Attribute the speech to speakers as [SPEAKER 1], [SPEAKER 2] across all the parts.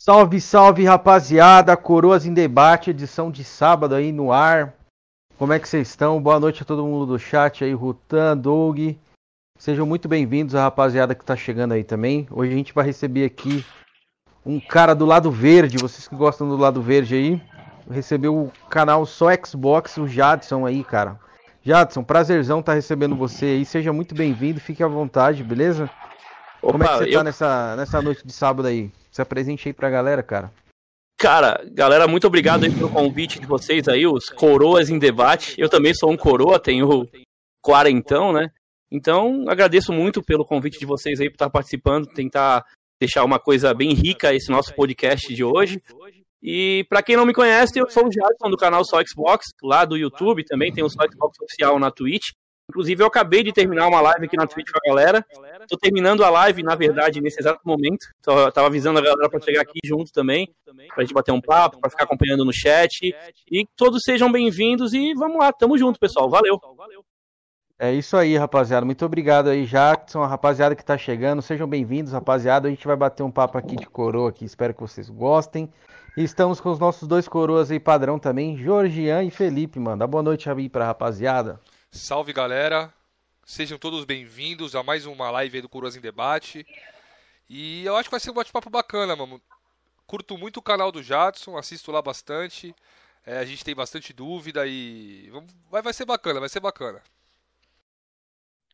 [SPEAKER 1] Salve, salve, rapaziada. Coroas em debate, edição de sábado aí no ar. Como é que vocês estão? Boa noite a todo mundo do chat aí, Rutan, Doug. Sejam muito bem-vindos a rapaziada que tá chegando aí também. Hoje a gente vai receber aqui um cara do lado verde, vocês que gostam do lado verde aí. Recebeu o canal Só Xbox, o Jadson aí, cara. Jadson, prazerzão tá recebendo você aí. Seja muito bem-vindo, fique à vontade, beleza? Opa, Como é que você tá eu... tá nessa, nessa noite de sábado aí? Se apresente aí pra galera, cara.
[SPEAKER 2] Cara, galera, muito obrigado aí pelo convite de vocês aí, os coroas em debate. Eu também sou um coroa, tenho quarentão, né? Então, agradeço muito pelo convite de vocês aí por estar participando, tentar deixar uma coisa bem rica esse nosso podcast de hoje. E para quem não me conhece, eu sou o Jadson do canal Só Xbox, lá do YouTube, também tem o Só Xbox oficial na Twitch. Inclusive, eu acabei de terminar uma live aqui na Twitch com a galera. Tô terminando a live, na verdade, nesse exato momento. Tô, tava avisando a galera para chegar aqui junto também, pra gente bater um papo, para ficar acompanhando no chat. E todos sejam bem-vindos e vamos lá, tamo junto, pessoal. Valeu.
[SPEAKER 1] É isso aí, rapaziada. Muito obrigado aí, Jackson, a rapaziada que tá chegando. Sejam bem-vindos, rapaziada. A gente vai bater um papo aqui de coroa aqui. Espero que vocês gostem. E estamos com os nossos dois coroas aí padrão também, Georgian e Felipe, mano. Dá boa noite aí pra rapaziada.
[SPEAKER 3] Salve galera, sejam todos bem-vindos a mais uma live do Coroas em Debate. E eu acho que vai ser um bate-papo bacana, mano. Curto muito o canal do Jadson, assisto lá bastante. É, a gente tem bastante dúvida e vai, vai ser bacana, vai ser bacana.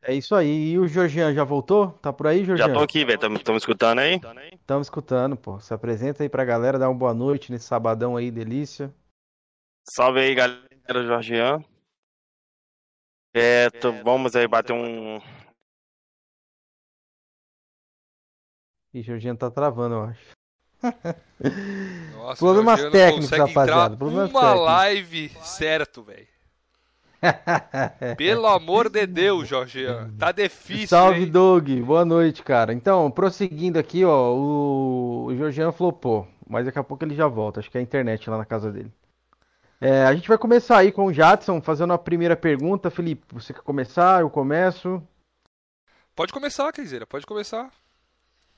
[SPEAKER 1] É isso aí. E o Georgian já voltou? Tá por aí, Georgian?
[SPEAKER 4] Já tô aqui, velho. Estamos escutando aí?
[SPEAKER 1] Estamos escutando, pô. Se apresenta aí pra galera, dá uma boa noite nesse sabadão aí, delícia.
[SPEAKER 4] Salve aí, galera, Georgian. É, tô, vamos aí bater um.
[SPEAKER 1] Ih, Jorginho tá travando, eu acho.
[SPEAKER 3] Nossa, Problemas técnicos, rapaziada. Problemas uma técnicos. live certo, velho. Pelo amor de Deus, Jorginho. Tá difícil.
[SPEAKER 1] Salve, hein? Doug. Boa noite, cara. Então, prosseguindo aqui, ó. O, o Jorginho flopou. Mas daqui a pouco ele já volta. Acho que é a internet lá na casa dele. É, a gente vai começar aí com o Jadson, fazendo a primeira pergunta. Felipe, você quer começar? Eu começo.
[SPEAKER 3] Pode começar, Keizeira, pode começar.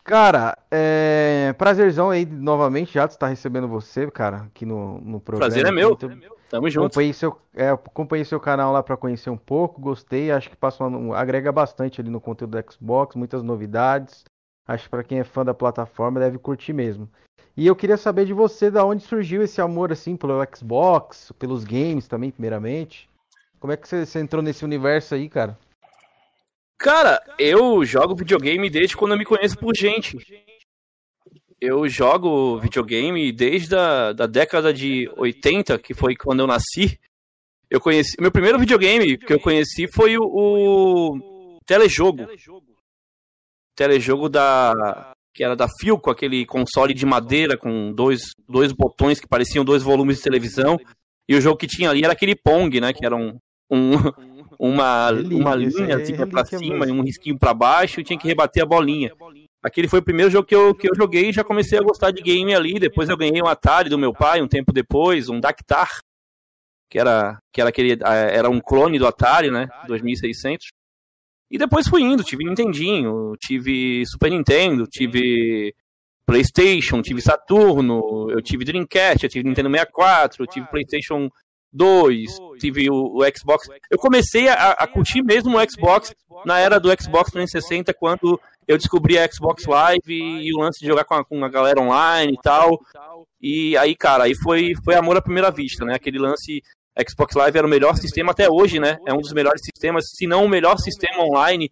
[SPEAKER 1] Cara, é... prazerzão aí novamente, Jadson tá recebendo você, cara, aqui no, no programa.
[SPEAKER 2] Prazer é meu. Então, é meu. Tamo junto.
[SPEAKER 1] Acompanhei seu, é, acompanhei seu canal lá para conhecer um pouco, gostei, acho que passa uma, agrega bastante ali no conteúdo do Xbox, muitas novidades. Acho que para quem é fã da plataforma deve curtir mesmo. E eu queria saber de você da onde surgiu esse amor assim pelo Xbox, pelos games também, primeiramente. Como é que você, você entrou nesse universo aí, cara?
[SPEAKER 2] Cara, eu jogo videogame desde quando eu me conheço por gente. Eu jogo videogame desde a da década de 80, que foi quando eu nasci. Eu conheci. Meu primeiro videogame que eu conheci foi o, o telejogo. Telejogo da que era da Philco, aquele console de madeira com dois, dois botões que pareciam dois volumes de televisão. E o jogo que tinha ali era aquele Pong, né? Que era um, um uma, uma linha assim, pra cima e um risquinho para baixo e tinha que rebater a bolinha. Aquele foi o primeiro jogo que eu, que eu joguei e já comecei a gostar de game ali. Depois eu ganhei um Atari do meu pai, um tempo depois, um Dactar, que era, que era aquele era um clone do Atari, né? 2600. E depois fui indo, tive Nintendinho, tive Super Nintendo, tive PlayStation, tive Saturno, eu tive Dreamcast, eu tive Nintendo 64, eu tive PlayStation 2, tive o, o Xbox. Eu comecei a, a, curtir mesmo o Xbox na era do Xbox 360, quando eu descobri a Xbox Live e, e o lance de jogar com a, com a galera online e tal. E aí, cara, aí foi, foi amor à primeira vista, né? Aquele lance Xbox Live era o melhor sistema até hoje, né? É um dos melhores sistemas, se não o melhor sistema online,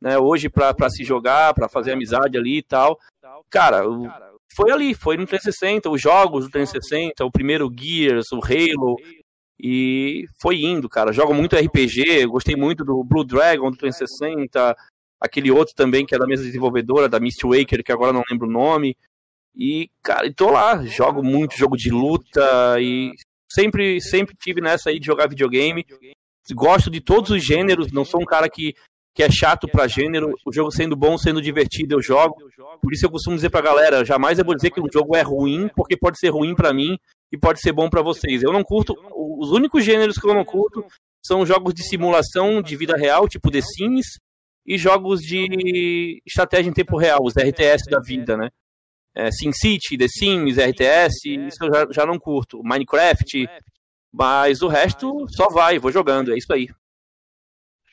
[SPEAKER 2] né? Hoje para se jogar, para fazer amizade ali e tal. Cara, foi ali, foi no 360, os jogos do 360, o primeiro Gears, o Halo, e foi indo, cara. Jogo muito RPG, gostei muito do Blue Dragon do 360, aquele outro também que é da mesma desenvolvedora, da Mistwaker, que agora não lembro o nome. E, cara, tô lá, jogo muito jogo de luta e sempre, sempre tive nessa aí de jogar videogame. Gosto de todos os gêneros, não sou um cara que, que é chato para gênero. O jogo sendo bom, sendo divertido, eu jogo. Por isso eu costumo dizer pra galera, jamais eu vou dizer que um jogo é ruim, porque pode ser ruim para mim e pode ser bom para vocês. Eu não curto, os únicos gêneros que eu não curto são jogos de simulação de vida real, tipo The Sims, e jogos de estratégia em tempo real, os RTS da vida, né? É, SimCity, The Sims, RTS, isso eu já, já não curto. Minecraft, mas o resto só vai, vou jogando, é isso aí.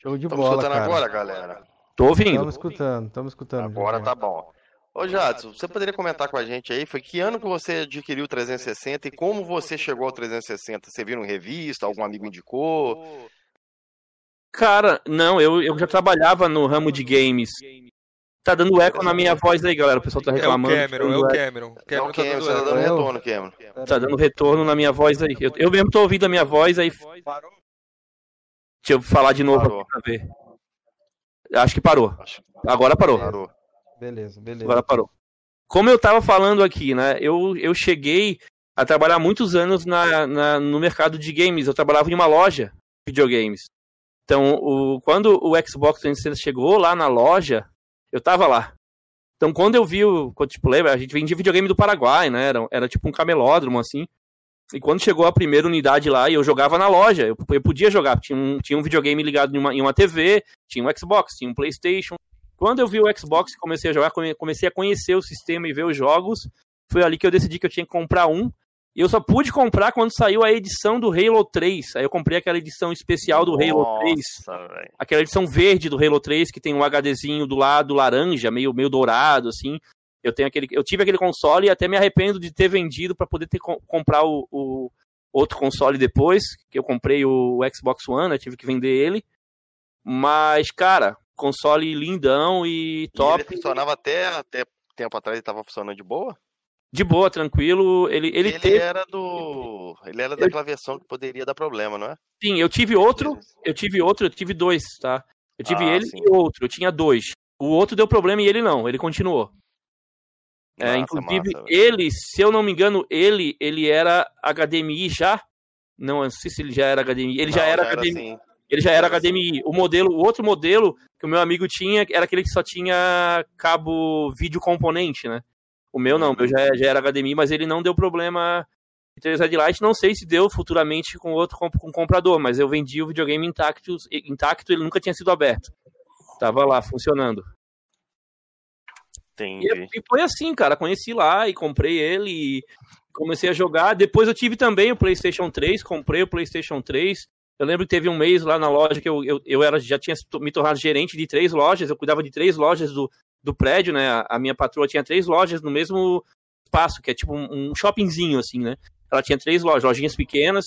[SPEAKER 1] Show de
[SPEAKER 5] Estamos
[SPEAKER 1] bola,
[SPEAKER 5] escutando
[SPEAKER 1] cara.
[SPEAKER 5] agora, galera?
[SPEAKER 2] Tô ouvindo.
[SPEAKER 1] Estamos escutando, estamos escutando.
[SPEAKER 5] Agora tá bom. Ô, Jadson, você poderia comentar com a gente aí, foi que ano que você adquiriu o 360 e como você chegou ao 360? Você viu em revista, algum amigo indicou?
[SPEAKER 2] Cara, não, eu, eu já trabalhava no ramo de games. Tá dando eco na minha voz aí, galera. O pessoal tá
[SPEAKER 3] É o
[SPEAKER 2] reclamando.
[SPEAKER 3] Cameron, é o Cameron. O
[SPEAKER 5] Não,
[SPEAKER 3] Cameron tá
[SPEAKER 5] Cameron,
[SPEAKER 3] dando
[SPEAKER 5] você tá
[SPEAKER 3] eco.
[SPEAKER 5] dando retorno, Cameron.
[SPEAKER 2] Tá dando retorno na minha voz aí. Eu, eu mesmo tô ouvindo a minha voz aí. Deixa eu falar de novo
[SPEAKER 5] Parou.
[SPEAKER 2] pra ver. Acho que parou. Agora parou.
[SPEAKER 5] Parou.
[SPEAKER 1] Beleza, beleza.
[SPEAKER 2] Agora parou. Como eu tava falando aqui, né? Eu, eu cheguei a trabalhar muitos anos na, na- no mercado de games. Eu trabalhava em uma loja de videogames. Então, o, quando o Xbox 360 chegou lá na loja, eu tava lá. Então, quando eu vi o. Tipo, lembra? A gente vendia videogame do Paraguai, né? Era, era tipo um camelódromo, assim. E quando chegou a primeira unidade lá, eu jogava na loja, eu, eu podia jogar. Tinha um, tinha um videogame ligado em uma, em uma TV, tinha um Xbox, tinha um PlayStation. Quando eu vi o Xbox e comecei a jogar, come- comecei a conhecer o sistema e ver os jogos, foi ali que eu decidi que eu tinha que comprar um. E eu só pude comprar quando saiu a edição do Halo 3. Aí eu comprei aquela edição especial do Halo 3
[SPEAKER 5] Nossa, velho.
[SPEAKER 2] aquela edição verde do Halo 3 que tem um HDzinho do lado laranja, meio, meio dourado, assim. Eu tenho aquele, eu tive aquele console e até me arrependo de ter vendido para poder ter com- comprar o, o outro console depois, que eu comprei o Xbox One, eu tive que vender ele. Mas, cara, console lindão e
[SPEAKER 5] E
[SPEAKER 2] top,
[SPEAKER 5] ele funcionava até, até tempo atrás, ele tava funcionando de boa?
[SPEAKER 2] De boa, tranquilo. Ele, ele,
[SPEAKER 5] Ele,
[SPEAKER 2] teve,
[SPEAKER 5] era do. Ele era daquela versão que poderia dar problema, não é?
[SPEAKER 2] sim, eu tive outro, eu tive outro, eu tive dois, tá? Eu tive
[SPEAKER 5] Ah,
[SPEAKER 2] ele
[SPEAKER 5] sim.
[SPEAKER 2] e outro, eu tinha dois. O outro deu problema e ele não, ele continuou. É, inclusive,
[SPEAKER 5] massa,
[SPEAKER 2] ele, se eu não me engano, ele, ele era HDMI já. Não, eu não sei se ele já era HDMI. Ele já
[SPEAKER 5] Não,
[SPEAKER 2] era HDMI.
[SPEAKER 5] assim.
[SPEAKER 2] Ele já era. HDMI. O modelo, o outro modelo que o meu amigo tinha era aquele que só tinha cabo vídeo componente, né? O meu não, o meu já, já era HDMI, mas ele não deu problema em 3 Red Light. Não sei se deu futuramente com outro comp- com comprador, mas eu vendi o videogame intacto, intacto ele nunca tinha sido aberto. Tava lá, funcionando. E,
[SPEAKER 5] Entendi.
[SPEAKER 2] e foi assim, cara. Conheci lá e comprei ele e comecei a jogar. Depois eu tive também o PlayStation 3, comprei o PlayStation 3. Eu lembro que teve um mês lá na loja que eu, eu, eu era, já tinha me tornado gerente de três lojas. Eu cuidava de três lojas do, do prédio, né? A, minha patroa tinha três lojas no mesmo espaço, que é tipo um, um shoppingzinho, assim, né? Ela tinha três lojas, lojinhas pequenas,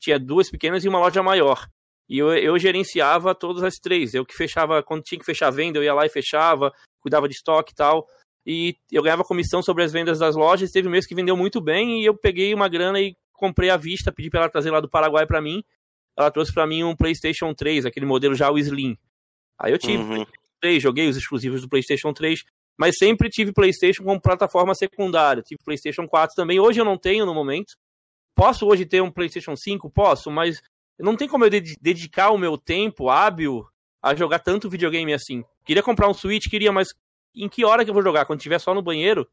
[SPEAKER 2] tinha duas pequenas e uma loja maior. E eu, eu gerenciava todas as três. Eu que fechava, quando tinha que fechar a venda, eu ia lá e fechava, cuidava de estoque e tal. E eu ganhava comissão sobre as vendas das lojas. Teve um mês que vendeu muito bem e eu peguei uma grana e comprei à vista, pedi para ela trazer lá do Paraguai para mim. Ela trouxe para mim um PlayStation 3, aquele modelo já o Slim. Aí eu tive
[SPEAKER 5] Uhum.
[SPEAKER 2] 3, joguei os exclusivos do PlayStation 3, mas sempre tive PlayStation como plataforma secundária. Tive PlayStation 4 também. Hoje eu não tenho no momento. Posso hoje ter um PlayStation 5? Posso, mas não tem como eu ded- dedicar o meu tempo hábil a jogar tanto videogame assim. Queria comprar um Switch, queria, mas em que hora que eu vou jogar? Quando estiver só no banheiro?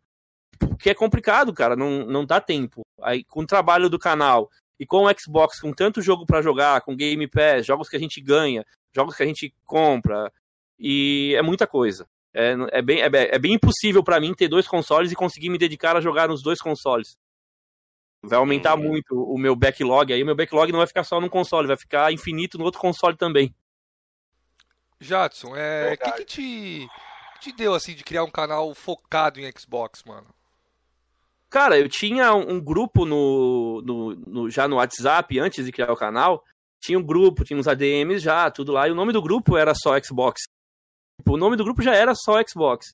[SPEAKER 2] Porque é complicado, cara, não, não dá tempo. Aí, com o trabalho do canal e com o Xbox, com tanto jogo pra jogar, com Game Pass, jogos que a gente ganha, jogos que a gente compra, e é muita coisa. É, é, bem, é, bem- é bem impossível pra mim ter dois consoles e conseguir me dedicar a jogar nos dois consoles. Vai aumentar
[SPEAKER 5] Uhum.
[SPEAKER 2] muito o meu backlog. Aí o meu backlog não vai ficar só num console, vai ficar infinito no outro console também.
[SPEAKER 3] Jadson, é, o que, que te, te deu assim de criar um canal focado em Xbox, mano?
[SPEAKER 2] Cara, eu tinha um, um grupo no, no- no- já no WhatsApp antes de criar o canal. Tinha um grupo, tinha uns ADMs já, tudo lá. E o nome do grupo era só Xbox. Tipo, o nome do grupo já era só Xbox.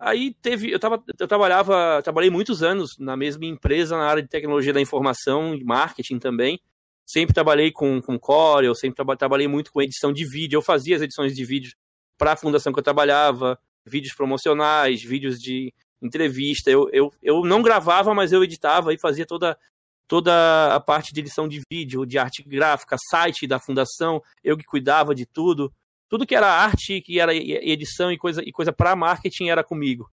[SPEAKER 2] Aí teve, eu, tava, eu trabalhava, trabalhei muitos anos na mesma empresa na área de tecnologia da informação e marketing também. Sempre trabalhei com, com Core, eu sempre traba- trabalhei muito com edição de vídeo. Eu fazia as edições de vídeo para a fundação que eu trabalhava, vídeos promocionais, vídeos de entrevista. Eu, eu, eu não gravava, mas eu editava e fazia toda, toda a parte de edição de vídeo, de arte gráfica, site da fundação. Eu que cuidava de tudo. Tudo que era arte, que era edição e coisa, e coisa para marketing era comigo.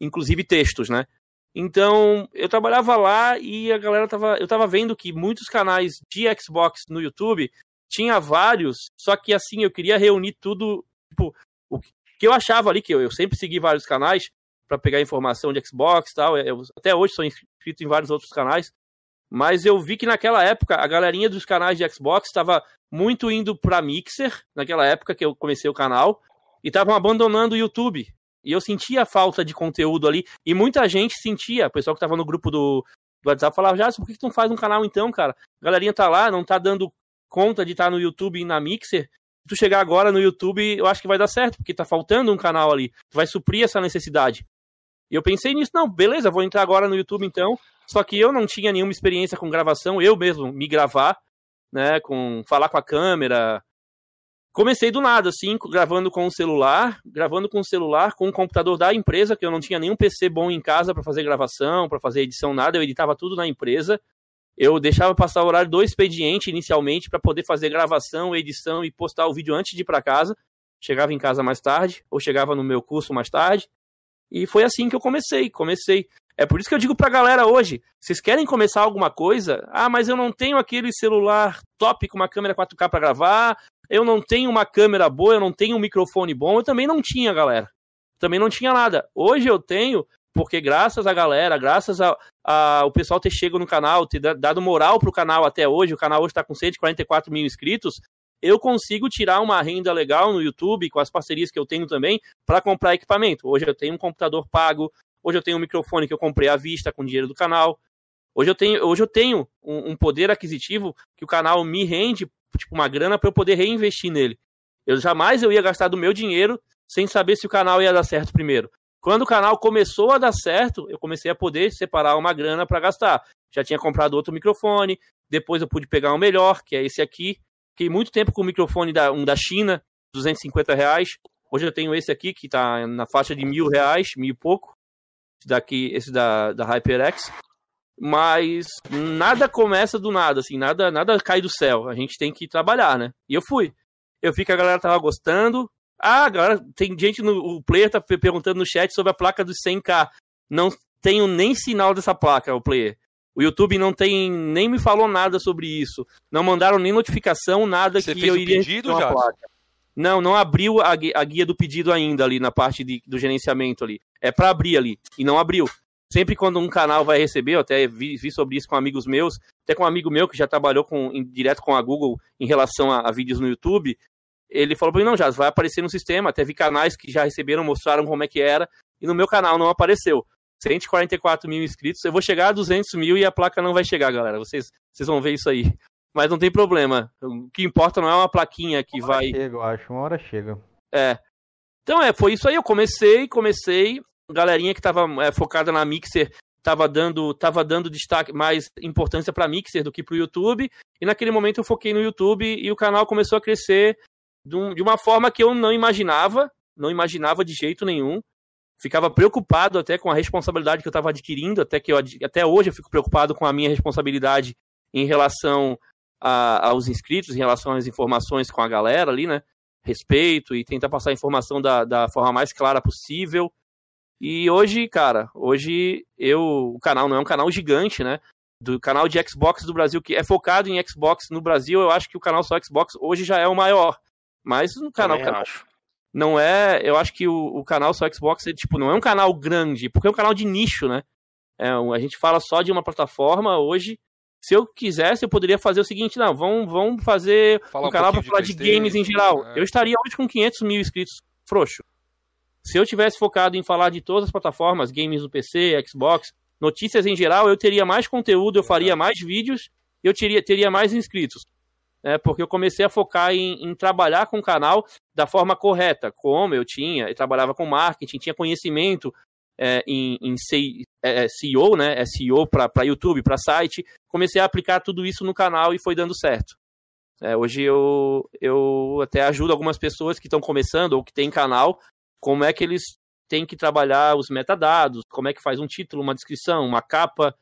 [SPEAKER 2] Inclusive textos, né? Então, eu trabalhava lá e a galera tava. Eu tava vendo que muitos canais de Xbox no YouTube tinha vários, só que assim, eu queria reunir tudo. Tipo, o que eu achava ali, que eu, eu sempre segui vários canais, para pegar informação de Xbox e tal. Eu, até hoje sou inscrito em vários outros canais. Mas eu vi que naquela época a galerinha dos canais de Xbox estava muito indo para Mixer, naquela época que eu comecei o canal, e estavam abandonando o YouTube. E eu sentia falta de conteúdo ali, e muita gente sentia, o pessoal que estava no grupo do, do WhatsApp falava, já, por que, que tu não faz um canal então, cara? A galerinha tá lá, não tá dando conta de estar tá no YouTube e na Mixer. Tu chegar agora no YouTube, eu acho que vai dar certo, porque tá faltando um canal ali. Tu vai suprir essa necessidade. E eu pensei nisso, não, beleza, vou entrar agora no YouTube então. Só que eu não tinha nenhuma experiência com gravação, eu mesmo me gravar, né, com falar com a câmera. Comecei do nada, assim, gravando com o celular, gravando com o celular, com o computador da empresa, que eu não tinha nenhum PC bom em casa para fazer gravação, para fazer edição, nada, eu editava tudo na empresa. Eu deixava passar o horário do expediente inicialmente para poder fazer gravação, edição e postar o vídeo antes de ir para casa. Chegava em casa mais tarde, ou chegava no meu curso mais tarde. E foi assim que eu comecei. Comecei. É por isso que eu digo pra galera hoje: vocês querem começar alguma coisa? Ah, mas eu não tenho aquele celular top com uma câmera 4K para gravar, eu não tenho uma câmera boa, eu não tenho um microfone bom. Eu também não tinha, galera. Também não tinha nada. Hoje eu tenho, porque graças à galera, graças ao pessoal ter chegado no canal, ter dado moral pro canal até hoje, o canal hoje está com 144 mil inscritos, eu consigo tirar uma renda legal no YouTube, com as parcerias que eu tenho também, para comprar equipamento. Hoje eu tenho um computador pago, hoje eu tenho um microfone que eu comprei à vista com dinheiro do canal. Hoje eu tenho, hoje eu tenho um, um poder aquisitivo que o canal me rende tipo, uma grana para eu poder reinvestir nele. Eu jamais eu ia gastar do meu dinheiro sem saber se o canal ia dar certo primeiro. Quando o canal começou a dar certo, eu comecei a poder separar uma grana para gastar. Já tinha comprado outro microfone, depois eu pude pegar um melhor, que é esse aqui, Fiquei muito tempo com o microfone da, um da China, 250 reais. Hoje eu tenho esse aqui, que está na faixa de mil reais, mil e pouco. Esse daqui, esse da, da HyperX. Mas nada começa do nada, assim, nada, nada cai do céu. A gente tem que trabalhar, né? E eu fui. Eu vi que a galera tava gostando. Ah, agora tem gente no o player tá perguntando no chat sobre a placa dos 100k. Não tenho nem sinal dessa placa, o player. O YouTube não tem nem me falou nada sobre isso. Não mandaram nem notificação, nada
[SPEAKER 3] Você
[SPEAKER 2] que eu iria
[SPEAKER 3] pedido já?
[SPEAKER 2] placa. Não, não abriu a, a, guia do pedido ainda ali na parte de, do gerenciamento ali. É para abrir ali e não abriu. Sempre quando um canal vai receber, eu até vi, vi, sobre isso com amigos meus, até com um amigo meu que já trabalhou com, em, direto com a Google em relação a, a vídeos no YouTube, ele falou para mim, não, já vai aparecer no sistema, até vi canais que já receberam, mostraram como é que era, e no meu canal não apareceu. 144 mil inscritos. Eu vou chegar a 200 mil e a placa não vai chegar, galera. Vocês, vocês vão ver isso aí. Mas não tem problema. O que importa não é uma plaquinha que
[SPEAKER 1] uma
[SPEAKER 2] vai.
[SPEAKER 1] Chega, eu acho. Uma hora chega.
[SPEAKER 2] É. Então é, foi isso aí. Eu comecei, comecei. Galerinha que tava é, focada na Mixer tava dando, tava dando destaque, mais importância para Mixer do que para o YouTube. E naquele momento eu foquei no YouTube e o canal começou a crescer de, um, de uma forma que eu não imaginava, não imaginava de jeito nenhum ficava preocupado até com a responsabilidade que eu estava adquirindo, até que eu, até hoje eu fico preocupado com a minha responsabilidade em relação a, aos inscritos, em relação às informações com a galera ali, né? Respeito e tentar passar a informação da, da forma mais clara possível. E hoje, cara, hoje eu o canal não é um canal gigante, né? Do canal de Xbox do Brasil, que é focado em Xbox no Brasil, eu acho que o canal só Xbox hoje já é o maior. Mas no canal, canal não é. Eu acho que o, o canal só Xbox é, tipo, não é um canal grande, porque é um canal de nicho, né? É, a gente fala só de uma plataforma hoje. Se eu quisesse, eu poderia fazer o seguinte: não, vamos, vamos fazer Fala um canal para falar de, de games em geral. É. Eu estaria hoje com 500 mil inscritos, frouxo. Se eu tivesse focado em falar de todas as plataformas, games do PC, Xbox, notícias em geral, eu teria mais conteúdo, eu faria mais vídeos, eu teria, teria mais inscritos né, porque eu comecei a focar em, em, trabalhar com o canal da forma correta, como eu tinha, eu trabalhava com marketing, tinha conhecimento é, em, em SEO, é, né, SEO para YouTube, para site, comecei a aplicar tudo isso no canal e foi dando certo. É, hoje eu, eu até ajudo algumas pessoas que estão começando ou que têm canal, como é que eles têm que trabalhar os metadados, como é que faz um título, uma descrição, uma capa,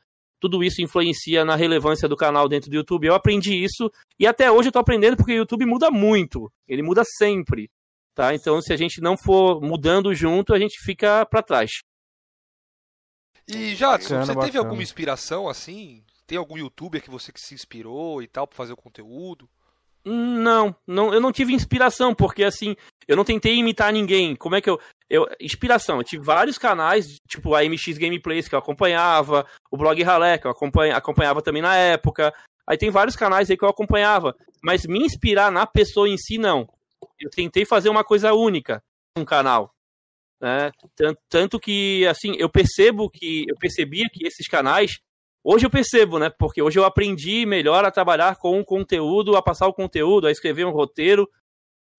[SPEAKER 2] tudo isso influencia na relevância do canal dentro do YouTube. Eu aprendi isso e até hoje eu tô aprendendo porque o YouTube muda muito. Ele muda sempre. Tá? Então, se a gente não for mudando junto, a gente fica para trás.
[SPEAKER 3] E Jadson, você teve alguma inspiração assim? Tem algum youtuber que você que se inspirou e tal para fazer o conteúdo?
[SPEAKER 2] Não, não, eu não tive inspiração, porque assim, eu não tentei imitar ninguém. Como é que eu. Eu, inspiração, eu tive vários canais, tipo a MX Gameplays que eu acompanhava, o blog Ralé que eu acompanha, acompanhava também na época. Aí tem vários canais aí que eu acompanhava, mas me inspirar na pessoa em si não. Eu tentei fazer uma coisa única, um canal. Né? Tanto, tanto que assim, eu percebo que eu percebia que esses canais Hoje eu percebo, né? Porque hoje eu aprendi melhor a trabalhar com o conteúdo, a passar o conteúdo, a escrever um roteiro,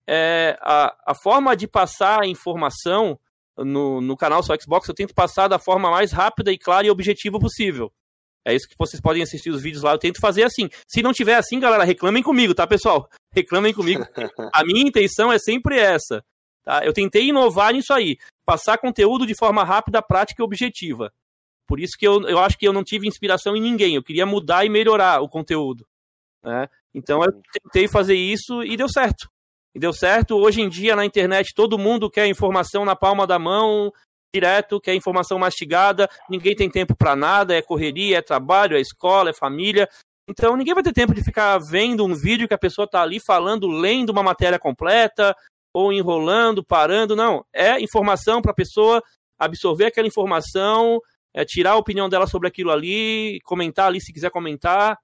[SPEAKER 2] é, a, a forma de passar a informação no, no canal Só Xbox, eu tento passar da forma mais rápida e clara e objetiva possível. É isso que vocês podem assistir os vídeos lá, eu tento fazer assim. Se não tiver assim, galera, reclamem comigo, tá, pessoal? Reclamem comigo. A minha intenção é sempre essa. Tá? Eu tentei inovar nisso aí, passar conteúdo de forma rápida, prática e objetiva. Por isso que eu, eu acho que eu não tive inspiração em ninguém, eu queria mudar e melhorar o conteúdo. Né? Então eu tentei fazer isso e deu certo e deu certo. Hoje em dia, na internet, todo mundo quer informação na palma da mão, direto, quer informação mastigada, ninguém tem tempo para nada, é correria, é trabalho, é escola, é família. Então ninguém vai ter tempo de ficar vendo um vídeo que a pessoa está ali falando, lendo uma matéria completa, ou enrolando, parando. Não, é informação para a pessoa absorver aquela informação, é, tirar a opinião dela sobre aquilo ali, comentar ali se quiser comentar.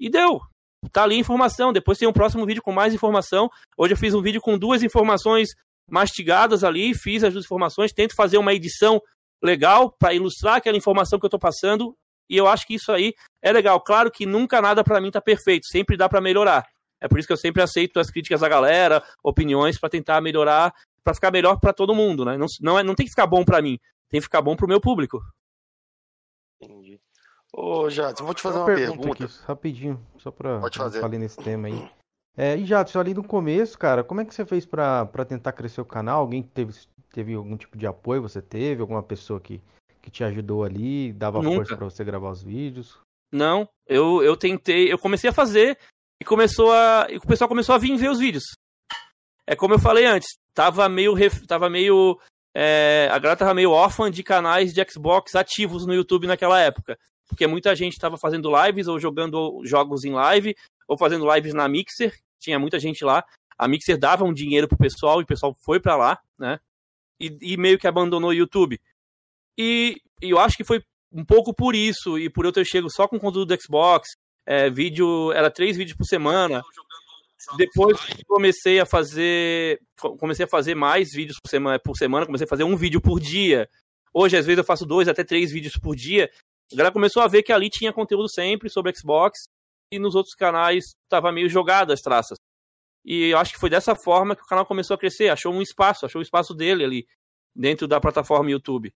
[SPEAKER 2] E deu tá ali a informação. Depois tem um próximo vídeo com mais informação. Hoje eu fiz um vídeo com duas informações mastigadas ali, fiz as duas informações, tento fazer uma edição legal para ilustrar aquela informação que eu estou passando. E eu acho que isso aí é legal. Claro que nunca nada para mim tá perfeito, sempre dá para melhorar. É por isso que eu sempre aceito as críticas da galera, opiniões para tentar melhorar, para ficar melhor para todo mundo, né? Não, não, é, não tem que ficar bom para mim, tem que ficar bom pro meu público.
[SPEAKER 5] Ô, Jadson, vou te fazer uma, uma pergunta. pergunta. Aqui,
[SPEAKER 1] rapidinho, só pra Pode fazer. falar nesse tema aí. É, e Jadson, ali no começo, cara, como é que você fez pra, pra tentar crescer o canal? Alguém teve, teve algum tipo de apoio? Você teve? Alguma pessoa que, que te ajudou ali, dava Nunca. força pra você gravar os vídeos?
[SPEAKER 2] Não, eu, eu tentei, eu comecei a fazer e começou a. E o pessoal começou a vir ver os vídeos. É como eu falei antes, tava meio. Tava meio é, a galera tava meio órfã de canais de Xbox ativos no YouTube naquela época porque muita gente estava fazendo lives ou jogando jogos em live, ou fazendo lives na Mixer, tinha muita gente lá. A Mixer dava um dinheiro pro pessoal e o pessoal foi para lá, né? E, e, meio que abandonou o YouTube. E, e, eu acho que foi um pouco por isso, e por eu ter chego só com conteúdo do Xbox, é, vídeo, era três vídeos por semana. Depois comecei a fazer. Comecei a fazer mais vídeos por semana, por semana, comecei a fazer um vídeo por dia. Hoje, às vezes, eu faço dois até três vídeos por dia. A galera começou a ver que ali tinha conteúdo sempre sobre Xbox e nos outros canais estava meio jogado as traças. E eu acho que foi dessa forma que o canal começou a crescer, achou um espaço, achou o espaço dele ali dentro da plataforma YouTube.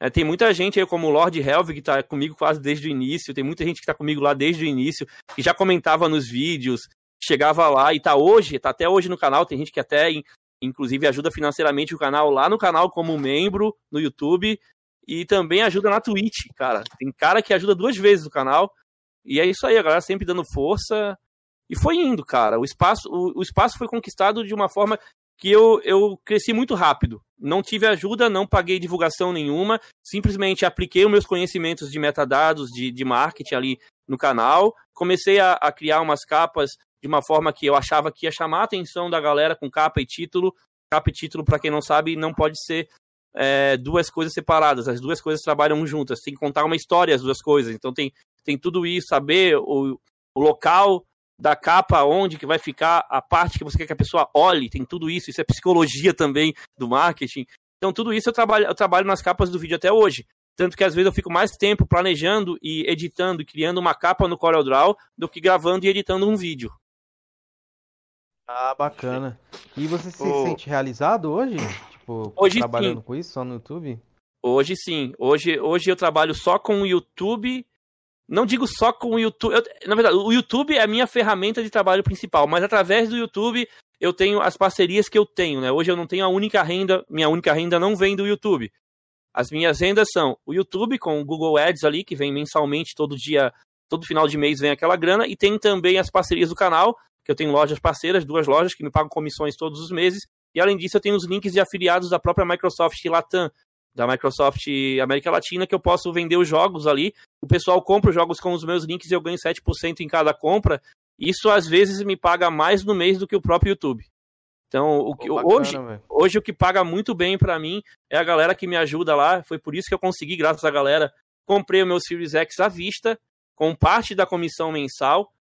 [SPEAKER 2] É, tem muita gente aí como o Lord Helvig, que está comigo quase desde o início, tem muita gente que está comigo lá desde o início, que já comentava nos vídeos, chegava lá e está hoje, está até hoje no canal, tem gente que até inclusive ajuda financeiramente o canal lá no canal como membro no YouTube, e também ajuda na Twitch, cara. Tem cara que ajuda duas vezes o canal. E é isso aí, a galera sempre dando força. E foi indo, cara. O espaço, o, o espaço foi conquistado de uma forma que eu, eu cresci muito rápido. Não tive ajuda, não paguei divulgação nenhuma, simplesmente apliquei os meus conhecimentos de metadados, de, de marketing ali no canal, comecei a, a criar umas capas de uma forma que eu achava que ia chamar a atenção da galera com capa e título. Capa e título, para quem não sabe, não pode ser é, duas coisas separadas, as duas coisas trabalham juntas, tem que contar uma história as duas coisas, então tem, tem tudo isso, saber o, o local da capa, onde que vai ficar a parte que você quer que a pessoa olhe, tem tudo isso, isso é psicologia também do marketing. Então tudo isso eu trabalho, eu trabalho nas capas do vídeo até hoje. Tanto que às vezes eu fico mais tempo planejando e editando e criando uma capa no CorelDRAW do que gravando e editando um vídeo.
[SPEAKER 1] Ah, bacana. E você se oh. sente realizado hoje? Tipo, hoje trabalhando sim. com isso só no YouTube?
[SPEAKER 2] Hoje sim. Hoje, hoje eu trabalho só com o YouTube. Não digo só com o YouTube. Eu, na verdade, o YouTube é a minha ferramenta de trabalho principal, mas através do YouTube eu tenho as parcerias que eu tenho, né? Hoje eu não tenho a única renda, minha única renda não vem do YouTube. As minhas rendas são o YouTube com o Google Ads ali, que vem mensalmente, todo dia, todo final de mês vem aquela grana, e tem também as parcerias do canal, que eu tenho lojas parceiras, duas lojas que me pagam comissões todos os meses, e além disso, eu tenho os links de afiliados da própria Microsoft Latam, da Microsoft América Latina, que eu posso vender os jogos ali. O pessoal compra os jogos com os meus links e eu ganho 7% em cada compra. Isso às vezes me paga mais no mês do que o próprio YouTube. Então, o que,
[SPEAKER 1] Pô, bacana,
[SPEAKER 2] hoje, hoje o que paga muito bem pra mim é a galera que me ajuda lá. Foi por isso que eu consegui, graças à galera, comprei o meu Series X à vista, com parte da comissão mensal.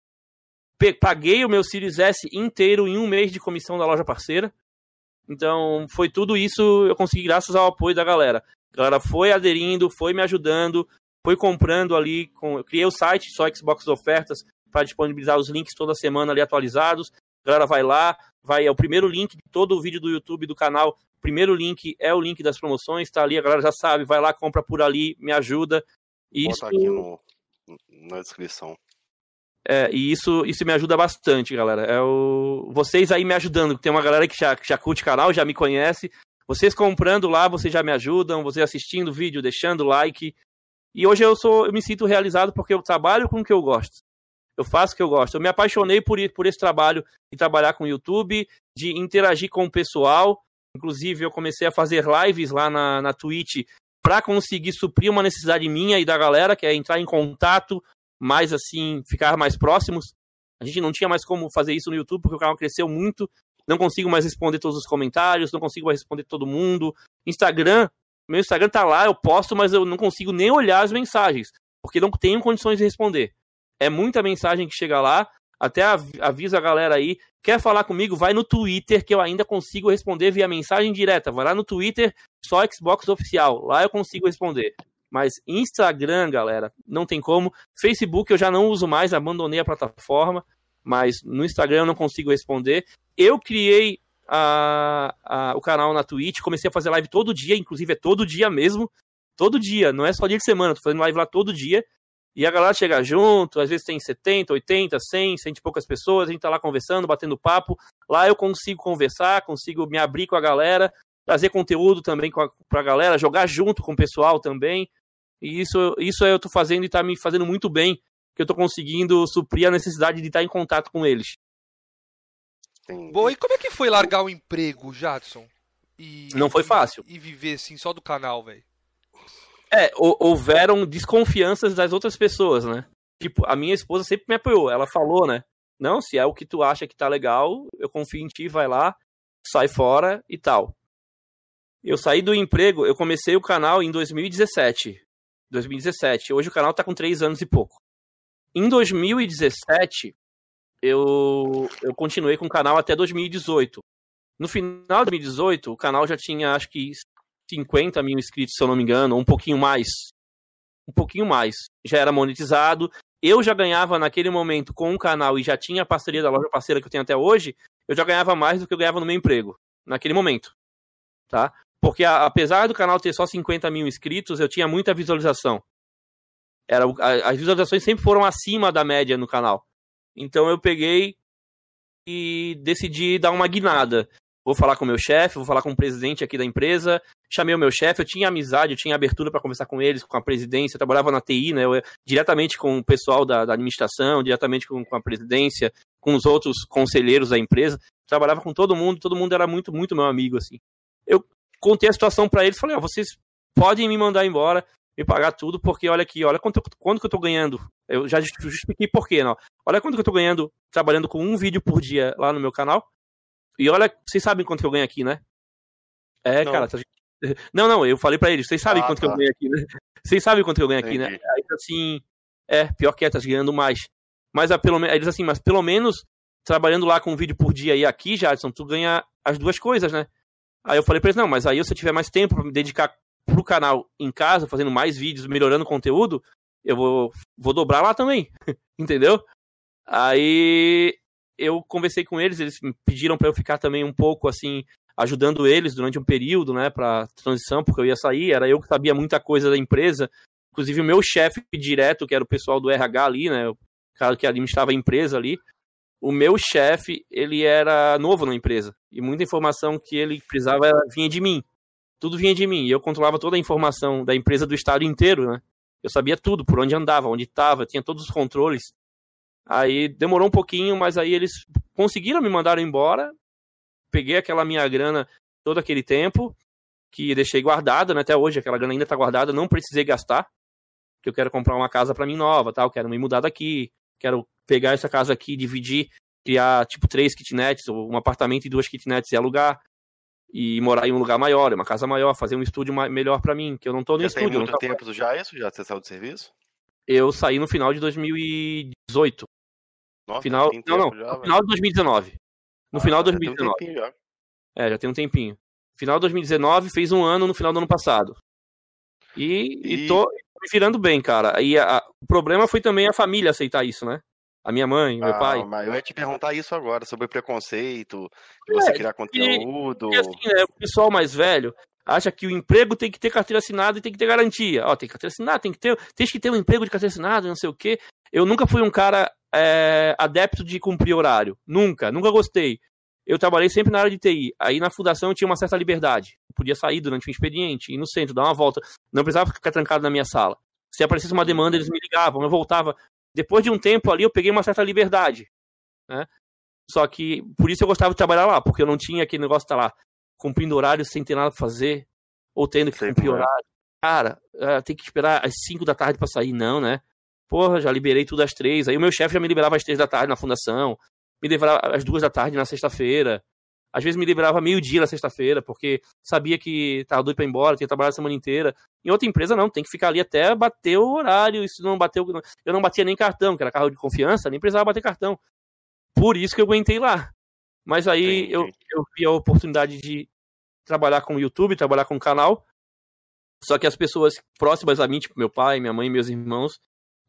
[SPEAKER 2] Paguei o meu Series S inteiro em um mês de comissão da loja parceira. Então, foi tudo isso eu consegui graças ao apoio da galera. A galera foi aderindo, foi me ajudando, foi comprando ali. Com... Eu criei o site só Xbox Ofertas para disponibilizar os links toda semana ali atualizados. A galera vai lá, vai é o primeiro link de todo o vídeo do YouTube do canal. O primeiro link é o link das promoções, tá ali, a galera já sabe, vai lá, compra por ali, me ajuda. E isso,
[SPEAKER 5] Bota aqui no, na descrição.
[SPEAKER 2] É, e isso, isso me ajuda bastante, galera. É o... Vocês aí me ajudando, tem uma galera que já, já curte canal, já me conhece. Vocês comprando lá, vocês já me ajudam, vocês assistindo o vídeo, deixando like. E hoje eu sou, eu me sinto realizado porque eu trabalho com o que eu gosto. Eu faço o que eu gosto. Eu me apaixonei por, por esse trabalho de trabalhar com o YouTube, de interagir com o pessoal. Inclusive, eu comecei a fazer lives lá na, na Twitch para conseguir suprir uma necessidade minha e da galera, que é entrar em contato, mais assim, ficar mais próximos. A gente não tinha mais como fazer isso no YouTube, porque o canal cresceu muito. Não consigo mais responder todos os comentários, não consigo mais responder todo mundo. Instagram, meu Instagram tá lá, eu posto, mas eu não consigo nem olhar as mensagens, porque não tenho condições de responder. É muita mensagem que chega lá, até av- aviso a galera aí, quer falar comigo, vai no Twitter, que eu ainda consigo responder via mensagem direta. Vai lá no Twitter, só Xbox Oficial, lá eu consigo responder. Mas Instagram, galera, não tem como. Facebook eu já não uso mais, abandonei a plataforma, mas no Instagram eu não consigo responder. Eu criei a- a- o canal na Twitch, comecei a fazer live todo dia, inclusive é todo dia mesmo. Todo dia, não é só dia de semana, tô fazendo live lá todo dia. E a galera chega junto, às vezes tem 70, 80, 100, 100 e poucas pessoas, a gente tá lá conversando, batendo papo. Lá eu consigo conversar, consigo me abrir com a galera, trazer conteúdo também com a, pra galera, jogar junto com o pessoal também. E isso, isso eu tô fazendo e tá me fazendo muito bem, que eu tô conseguindo suprir a necessidade de estar em contato com eles.
[SPEAKER 5] Entendi.
[SPEAKER 3] Bom, e como é que foi largar o emprego, Jadson? E,
[SPEAKER 2] Não foi
[SPEAKER 3] e-
[SPEAKER 2] fácil.
[SPEAKER 3] E, viver assim só do canal, velho.
[SPEAKER 2] É, hou- houveram desconfianças das outras pessoas, né? Tipo, a minha esposa sempre me apoiou. Ela falou, né? Não, se é o que tu acha que tá legal, eu confio em ti, vai lá, sai fora e tal. Eu saí do emprego, eu comecei o canal em 2017. 2017. Hoje o canal tá com 3 anos e pouco. Em 2017, eu, eu continuei com o canal até 2018. No final de 2018, o canal já tinha, acho que, 50 mil inscritos, se eu não me engano, ou um pouquinho mais. Um pouquinho mais. Já era monetizado. Eu já ganhava naquele momento com o canal e já tinha a parceria da loja parceira que eu tenho até hoje, eu já ganhava mais do que eu ganhava no meu emprego. Naquele momento. Tá? Porque a- apesar do canal ter só 50 mil inscritos, eu tinha muita visualização. Era, a- as visualizações sempre foram acima da média no canal. Então eu peguei e decidi dar uma guinada. Vou falar com o meu chefe, vou falar com o presidente aqui da empresa. Chamei o meu chefe, eu tinha amizade, eu tinha abertura para conversar com eles, com a presidência. Eu trabalhava na TI, né? Eu, diretamente com o pessoal da, da administração, diretamente com, com a presidência, com os outros conselheiros da empresa. Trabalhava com todo mundo, todo mundo era muito, muito meu amigo, assim. Eu contei a situação para eles, falei, ó, vocês podem me mandar embora, me pagar tudo, porque olha aqui, olha quanto, quanto que eu tô ganhando. Eu já justifiquei por quê, não. Olha quanto que eu tô ganhando trabalhando com um vídeo por dia lá no meu canal. E olha, vocês sabem quanto que eu ganho aqui, né? É,
[SPEAKER 5] Não.
[SPEAKER 2] cara. tá- Não, não, eu falei pra eles, vocês sabem
[SPEAKER 5] Ah,
[SPEAKER 2] quanto que
[SPEAKER 5] tá.
[SPEAKER 2] eu ganho aqui, né? Vocês sabem quanto que eu ganho aqui, né?
[SPEAKER 5] Entendi.
[SPEAKER 2] Aí assim, é, pior que é, tá ganhando mais. Mas a, pelo menos, eles assim, mas pelo menos trabalhando lá com um vídeo por dia e aqui, Jadson, tu ganha as duas coisas, né? Aí eu falei pra eles, não, mas aí se eu tiver mais tempo pra me dedicar pro canal em casa, fazendo mais vídeos, melhorando o conteúdo, eu vou, vou dobrar lá também, entendeu? Aí eu conversei com eles, eles me pediram pra eu ficar também um pouco assim, ajudando eles durante um período, né, pra transição, porque eu ia sair, era eu que sabia muita coisa da empresa, inclusive o meu chefe direto, que era o pessoal do RH ali, né, o cara que administrava a empresa ali, o meu chefe, ele era novo na empresa, e muita informação que ele precisava vinha de mim, tudo vinha de mim, e eu controlava toda a informação da empresa do estado inteiro, né, eu sabia tudo, por onde andava, onde estava, tinha todos os controles, Aí demorou um pouquinho, mas aí eles conseguiram me mandar embora. Peguei aquela minha grana todo aquele tempo, que deixei guardada, né? Até hoje aquela grana ainda tá guardada, não precisei gastar. Que eu quero comprar uma casa para mim nova, tal, quero me mudar daqui, quero pegar essa casa aqui, dividir criar, tipo, três kitnets, ou um apartamento e duas kitnets e alugar. E morar em um lugar maior, uma casa maior, fazer um estúdio melhor para mim, que eu não tô no
[SPEAKER 5] Já
[SPEAKER 2] estúdio.
[SPEAKER 5] tem muito tempo já isso? Já você saiu do serviço?
[SPEAKER 2] Eu saí no final de 2018.
[SPEAKER 5] Nossa,
[SPEAKER 2] Final,
[SPEAKER 5] tem
[SPEAKER 2] não, não,
[SPEAKER 5] já,
[SPEAKER 2] no final de 2019. No final de
[SPEAKER 5] Ah, já tem um
[SPEAKER 2] 2019.
[SPEAKER 5] tempinho já.
[SPEAKER 2] É, já tem um tempinho. Final de 2019, fez um ano no final do ano passado. E, e...
[SPEAKER 5] E-
[SPEAKER 2] tô me virando bem, cara. E a- a- o problema foi também a família aceitar isso, né? A minha mãe, meu
[SPEAKER 5] Ah,
[SPEAKER 2] pai.
[SPEAKER 5] mas eu ia te perguntar isso agora, sobre preconceito, de você
[SPEAKER 2] É,
[SPEAKER 5] criar conteúdo.
[SPEAKER 2] Porque assim, né, o pessoal mais velho acha que o emprego tem que ter carteira assinada e tem que ter garantia. Ó, tem carteira assinada, tem que ter, tem que ter um emprego de carteira assinada, não sei o quê. Eu nunca fui um cara é, adepto de cumprir horário. Nunca, nunca gostei. Eu trabalhei sempre na área de TI. Aí na fundação eu tinha uma certa liberdade. Eu podia sair durante o expediente, ir no centro, dar uma volta. Não precisava ficar trancado na minha sala. Se aparecesse uma demanda, eles me ligavam, eu voltava. Depois de um tempo ali, eu peguei uma certa liberdade. Né? Só que por isso eu gostava de trabalhar lá, porque eu não tinha aquele negócio de estar lá cumprindo horário sem ter nada pra fazer, ou tendo que
[SPEAKER 5] Sei
[SPEAKER 2] cumprir
[SPEAKER 5] é.
[SPEAKER 2] horário. Cara, ah, tem que esperar às 5 da tarde pra sair, não, né? Porra, já liberei tudo às três. Aí o meu chefe já me liberava às três da tarde na fundação, me liberava às duas da tarde na sexta-feira. Às vezes me liberava meio-dia na sexta-feira, porque sabia que tava doido pra ir embora, tinha trabalhado a semana inteira. Em outra empresa, não, tem que ficar ali até bater o horário. Se não bateu, eu não batia nem cartão, que era carro de confiança, nem precisava bater cartão. Por isso que eu aguentei lá. Mas aí
[SPEAKER 5] Entendi.
[SPEAKER 2] eu, eu vi a oportunidade de trabalhar com o YouTube, trabalhar com o canal. Só que as pessoas próximas a mim, tipo meu pai, minha mãe, meus irmãos,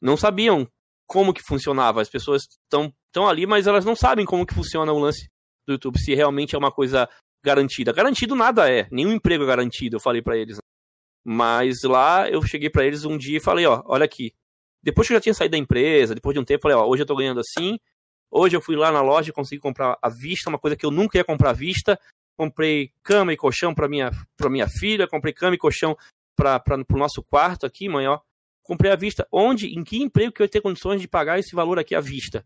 [SPEAKER 2] não sabiam como que funcionava. As pessoas estão tão ali, mas elas não sabem como que funciona o lance do YouTube, se realmente é uma coisa garantida. Garantido nada é, nenhum emprego é garantido, eu falei pra eles. né? Mas lá eu cheguei pra eles um dia e falei, ó, olha aqui. Depois que eu já tinha saído da empresa, depois de um tempo, falei, ó, hoje eu tô ganhando assim. Hoje eu fui lá na loja e consegui comprar à vista, uma coisa que eu nunca ia comprar à vista. Comprei cama e colchão pra minha, pra minha filha, comprei cama e colchão para o nosso quarto aqui, mãe, ó. Comprei à vista. Onde, em que emprego que eu ia ter condições de pagar esse valor aqui à vista?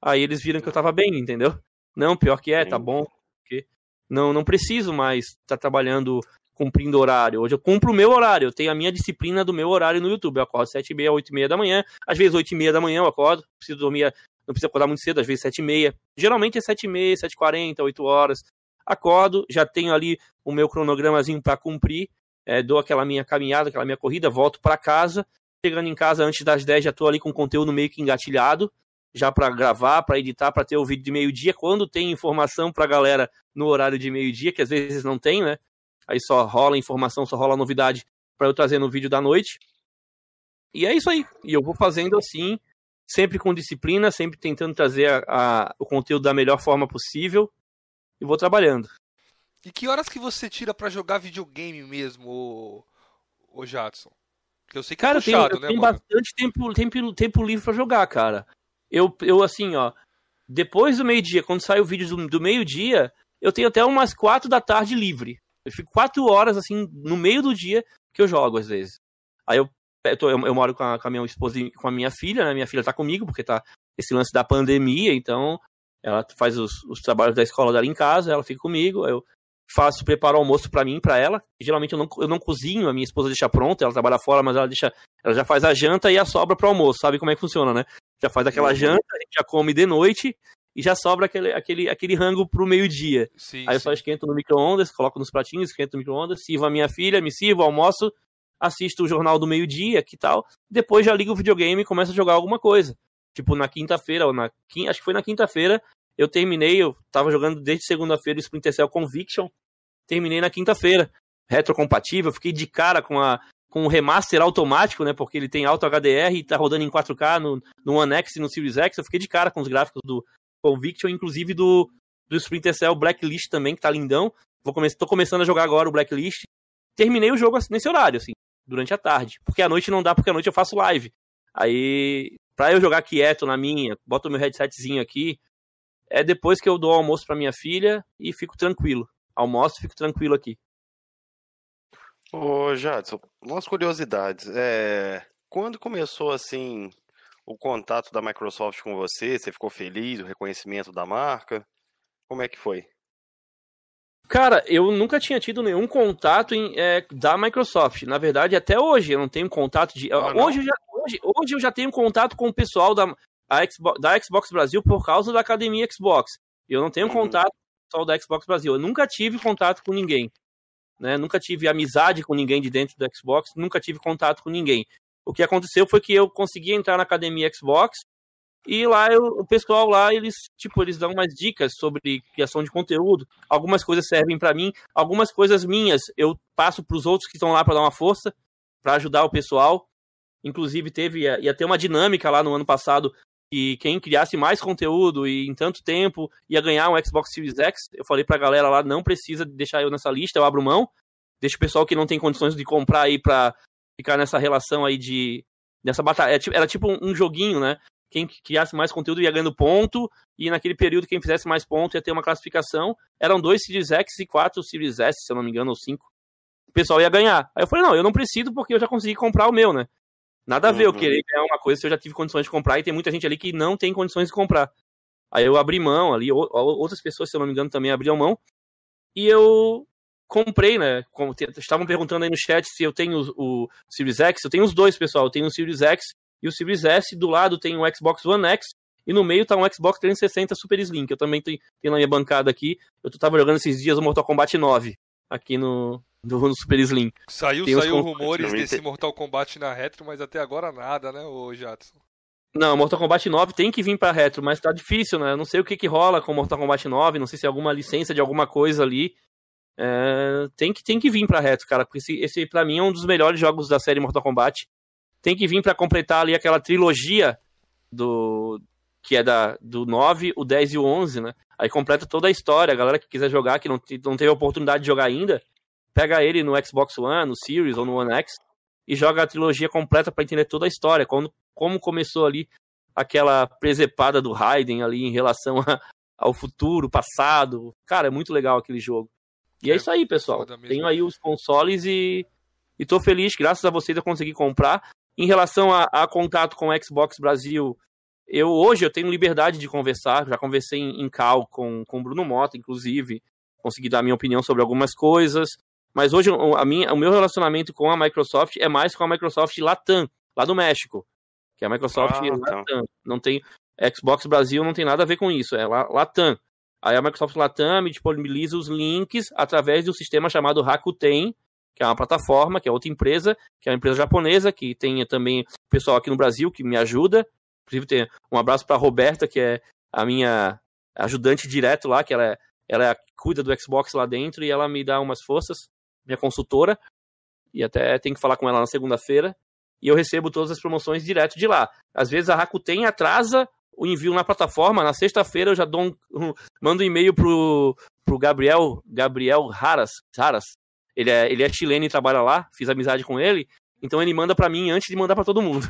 [SPEAKER 2] Aí eles viram que eu tava bem, entendeu? Não, pior que é, tá bom. Não, não preciso mais estar trabalhando cumprindo horário. Hoje eu cumpro o meu horário, eu tenho a minha disciplina do meu horário no YouTube. Eu acordo 7 e meia, 8 e meia da manhã, às vezes 8 e meia da manhã eu acordo, preciso dormir, não preciso acordar muito cedo, às vezes 7 e meia. Geralmente é 7 e meia, 7 e 40, 8 horas. Acordo, já tenho ali o meu cronogramazinho para cumprir, é, dou aquela minha caminhada, aquela minha corrida, volto para casa. Chegando em casa antes das 10 já tô ali com o conteúdo meio que engatilhado, já para gravar, para editar, para ter o vídeo de meio-dia. Quando tem informação pra galera no horário de meio-dia, que às vezes não tem, né? Aí só rola informação, só rola novidade para eu trazer no vídeo da noite. E é isso aí. E eu vou fazendo assim, sempre com disciplina, sempre tentando trazer a- a- o conteúdo da melhor forma possível e vou trabalhando.
[SPEAKER 3] E que horas que você tira pra jogar videogame mesmo, ô, ô Jadson? Que eu sei que
[SPEAKER 2] Cara,
[SPEAKER 3] é
[SPEAKER 2] eu tenho,
[SPEAKER 3] puxado,
[SPEAKER 2] eu
[SPEAKER 3] né,
[SPEAKER 2] tenho
[SPEAKER 3] mano?
[SPEAKER 2] bastante tempo, tempo, tempo livre pra jogar, cara. Eu, eu assim, ó, depois do meio-dia, quando sai o vídeo do, do meio-dia, eu tenho até umas quatro da tarde livre. Eu fico quatro horas, assim, no meio do dia que eu jogo, às vezes. Aí eu, eu, tô- eu- eu moro com a, com a minha esposa e com a minha filha, né? Minha filha tá comigo, porque tá esse lance da pandemia, então ela faz os, os trabalhos da escola dela em casa, ela fica comigo, eu faço, preparo o almoço pra mim, pra ela. Geralmente eu não, eu não cozinho, a minha esposa deixa pronto, ela trabalha fora, mas ela deixa, ela já faz a janta e a sobra pro almoço, sabe como é que funciona, né? Já faz aquela
[SPEAKER 5] Uhum.
[SPEAKER 2] janta, a gente já come de noite e já sobra aquele, aquele, aquele rango pro meio-dia. Aí eu
[SPEAKER 3] sim.
[SPEAKER 2] só esquento no micro-ondas, coloco nos pratinhos, esquento no micro-ondas, sirvo a minha filha, me sirvo, almoço, assisto o jornal do meio-dia, que tal. Depois já ligo o videogame e começo a jogar alguma coisa. Tipo, na quinta-feira, ou na acho que foi na quinta-feira, eu terminei, eu tava jogando desde segunda-feira o Splinter Cell Conviction, terminei na quinta-feira. Retrocompatível, fiquei de cara com a com o remaster automático, né? Porque ele tem alto HDR e tá rodando em 4K no, no One X e no Series X. Eu fiquei de cara com os gráficos do Conviction, inclusive do, do Splinter Cell Blacklist também, que tá lindão. Vou come tô começando a jogar agora o Blacklist. Terminei o jogo nesse horário, assim, durante a tarde. Porque à noite não dá, porque à noite eu faço live. Aí, pra eu jogar quieto na minha, boto meu headsetzinho aqui, é depois que eu dou o almoço pra minha filha e fico tranquilo. Almoço e fico tranquilo aqui.
[SPEAKER 5] Ô, Jadson, umas curiosidades. É, quando começou assim o contato da Microsoft com você, você ficou feliz, o reconhecimento da marca? Como é que foi?
[SPEAKER 2] Cara, eu nunca tinha tido nenhum contato em, é, da Microsoft. Na verdade, até hoje eu não tenho contato de.
[SPEAKER 5] Ah,
[SPEAKER 2] hoje, eu já, hoje, hoje eu já tenho contato com o pessoal da. Xbox, da Xbox Brasil por causa da academia Xbox. Eu não tenho uhum. contato só da Xbox Brasil. Eu nunca tive contato com ninguém. Né? Nunca tive amizade com ninguém de dentro do Xbox, nunca tive contato com ninguém. O que aconteceu foi que eu consegui entrar na academia Xbox e lá eu, o pessoal lá eles tipo eles dão umas dicas sobre criação de conteúdo. Algumas coisas servem para mim, algumas coisas minhas eu passo para os outros que estão lá para dar uma força, para ajudar o pessoal. Inclusive teve ia ter uma dinâmica lá no ano passado que quem criasse mais conteúdo e em tanto tempo ia ganhar um Xbox Series X. Eu falei pra galera lá, não precisa deixar eu nessa lista, eu abro mão. Deixa o pessoal que não tem condições de comprar aí pra ficar nessa relação aí de. Nessa batalha. Era tipo um joguinho, né? Quem criasse mais conteúdo ia ganhando ponto, e naquele período quem fizesse mais ponto ia ter uma classificação. Eram dois Series X e quatro Series S, se eu não me engano, ou cinco. O pessoal ia ganhar. Aí eu falei, não, eu não preciso porque eu já consegui comprar o meu, né? Nada a ver uhum. eu querer ganhar uma coisa se eu já tive condições de comprar e tem muita gente ali que não tem condições de comprar. Aí eu abri mão ali, outras pessoas, se eu não me engano, também abriam mão. E eu comprei, né? Estavam perguntando aí no chat se eu tenho o, o Series X. Eu tenho os dois, pessoal. Eu tenho o Series X e o Series S. Do lado tem o Xbox One X. E no meio tá um Xbox 360 Super Slim, que eu também tenho, tenho na minha bancada aqui. Eu tava jogando esses dias o Mortal Kombat 9 aqui no, do no Super Slim.
[SPEAKER 3] Saiu, Tem saiu rumores desse Mortal Kombat na retro, mas até agora nada, né, o Jadson?
[SPEAKER 2] Não, Mortal Kombat 9 tem que vir pra retro, mas tá difícil, né? Não sei o que que rola com Mortal Kombat 9, não sei se é alguma licença de alguma coisa ali. É, tem, que, tem que vir pra retro, cara, porque esse, esse pra mim é um dos melhores jogos da série Mortal Kombat. Tem que vir para completar ali aquela trilogia do que é da, do 9, o 10 e o 11, né? Aí completa toda a história. A galera que quiser jogar, que não, não teve a oportunidade de jogar ainda, pega ele no Xbox One, no Series ou no One X e joga a trilogia completa para entender toda a história, como, como começou ali aquela presepada do Raiden ali em relação a, ao futuro, passado. Cara, é muito legal aquele jogo. E é, é isso aí, pessoal. Tenho aí os consoles e, e tô feliz, graças a vocês eu consegui comprar. Em relação a, a contato com o Xbox Brasil, eu hoje eu tenho liberdade de conversar, já conversei em, em cal com, com o Bruno Mota, inclusive, consegui dar minha opinião sobre algumas coisas. Mas hoje a minha, o meu relacionamento com a Microsoft é mais com a Microsoft Latam, lá do México. Que é a Microsoft ah, tá. Latam. Não tem. Xbox Brasil não tem nada a ver com isso, é Latam. Aí a Microsoft Latam me disponibiliza os links através do sistema chamado Rakuten, que é uma plataforma, que é outra empresa, que é uma empresa japonesa, que tem também pessoal aqui no Brasil que me ajuda. Inclusive, tem um abraço para Roberta, que é a minha ajudante direto lá, que ela, é, ela é, cuida do Xbox lá dentro e ela me dá umas forças minha consultora, e até tem que falar com ela na segunda-feira, e eu recebo todas as promoções direto de lá. Às vezes a Rakuten atrasa o envio na plataforma, na sexta-feira eu já dou um, um, mando um e-mail pro, pro Gabriel, Gabriel Haras, Haras. Ele é, ele é chileno e trabalha lá, fiz amizade com ele, então ele manda para mim antes de mandar para todo mundo.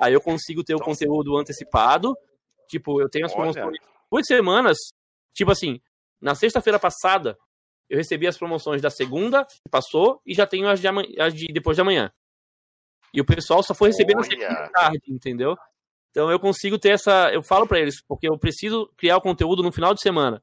[SPEAKER 2] Aí eu consigo ter o conteúdo antecipado, tipo, eu tenho as promoções duas semanas, tipo assim, na sexta-feira passada, eu recebi as promoções da segunda, que passou, e já tenho as de, as de depois de amanhã. E o pessoal só foi receber na segunda tarde, entendeu? Então eu consigo ter essa. Eu falo para eles, porque eu preciso criar o conteúdo no final de semana.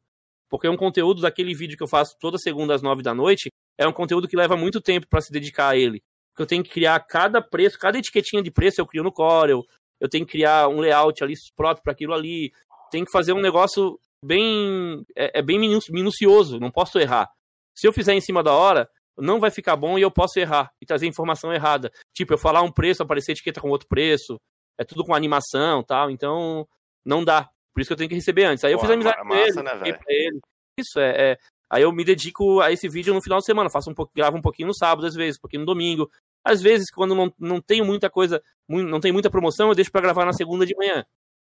[SPEAKER 2] Porque um conteúdo daquele vídeo que eu faço toda segunda às nove da noite é um conteúdo que leva muito tempo para se dedicar a ele. Porque eu tenho que criar cada preço, cada etiquetinha de preço eu crio no Corel. Eu tenho que criar um layout ali próprio para aquilo ali. Tem que fazer um negócio bem. É, é bem minucioso, não posso errar. Se eu fizer em cima da hora, não vai ficar bom e eu posso errar e trazer informação errada. Tipo, eu falar um preço, aparecer etiqueta com outro preço. É tudo com animação tal. Então, não dá. Por isso que eu tenho que receber antes. Aí eu fiz amizade com ele, né, ele. Isso, é, é, Aí eu me dedico a esse vídeo no final de semana. Faço um pouco, gravo um pouquinho no sábado, às vezes, um pouquinho no domingo. Às vezes, quando não, não tenho muita coisa, não tem muita promoção, eu deixo para gravar na segunda de manhã.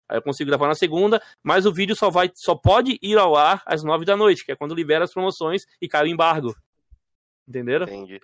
[SPEAKER 2] Aí eu consigo gravar na segunda, mas o vídeo só vai, só pode ir ao ar às nove da noite, que é quando libera as promoções e cai o embargo. Entenderam?
[SPEAKER 5] Entendi.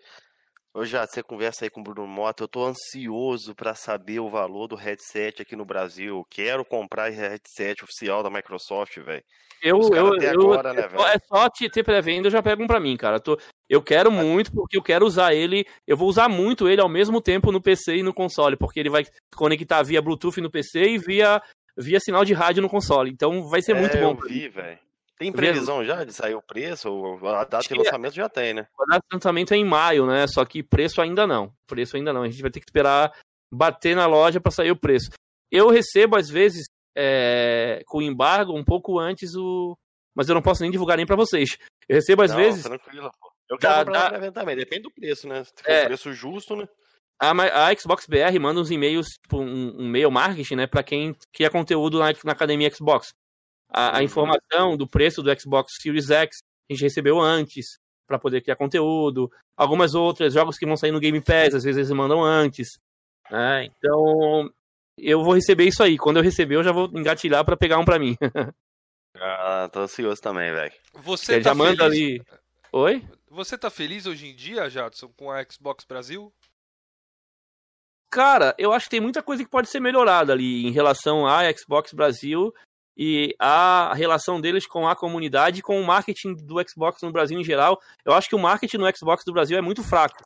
[SPEAKER 5] Ô, já, você conversa aí com o Bruno Mota, eu tô ansioso para saber o valor do headset aqui no Brasil. Quero comprar headset oficial da Microsoft, velho.
[SPEAKER 2] Eu, eu, eu, agora, né, é só te ter pré-venda, eu já pego um pra mim, cara. Eu, tô, eu quero muito, porque eu quero usar ele. Eu vou usar muito ele ao mesmo tempo no PC e no console, porque ele vai conectar via Bluetooth no PC e via via sinal de rádio no console. Então vai ser é, muito bom.
[SPEAKER 5] Eu vi, velho. Tem previsão já de sair o preço? A data de lançamento já tem, né?
[SPEAKER 2] A data de lançamento é em maio, né? Só que preço ainda não. Preço ainda não. A gente vai ter que esperar bater na loja para sair o preço. Eu recebo, às vezes, é, com embargo um pouco antes o. Mas eu não posso nem divulgar nem para vocês. Eu recebo às
[SPEAKER 5] Não,
[SPEAKER 2] vezes.
[SPEAKER 5] Tranquilo, pô. Eu quero
[SPEAKER 2] Dá-
[SPEAKER 5] comprar também, depende do preço, né? Se for
[SPEAKER 2] É.
[SPEAKER 5] preço justo, né?
[SPEAKER 2] A, a Xbox BR manda uns e-mails, tipo, um, um e-mail marketing, né, para quem cria conteúdo na, na academia Xbox. A, a informação do preço do Xbox Series X a gente recebeu antes para poder criar conteúdo. Algumas outras jogos que vão sair no Game Pass, às vezes eles mandam antes. né? Então eu vou receber isso aí. Quando eu receber, eu já vou engatilhar para pegar um para mim.
[SPEAKER 5] Ah, tô ansioso também, velho.
[SPEAKER 3] Você tá
[SPEAKER 2] já manda
[SPEAKER 3] feliz?
[SPEAKER 2] ali. Oi?
[SPEAKER 3] Você tá feliz hoje em dia, Jadson, com a Xbox Brasil?
[SPEAKER 2] Cara, eu acho que tem muita coisa que pode ser melhorada ali em relação à Xbox Brasil e a relação deles com a comunidade e com o marketing do Xbox no Brasil em geral. Eu acho que o marketing no Xbox do Brasil é muito fraco.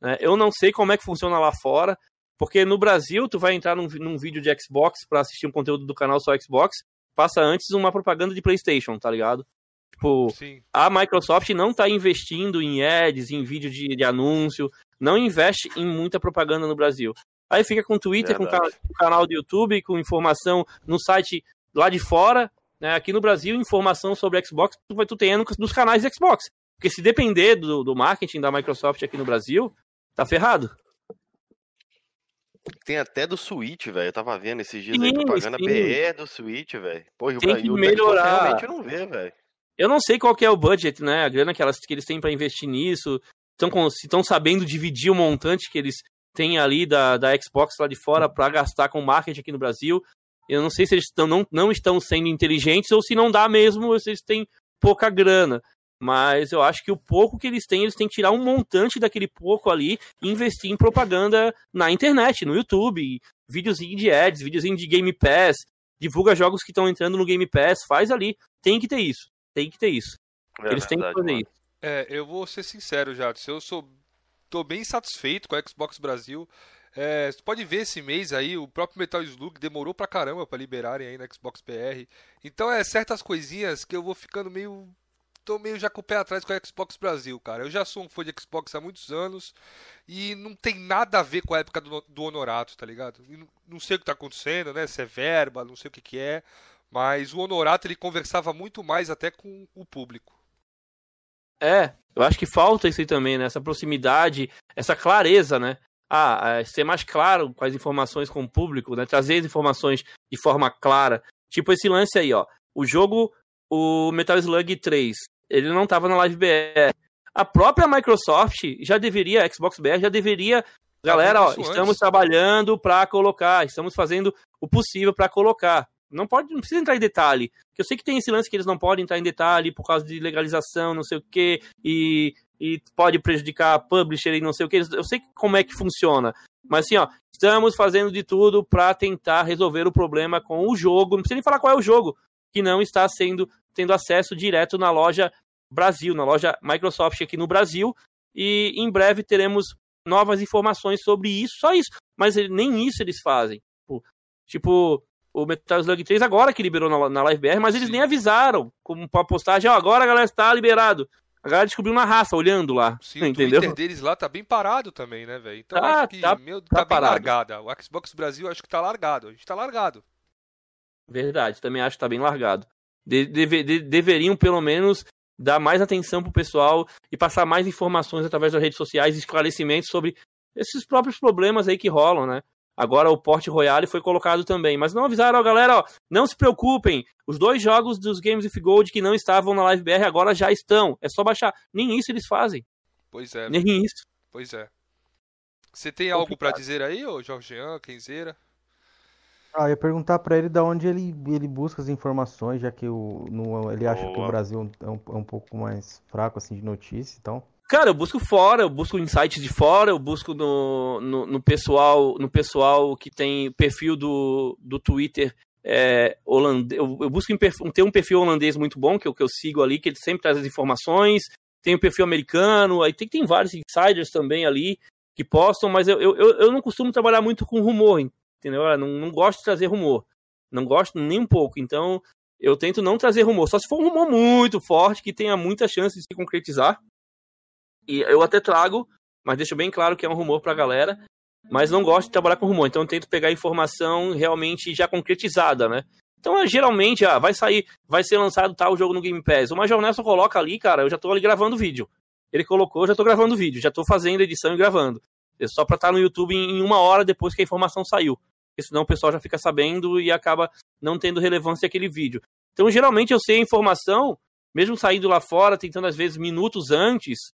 [SPEAKER 2] né? Eu não sei como é que funciona lá fora, porque no Brasil tu vai entrar num, num vídeo de Xbox pra assistir um conteúdo do canal só Xbox, passa antes uma propaganda de PlayStation, tá ligado? Tipo,
[SPEAKER 3] Sim.
[SPEAKER 2] a Microsoft não está investindo em ads, em vídeo de, de anúncio, não investe em muita propaganda no Brasil. Aí fica com Twitter, com
[SPEAKER 5] Verdade.
[SPEAKER 2] com canal do YouTube, com informação no site lá de fora. né? Aqui no Brasil, informação sobre Xbox tu vai tu tendo dos canais Xbox. Porque se depender do, do marketing da Microsoft aqui no Brasil, tá ferrado.
[SPEAKER 5] Tem até do Switch, velho. Eu tava vendo esses dias aí
[SPEAKER 2] Sim,
[SPEAKER 5] propaganda
[SPEAKER 2] sim.
[SPEAKER 5] BE do Switch, velho. Pô, o
[SPEAKER 2] Tem que
[SPEAKER 5] o Xbox
[SPEAKER 2] melhorar.
[SPEAKER 5] realmente não vê, velho.
[SPEAKER 2] Eu não sei qual que é o budget, né? A grana que, elas, que eles têm para investir nisso. Tão com- se estão sabendo dividir o montante que eles têm ali da, da Xbox lá de fora para gastar com marketing aqui no Brasil. Eu não sei se eles estão, não, não estão sendo inteligentes ou se não dá mesmo, ou se eles têm pouca grana. Mas eu acho que o pouco que eles têm, eles têm que tirar um montante daquele pouco ali e investir em propaganda na internet, no YouTube, videozinho de ads, videozinho de Game Pass, divulga jogos que estão entrando no Game Pass, faz ali. Tem que ter isso. Tem que ter isso.
[SPEAKER 5] É
[SPEAKER 2] Eles têm que
[SPEAKER 5] verdade,
[SPEAKER 2] fazer
[SPEAKER 5] mano.
[SPEAKER 2] isso.
[SPEAKER 3] É, eu vou ser sincero, Jadson. Eu sou tô bem satisfeito com a Xbox Brasil. É, você pode ver esse mês aí, o próprio Metal Slug demorou pra caramba pra liberarem aí na Xbox BR. Então é certas coisinhas que eu vou ficando meio. tô meio já com o pé atrás com a Xbox Brasil, cara. Eu já sou um fã de Xbox há muitos anos e não tem nada a ver com a época do, do Honorato, tá ligado? Não, não sei o que tá acontecendo, né? Se é verba, não sei o que que é. Mas o Honorato ele conversava muito mais até com o público.
[SPEAKER 2] É, eu acho que falta isso aí também, né? Essa proximidade, essa clareza, né? Ah, é, ser mais claro com as informações com o público, né? Trazer as informações de forma clara. Tipo esse lance aí, ó. O jogo, o Metal Slug 3, ele não tava na Live BR. A própria Microsoft já deveria, a Xbox BR já deveria. Galera, ó, estamos
[SPEAKER 3] antes.
[SPEAKER 2] trabalhando para colocar, estamos fazendo o possível para colocar. Não pode, não precisa entrar em detalhe. Eu sei que tem esse lance que eles não podem entrar em detalhe por causa de legalização, não sei o quê, e, e pode prejudicar a publisher e não sei o que. Eu sei como é que funciona. Mas assim, ó, estamos fazendo de tudo para tentar resolver o problema com o jogo. Não precisa nem falar qual é o jogo, que não está sendo tendo acesso direto na loja Brasil, na loja Microsoft aqui no Brasil. E em breve teremos novas informações sobre isso, só isso. Mas nem isso eles fazem. Tipo, Tipo, o Metal Slug 3 agora que liberou na, na Live BR, mas eles nem avisaram como pra postagem, ó, agora a galera está liberado. A galera descobriu na raça, olhando lá.
[SPEAKER 3] Sim, o
[SPEAKER 2] entendeu?
[SPEAKER 3] Twitter deles lá tá bem parado também, né, velho? Então
[SPEAKER 2] Tá,
[SPEAKER 3] acho que,
[SPEAKER 2] tá-
[SPEAKER 3] meu,
[SPEAKER 2] tá
[SPEAKER 3] tá, bem
[SPEAKER 2] parado.
[SPEAKER 3] largada. O Xbox Brasil acho que tá largado. A gente tá largado.
[SPEAKER 2] Verdade, também acho que tá bem largado. De- de- deveriam, pelo menos, dar mais atenção pro pessoal e passar mais informações através das redes sociais, esclarecimentos sobre esses próprios problemas aí que rolam, né? Agora o Port Royale foi colocado também, mas não avisaram, ó, galera, ó, não se preocupem, os dois jogos dos Games of Gold que não estavam na Live BR agora já estão, é só baixar. Nem isso eles fazem,
[SPEAKER 3] Pois é,
[SPEAKER 2] nem isso.
[SPEAKER 3] pois é. Você tem algo pra dizer aí, ô Jorgean, Kenzeira?
[SPEAKER 1] Ah, eu ia perguntar pra ele da onde ele, ele busca as informações, já que o, no, ele acha que o
[SPEAKER 5] Boa.
[SPEAKER 1] Brasil é um, é um pouco mais fraco assim de notícia, então.
[SPEAKER 2] Cara, eu busco fora, eu busco insights de fora, eu busco no, no, no pessoal no pessoal que tem perfil do, do Twitter é, holandês. Eu, eu busco ter um perfil holandês muito bom, que eu, que eu sigo ali, que ele sempre traz as informações. Tem o perfil americano, aí tem, tem vários insiders também ali que postam, mas eu, eu, eu não costumo trabalhar muito com rumor, entendeu? Eu não, não gosto de trazer rumor. Não gosto nem um pouco. Então, eu tento não trazer rumor. Só se for um rumor muito forte, que tenha muita chance de se concretizar. E eu até trago, mas deixo bem claro que é um rumor pra galera. mas não gosto de trabalhar com rumor. Então eu tento pegar informação realmente já concretizada, né? Então, é, geralmente, ah, vai sair, vai ser lançado tal jogo no Game Pass. O Major Nelson coloca ali, cara, eu já tô ali gravando vídeo. Ele colocou, eu já tô gravando vídeo, já tô fazendo edição e gravando. É só pra estar no YouTube em uma hora depois que a informação saiu. Porque senão o pessoal já fica sabendo e acaba não tendo relevância aquele vídeo. Então, geralmente, eu sei a informação, mesmo saindo lá fora, tentando às vezes minutos antes,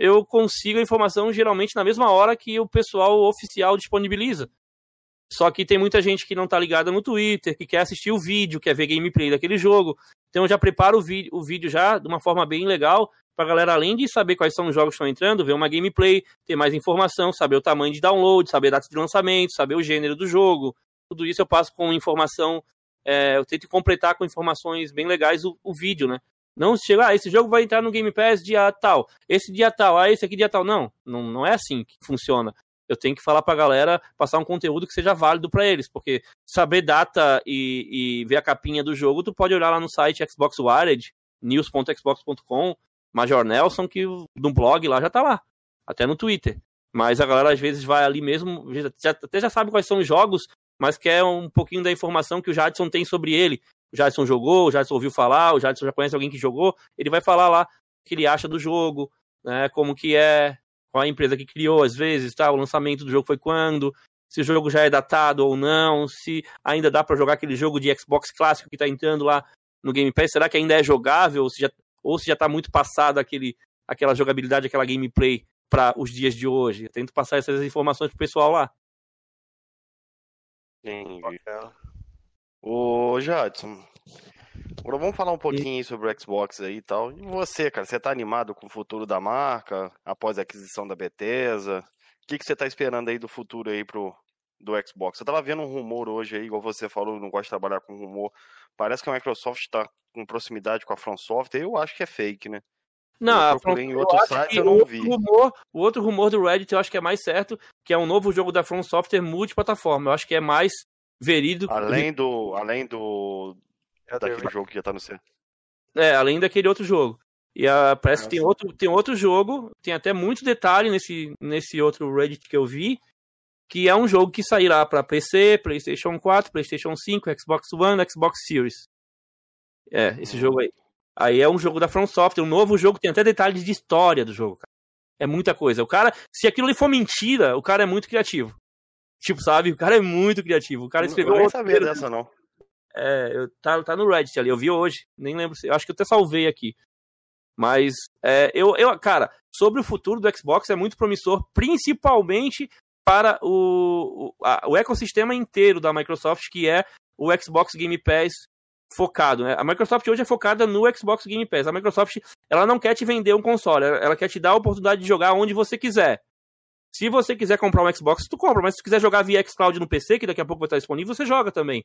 [SPEAKER 2] eu consigo a informação geralmente na mesma hora que o pessoal oficial disponibiliza. Só que tem muita gente que não tá ligada no Twitter, que quer assistir o vídeo, quer ver gameplay daquele jogo. Então eu já preparo o, vídeo, o vídeo já de uma forma bem legal pra galera, além de saber quais são os jogos que estão entrando, ver uma gameplay, ter mais informação, saber o tamanho de download, saber a data de lançamento, saber o gênero do jogo. Tudo isso eu passo com informação, é, eu tento completar com informações bem legais o, o vídeo, né? Não chegar, ah, esse jogo vai entrar no Game Pass dia tal, esse dia tal, ah, esse aqui dia tal. Não, não, não é assim que funciona eu tenho que falar pra galera, passar um conteúdo que seja válido para eles, porque saber data e, e, ver a capinha do jogo, tu pode olhar lá no site Xbox Wired, news.xbox.com, Major Nelson, que no blog lá já tá lá, até no Twitter. Mas a galera às vezes vai ali mesmo, já, até já sabe quais são os jogos, mas quer um pouquinho da informação que o Jadson tem sobre ele. O Jadson jogou, o Jadson ouviu falar, o Jadson já conhece alguém que jogou, ele vai falar lá o que ele acha do jogo, né, como que é, qual a empresa que criou, às vezes, tá? O lançamento do jogo foi quando, se o jogo já é datado ou não, se ainda dá para jogar aquele jogo de Xbox clássico que tá entrando lá no Game Pass, será que ainda é jogável ou se já, ou se já tá muito passado aquele, aquela jogabilidade, aquela gameplay para os dias de hoje? Eu tento passar essas informações pro pessoal lá.
[SPEAKER 5] Entendi. Ô, Jadson, Agora vamos falar um pouquinho e... sobre o Xbox aí e tal. E você, cara, você tá animado com o futuro da marca após a aquisição da Bethesda? O que, que você tá esperando aí do futuro aí pro do Xbox? Eu tava vendo um rumor hoje aí, igual você falou, não gosta de trabalhar com rumor. Parece que a Microsoft tá com proximidade com a From Software. Eu acho que é fake, né?
[SPEAKER 2] Não, eu procurei em outros sites eu não vi. Rumor, o outro rumor do Reddit eu acho que é mais certo, que é um novo jogo da From Software multiplataforma. Eu acho que é mais verídico.
[SPEAKER 5] Além do, além do é daquele jogo que já tá no C.
[SPEAKER 2] É, além daquele outro jogo. E a, parece que tem outro, tem outro jogo, tem até muito detalhe nesse, nesse outro Reddit que eu vi, que é um jogo que sairá para PC, PlayStation 4, PlayStation 5, Xbox One, Xbox Series. É, esse hum. jogo aí. Aí é um jogo da From Software, um novo jogo, tem até detalhes de história do jogo, cara. É muita coisa. O cara, se aquilo ali for mentira, o cara é muito criativo. Tipo, sabe? O cara é muito criativo. O cara escreveu.
[SPEAKER 5] Eu não sabia dessa, não.
[SPEAKER 2] É, eu, tá, tá no Reddit ali, eu vi hoje, nem lembro se. Acho que eu até salvei aqui. Mas é, eu, eu, cara, sobre o futuro do Xbox é muito promissor, principalmente para o, o, a, o ecossistema inteiro da Microsoft, que é o Xbox Game Pass focado. Né? A Microsoft hoje é focada no Xbox Game Pass. A Microsoft ela não quer te vender um console, ela quer te dar a oportunidade de jogar onde você quiser. Se você quiser comprar um Xbox, tu compra, mas se tu quiser jogar via xCloud no PC, que daqui a pouco vai estar disponível, você joga também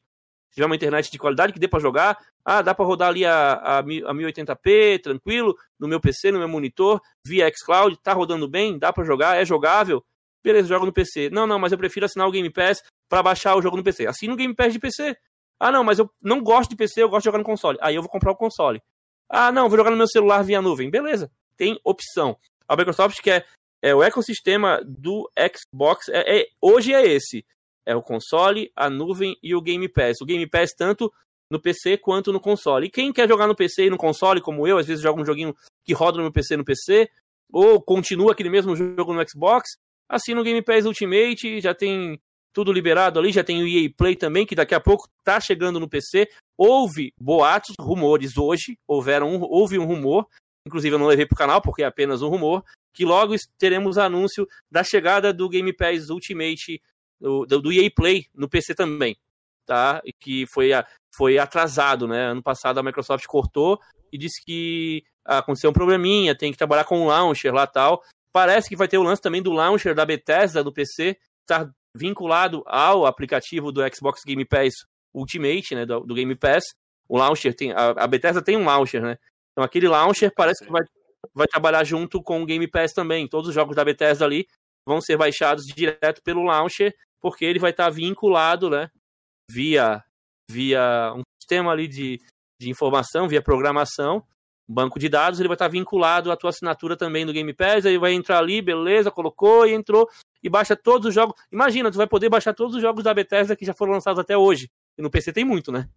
[SPEAKER 2] tiver uma internet de qualidade que dê para jogar, ah, dá para rodar ali a, a, a 1080p, tranquilo, no meu PC, no meu monitor, via xCloud, tá rodando bem, dá para jogar, é jogável, beleza, joga no PC. Não, não, mas eu prefiro assinar o Game Pass para baixar o jogo no PC. Assina o Game Pass de PC. Ah, não, mas eu não gosto de PC, eu gosto de jogar no console. Aí eu vou comprar o console. Ah, não, vou jogar no meu celular via nuvem. Beleza, tem opção. A Microsoft quer é, o ecossistema do Xbox, é, é, hoje é esse. É o console, a nuvem e o Game Pass. O Game Pass tanto no PC quanto no console. E quem quer jogar no PC e no console, como eu, às vezes joga um joguinho que roda no meu PC no PC, ou continua aquele mesmo jogo no Xbox, assina o Game Pass Ultimate, já tem tudo liberado ali, já tem o EA Play também, que daqui a pouco tá chegando no PC. Houve boatos, rumores hoje, houveram um, houve um rumor, inclusive eu não levei pro canal porque é apenas um rumor, que logo teremos anúncio da chegada do Game Pass Ultimate do, do EA Play no PC também, tá? E que foi, foi atrasado, né? Ano passado a Microsoft cortou e disse que aconteceu um probleminha, tem que trabalhar com o launcher lá tal. Parece que vai ter o lance também do launcher da Bethesda do PC, tá vinculado ao aplicativo do Xbox Game Pass Ultimate, né, do, do Game Pass. O launcher tem, a, a, Bethesda tem um launcher, né? Então aquele launcher parece que vai, vai trabalhar junto com o Game Pass também. Todos os jogos da Bethesda ali vão ser baixados direto pelo launcher porque ele vai estar vinculado, né, via, via um sistema ali de, de informação, via programação, banco de dados, ele vai estar vinculado à tua assinatura também do Game Pass, aí vai entrar ali, beleza, colocou e entrou, e baixa todos os jogos. Imagina, tu vai poder baixar todos os jogos da Bethesda que já foram lançados até hoje. E no PC tem muito, né?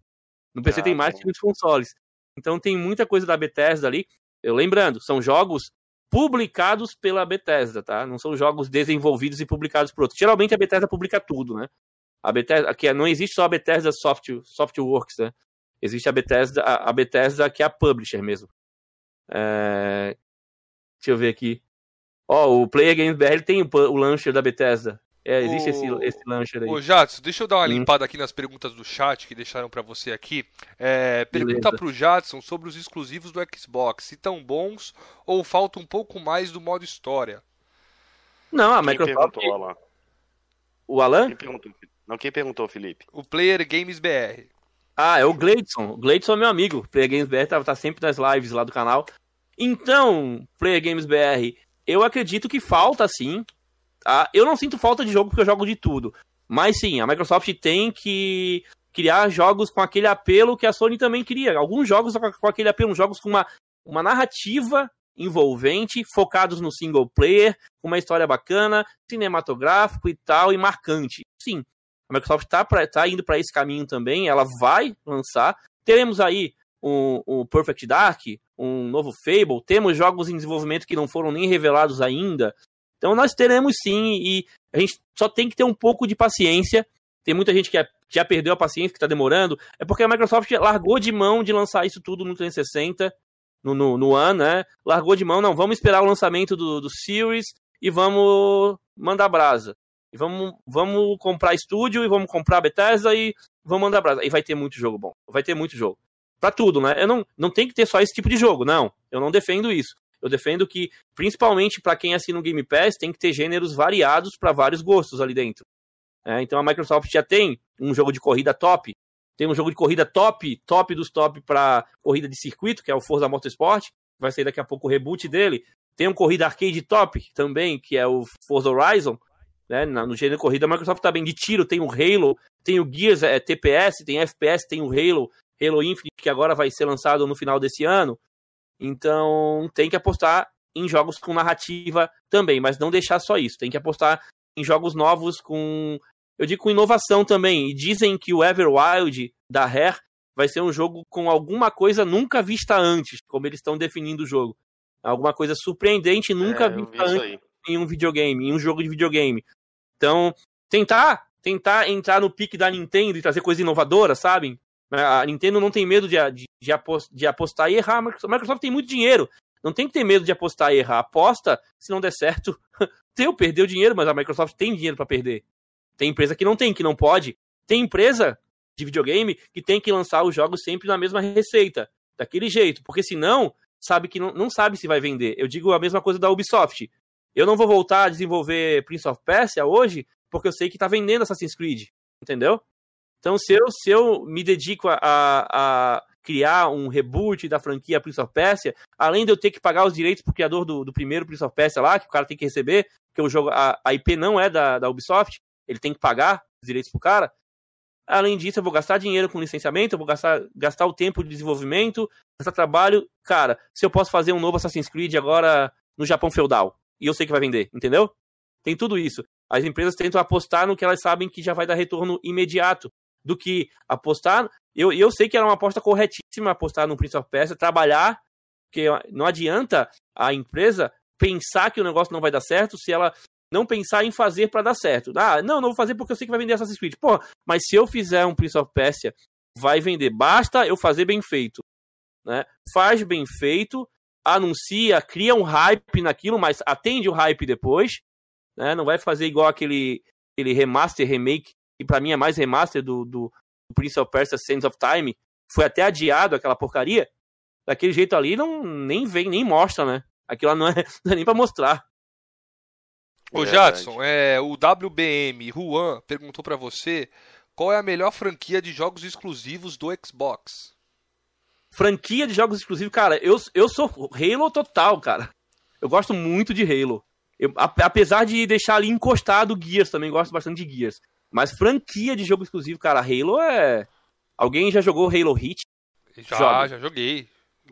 [SPEAKER 2] No PC
[SPEAKER 5] Ah,
[SPEAKER 2] tem mais
[SPEAKER 5] tá.
[SPEAKER 2] que nos consoles. Então tem muita coisa da Bethesda ali. Eu lembrando, são jogos publicados pela Bethesda, tá? Não são jogos desenvolvidos e publicados por outros. Geralmente a Bethesda publica tudo, né? A Bethesda, que não existe só a Bethesda Soft, Softworks, né? Existe a Bethesda, a, a Bethesda que é a publisher mesmo. É, Deixa eu ver aqui. Ó, o Player Games BR tem o, o launcher da Bethesda. É, existe
[SPEAKER 3] O-
[SPEAKER 2] esse, esse launcher aí.
[SPEAKER 3] Ô, Jadson, deixa eu dar uma limpada aqui nas perguntas do chat que deixaram pra você aqui. É, pergunta
[SPEAKER 2] Beleza.
[SPEAKER 3] pro Jadson sobre os exclusivos do Xbox, se tão bons ou falta um pouco mais do modo história.
[SPEAKER 2] Não, a
[SPEAKER 5] Quem
[SPEAKER 2] Microsoft.
[SPEAKER 5] perguntou, Alan?
[SPEAKER 2] O Alan?
[SPEAKER 5] Quem perguntou? Não, quem perguntou, Felipe?
[SPEAKER 3] O Player Games BR.
[SPEAKER 2] Ah, é o Gleidson. O Gleidson é meu amigo. Player Games BR tá, tá sempre nas lives lá do canal. Então, Player Games BR, eu acredito que falta sim. Eu não sinto falta de jogo porque eu jogo de tudo. Mas sim, a Microsoft tem que criar jogos com aquele apelo que a Sony também queria. Alguns jogos com aquele apelo, jogos com uma, uma narrativa envolvente, focados no single player, com uma história bacana, cinematográfico e tal, e marcante. Sim, a Microsoft está tá indo para esse caminho também, ela vai lançar. Teremos aí um, um Perfect Dark, um novo Fable, temos jogos em desenvolvimento que não foram nem revelados ainda. Então nós teremos sim, e a gente só tem que ter um pouco de paciência. Tem muita gente que é- já perdeu a paciência, que está demorando. É porque a Microsoft largou de mão de lançar isso tudo no 360, no, no, no ano, né? Largou de mão, não, vamos esperar o lançamento do, do Series e vamos mandar brasa. E vamos, vamos comprar estúdio e vamos comprar Bethesda e vamos mandar brasa. E vai ter muito jogo bom. Vai ter muito jogo. Pra tudo, né? Eu não, não tem que ter só esse tipo de jogo, não. Eu não defendo isso. Eu defendo que, principalmente pra quem assina o Game Pass, tem que ter gêneros variados pra vários gostos ali dentro. É, então a Microsoft já tem um jogo de corrida top, tem um jogo de corrida top, top dos top pra corrida de circuito, que é o Forza Motorsport, vai sair daqui a pouco o reboot dele. Tem um corrida arcade top também, que é o Forza Horizon, né? No gênero corrida, a Microsoft tá bem de tiro, tem o Halo, tem o Gears é, TPS, tem FPS, tem o Halo, Halo Infinite, que agora vai ser lançado no final desse ano. Então tem que apostar em jogos com narrativa também, mas não deixar só isso. Tem que apostar em jogos novos com, eu digo com inovação também. E dizem que o Everwild da Rare vai ser um jogo com alguma coisa nunca vista antes, como eles estão definindo o jogo. Alguma coisa surpreendente, nunca
[SPEAKER 5] É, vi
[SPEAKER 2] vista
[SPEAKER 5] isso
[SPEAKER 2] antes em um videogame, em um jogo de videogame. Então, tentar, tentar entrar no pique da Nintendo e trazer coisa inovadora, sabem? A Nintendo não tem medo de, de, de, apos- de apostar e errar. A Microsoft tem muito dinheiro. Não tem que ter medo de apostar e errar. Aposta, se não der certo, teu perdeu dinheiro, mas a Microsoft tem dinheiro para perder. Tem empresa que não tem, que não pode. Tem empresa de videogame que tem que lançar os jogos sempre na mesma receita, daquele jeito, porque senão sabe que não, não sabe se vai vender. Eu digo a mesma coisa da Ubisoft. Eu não vou voltar a desenvolver Prince of Persia hoje, porque eu sei que tá vendendo Assassin's Creed, entendeu? Então, se eu, se eu me dedico a, a- a criar um reboot da franquia Prince of Persia, além de eu ter que pagar os direitos pro criador do, do primeiro Prince of Persia lá, que o cara tem que receber, porque o jogo, a, a IP não é da, da Ubisoft, ele tem que pagar os direitos pro cara. Além disso, eu vou gastar dinheiro com licenciamento, eu vou gastar, gastar o tempo de desenvolvimento, gastar trabalho. Cara, se eu posso fazer um novo Assassin's Creed agora no Japão feudal, e eu sei que vai vender, entendeu? Tem tudo isso. As empresas tentam apostar no que elas sabem que já vai dar retorno imediato, do que apostar. Eu, eu sei que era uma aposta corretíssima apostar no Prince of Persia, trabalhar, porque não adianta a empresa pensar que o negócio não vai dar certo se ela não pensar em fazer para dar certo. Ah, não, não vou fazer porque eu sei que vai vender Assassin's Creed. Pô, mas se eu fizer um Prince of Persia, vai vender. Basta eu fazer bem feito. Né? Faz bem feito, anuncia, cria um hype naquilo, mas atende o hype depois. Né? Não vai fazer igual aquele, aquele remaster, remake, que para mim é mais remaster do, do, do Prince of Persia Sands of Time. Foi até adiado aquela porcaria. Daquele jeito ali, não nem vem, nem mostra, né? Aquilo lá não é, não é nem pra mostrar.
[SPEAKER 3] Ô
[SPEAKER 5] Verdade.
[SPEAKER 3] Jadson, é, o WBM Juan perguntou pra você qual é a melhor franquia de jogos exclusivos do Xbox.
[SPEAKER 2] franquia de jogos exclusivos, cara, eu, eu sou Halo total, cara. Eu gosto muito de Halo. Eu, apesar de deixar ali encostado Gears, também gosto bastante de Gears. Mas franquia de jogo exclusivo, cara, Halo é. Alguém já jogou Halo Hit?
[SPEAKER 3] Já,
[SPEAKER 2] Joga.
[SPEAKER 3] já joguei.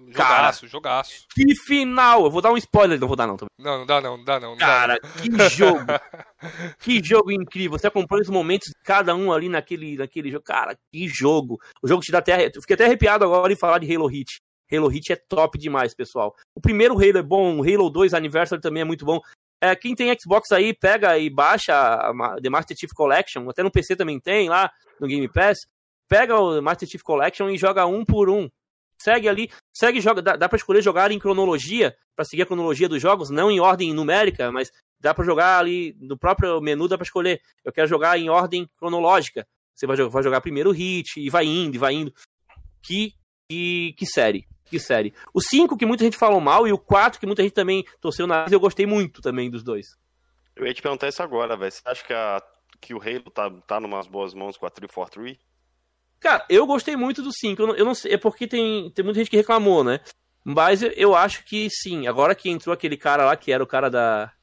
[SPEAKER 3] Jogaço, jogaço.
[SPEAKER 2] Que final! Eu vou dar um spoiler, não vou dar não. também.
[SPEAKER 3] Não, não dá não, não dá não. não dá
[SPEAKER 2] Cara,
[SPEAKER 3] não.
[SPEAKER 2] que jogo! que jogo incrível! Você acompanha os momentos de cada um ali naquele, naquele jogo. Cara, que jogo! O jogo te dá até. Eu fiquei até arrepiado agora em falar de Halo Hit. Halo Hit é top demais, pessoal. O primeiro Halo é bom, o Halo 2 Anniversary também é muito bom. É, quem tem Xbox aí, pega e baixa a The Master Chief Collection, até no PC também tem lá, no Game Pass. Pega o Master Chief Collection e joga um por um. Segue ali, segue joga. Dá, dá pra escolher jogar em cronologia, pra seguir a cronologia dos jogos, não em ordem numérica, mas dá pra jogar ali no próprio menu, dá pra escolher. Eu quero jogar em ordem cronológica. Você vai, vai jogar primeiro o hit, e vai indo, e vai indo. Que, que, que série. Que série. O 5, que muita gente falou mal, e o 4, que muita gente também torceu na eu gostei muito também dos dois.
[SPEAKER 5] Eu ia te perguntar isso agora, velho. Você acha que, a, que o Halo tá, tá numas boas mãos com a 343?
[SPEAKER 2] Cara, eu gostei muito do 5. Eu não, eu não sei, é porque tem, tem muita gente que reclamou, né? Mas eu, eu acho que sim. Agora que entrou aquele cara lá, que era o cara da.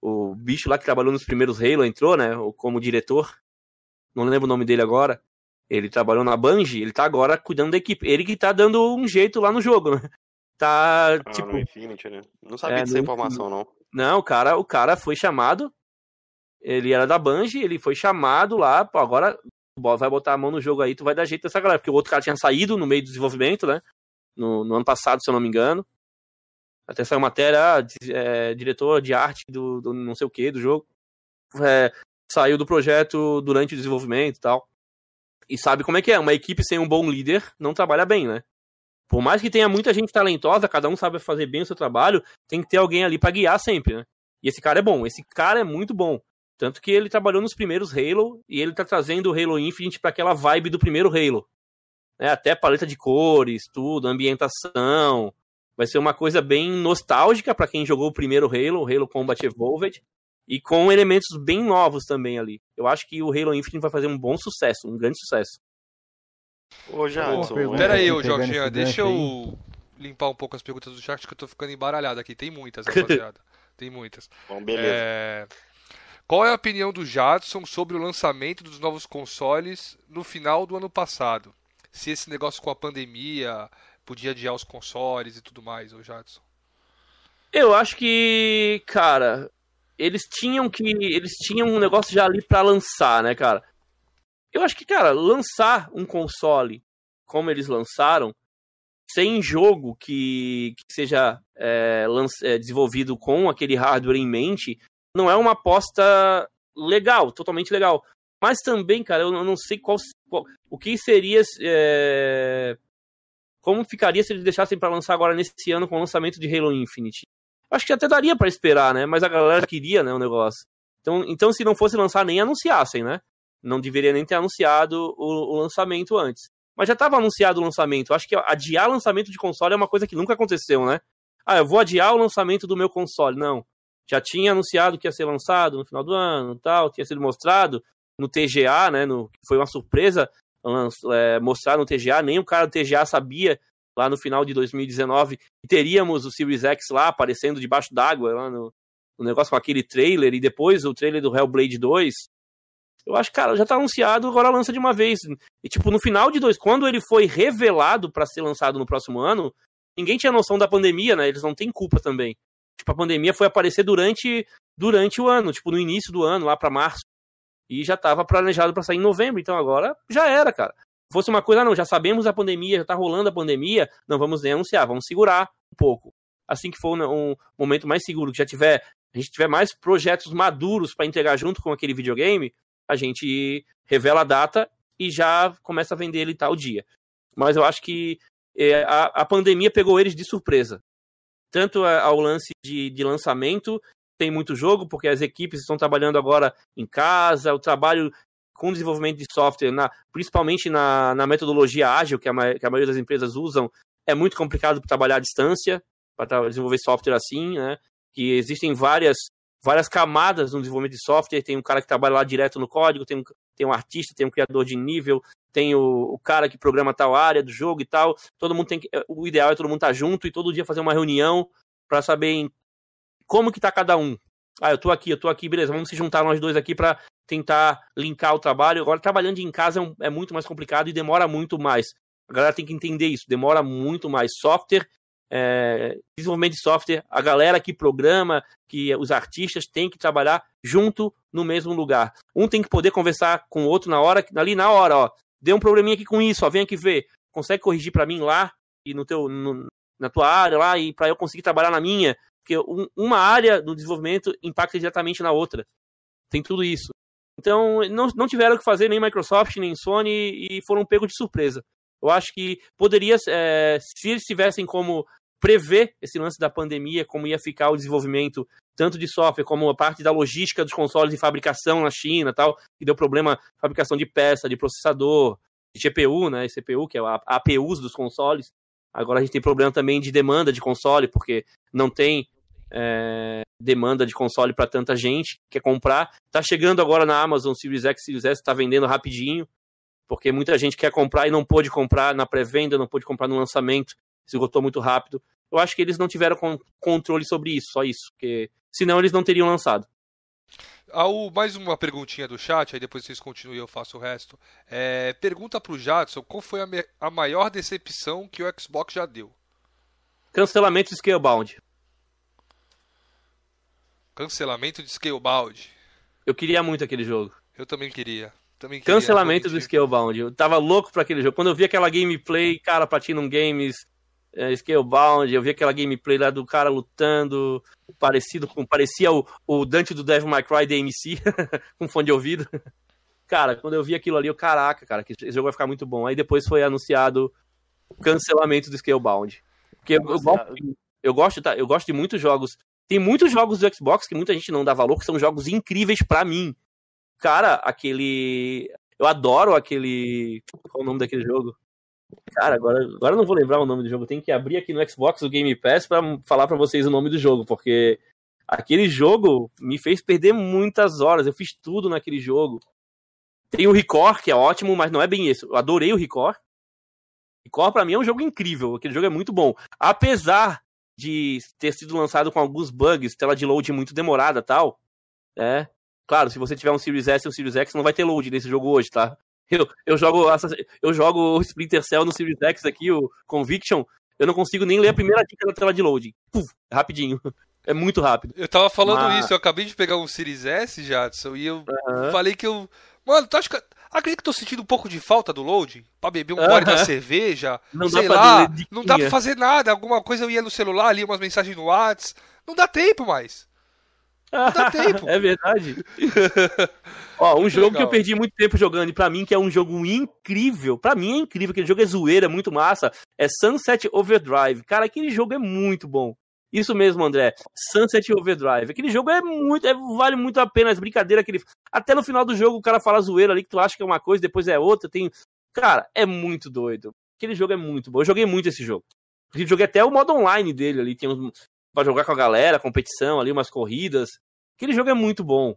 [SPEAKER 2] O bicho lá que trabalhou nos primeiros Halo, entrou, né? Como diretor. Não lembro o nome dele agora. Ele trabalhou na Bungie, ele tá agora cuidando da equipe. Ele que tá dando um jeito lá no jogo, né? Tá,
[SPEAKER 5] Ah,
[SPEAKER 2] tipo.
[SPEAKER 5] no Infinity, né? Não sabia
[SPEAKER 2] É,
[SPEAKER 5] dessa informação, não.
[SPEAKER 2] Não, o cara, o cara foi chamado. Ele era da Bungie, ele foi chamado lá. Pô, agora vai botar a mão no jogo aí, tu vai dar jeito dessa galera. Porque o outro cara tinha saído no meio do desenvolvimento, né? No, no ano passado, se eu não me engano. Até saiu matéria, ah, é, diretor de arte do, do não sei o que do jogo. É, saiu do projeto durante o desenvolvimento e tal. E sabe como é que é? Uma equipe sem um bom líder não trabalha bem, né? Por mais que tenha muita gente talentosa, cada um sabe fazer bem o seu trabalho, tem que ter alguém ali pra guiar sempre, né? E esse cara é bom, esse cara é muito bom. Tanto que ele trabalhou nos primeiros Halo e ele tá trazendo o Halo Infinite pra aquela vibe do primeiro Halo. Né? Até paleta de cores, tudo, ambientação. Vai ser uma coisa bem nostálgica pra quem jogou o primeiro Halo, o Halo Combat Evolved, e com elementos bem novos também ali. Eu acho que o Halo Infinite vai fazer um bom sucesso, um grande sucesso.
[SPEAKER 5] Ô, Jadson, é-
[SPEAKER 3] Pera aí, ô
[SPEAKER 1] esse
[SPEAKER 3] deixa eu limpar um pouco as perguntas do chat que eu tô ficando embaralhado aqui. Tem muitas, rapaziada. Tem muitas.
[SPEAKER 5] Bom, beleza.
[SPEAKER 3] É, Qual é a opinião do Jadson sobre o lançamento dos novos consoles no final do ano passado? Se esse negócio com a pandemia podia adiar os consoles e tudo mais, ô Jadson.
[SPEAKER 2] Eu acho que, cara, eles tinham que. Eles tinham um negócio já ali pra lançar, né, cara? Eu acho que, cara, lançar um console como eles lançaram, sem jogo que, que seja é, é, desenvolvido com aquele hardware em mente, não é uma aposta legal, totalmente legal. Mas também, cara, eu não- sei qual, qual- o que seria. é, como ficaria se eles deixassem pra lançar agora nesse ano com o lançamento de Halo Infinite? Acho que até daria pra esperar, né? Mas a galera queria, né, o negócio. Então, então se não fosse lançar, nem anunciassem, né? Não deveria nem ter anunciado o, o lançamento antes. Mas já estava anunciado o lançamento. Acho que adiar lançamento de console é uma coisa que nunca aconteceu, né? Ah, eu vou adiar o lançamento do meu console. Não. Já tinha anunciado que ia ser lançado no final do ano, tal, tinha sido mostrado no TGA, né? No, foi uma surpresa é, mostrar no TGA. Nem o cara do TGA sabia lá no final de 2019 que teríamos o Series X lá aparecendo debaixo d'água, lá no, no negócio com aquele trailer, e depois o trailer do Hellblade 2. Eu acho, cara, já tá anunciado, agora lança de uma vez. E, tipo, no final de dois, quando ele foi revelado para ser lançado no próximo ano, ninguém tinha noção da pandemia, né? Eles não têm culpa também. Tipo, a pandemia foi aparecer durante, durante o ano, tipo, no início do ano, lá para março. E já tava planejado para sair em novembro, então agora já era, cara. Se fosse uma coisa, ah, não, já sabemos a pandemia, já tá rolando a pandemia, não vamos nem anunciar, vamos segurar um pouco. Assim que for um momento mais seguro, que já tiver, a gente tiver mais projetos maduros para entregar junto com aquele videogame, a gente revela a data e já começa a vender ele tal dia. Mas eu acho que é, a, a, pandemia pegou eles de surpresa. Tanto ao lance de, de, lançamento, tem muito jogo, porque as equipes estão trabalhando agora em casa, o trabalho com desenvolvimento de software, na, principalmente na, na, metodologia ágil, que a, que a, maioria das empresas usam, é muito complicado trabalhar à distância, para desenvolver software assim, né? Que existem várias várias camadas no desenvolvimento de software. Tem um cara que trabalha lá direto no código, tem um, tem um artista, tem um criador de nível, tem o, o cara que programa tal área do jogo e tal. Todo mundo tem que, o ideal é todo mundo estar tá junto e todo dia fazer uma reunião para saber como que tá cada um. Ah, eu tô aqui, eu tô aqui, beleza, vamos se juntar nós dois aqui para tentar linkar o trabalho. Agora, trabalhando em casa é, um, é, muito mais complicado e demora muito mais. A galera tem que entender isso. Demora muito mais. Software, é, desenvolvimento de software, a galera que programa, que os artistas têm que trabalhar junto no mesmo lugar. Um tem que poder conversar com o outro na hora, ali na hora, ó. Deu um probleminha aqui com isso, ó, vem aqui ver. Consegue corrigir para mim lá e no teu, no, na tua área lá e para eu conseguir trabalhar na minha, porque um, uma área do desenvolvimento impacta diretamente na outra. Tem tudo isso. Então, não, não tiveram que fazer nem Microsoft, nem Sony e foram pegos de surpresa. Eu acho que poderia, é, se eles tivessem como prever esse lance da pandemia, como ia ficar o desenvolvimento tanto de software como a parte da logística dos consoles de fabricação na China tal, que deu problema fabricação de peça, de processador, de GPU, né, CPU, que é a APUs dos consoles. Agora a gente tem problema também de demanda de console, porque não tem é, demanda de console para tanta gente que quer comprar. Tá chegando agora na Amazon Series X, Series S, está vendendo rapidinho, porque muita gente quer comprar e não pôde comprar na pré-venda, não pôde comprar no lançamento esgotou muito rápido. Eu acho que eles não tiveram controle sobre isso, só isso, porque senão eles não teriam lançado.
[SPEAKER 3] Ah, mais uma perguntinha do chat, aí depois vocês continuam e eu faço o resto. É, pergunta pro Jadson, qual foi a, a, maior decepção que o Xbox já deu?
[SPEAKER 2] Cancelamento de Scalebound.
[SPEAKER 3] Cancelamento de Scalebound.
[SPEAKER 2] Eu queria muito aquele jogo.
[SPEAKER 3] Eu também queria. Também
[SPEAKER 2] queria Cancelamento do Scalebound. Eu tava louco pra aquele jogo. Quando eu vi aquela gameplay, cara, Platinum Games, é, Scalebound, eu vi aquela gameplay lá do cara lutando, parecido com. Parecia o, o Dante do Devil May Cry DMC, com fone de ouvido. Cara, quando eu vi aquilo ali, eu, caraca, cara, que esse jogo vai ficar muito bom. Aí depois foi anunciado o cancelamento do Scalebound. Porque eu, eu, gosto, eu, gosto, tá, eu gosto de muitos jogos. Tem muitos jogos do Xbox que muita gente não dá valor, que são jogos incríveis para mim. Cara, aquele. Eu adoro aquele. Qual é o nome daquele jogo? Cara, agora, agora não vou lembrar o nome do jogo. Tem que abrir aqui no Xbox o Game Pass para falar para vocês o nome do jogo, porque aquele jogo me fez perder muitas horas. Eu fiz tudo naquele jogo. Tem o Record, que é ótimo, mas não é bem isso. Eu adorei o Record. Record para mim é um jogo incrível. Aquele jogo é muito bom. Apesar de ter sido lançado com alguns bugs, tela de load muito demorada tal, é. Claro, se você tiver um Series S ou um Series X, não vai ter load nesse jogo hoje, tá? Eu, eu, jogo, eu jogo o Splinter Cell no Series X aqui, o Conviction, eu não consigo nem ler a primeira dica da tela de loading. Puf, rapidinho. É muito rápido.
[SPEAKER 3] Eu tava falando Mas... isso, eu acabei de pegar um Series S, Jadson, e eu uhum. falei que eu. Mano, tu acha que. Acredito que tô sentindo um pouco de falta do loading? Pra beber um gole da cerveja? Não sei lá, não dá pra fazer nada. Alguma coisa eu ia no celular, ali umas mensagens no WhatsApp. Não dá tempo mais.
[SPEAKER 2] Não dá tempo. é verdade. Ó, um jogo legal. que eu perdi muito tempo jogando, e pra mim que é um jogo incrível, pra mim é incrível, aquele jogo é zoeira, é muito massa, é Sunset Overdrive. Cara, aquele jogo é muito bom. Isso mesmo, André. Sunset Overdrive. Aquele jogo é muito. É, vale muito a pena as brincadeiras que ele. Até no final do jogo o cara fala zoeira ali que tu acha que é uma coisa, depois é outra. Tem. Cara, é muito doido. Aquele jogo é muito bom. Eu joguei muito esse jogo. Eu joguei até o modo online dele ali. Tem uns, pra jogar com a galera, competição ali, umas corridas. Aquele jogo é muito bom.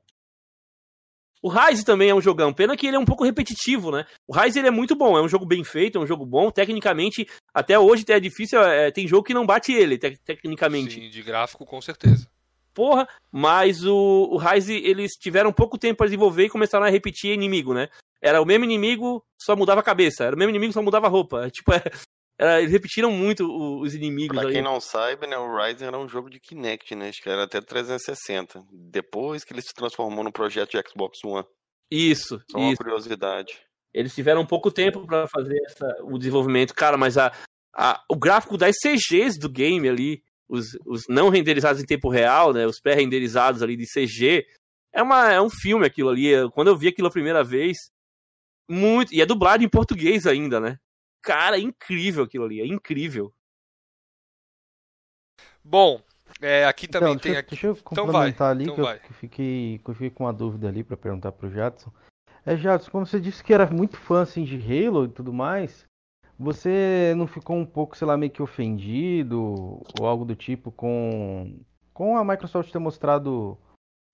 [SPEAKER 2] O Rise também é um jogão, pena que ele é um pouco repetitivo, né? O Rise ele é muito bom, é um jogo bem feito, é um jogo bom, tecnicamente, até hoje é difícil, é, tem jogo que não bate ele, te tecnicamente.
[SPEAKER 3] Sim, de gráfico com certeza.
[SPEAKER 2] Porra, mas o, o Rise, eles tiveram pouco tempo para desenvolver e começaram a repetir inimigo, né? Era o mesmo inimigo, só mudava a cabeça. Era o mesmo inimigo, só mudava a roupa. Tipo, é, eles repetiram muito os inimigos.
[SPEAKER 5] Pra quem não sabe, né, o Ryzen era um jogo de Kinect, né? Acho que era até 360. Depois que ele se transformou no projeto de Xbox One.
[SPEAKER 2] Isso.
[SPEAKER 5] Só uma curiosidade.
[SPEAKER 2] Eles tiveram pouco tempo para fazer essa, o desenvolvimento. Cara, mas a, a, o gráfico das CGs do game ali, os, os não renderizados em tempo real, né? Os pré-renderizados ali de CG, é, uma, é um filme aquilo ali. Quando eu vi aquilo a primeira vez, muito. E é dublado em português ainda, né? Cara, é incrível aquilo ali, é incrível.
[SPEAKER 3] Bom, é, aqui então, também
[SPEAKER 1] deixa,
[SPEAKER 3] tem.
[SPEAKER 1] Deixa eu então complementar então ali, então que, eu, que, fiquei, que eu fiquei com uma dúvida ali para perguntar pro Jadson. É, Jadson, como você disse que era muito fã assim, de Halo e tudo mais, você não ficou um pouco, sei lá, meio que ofendido ou algo do tipo com, com a Microsoft ter mostrado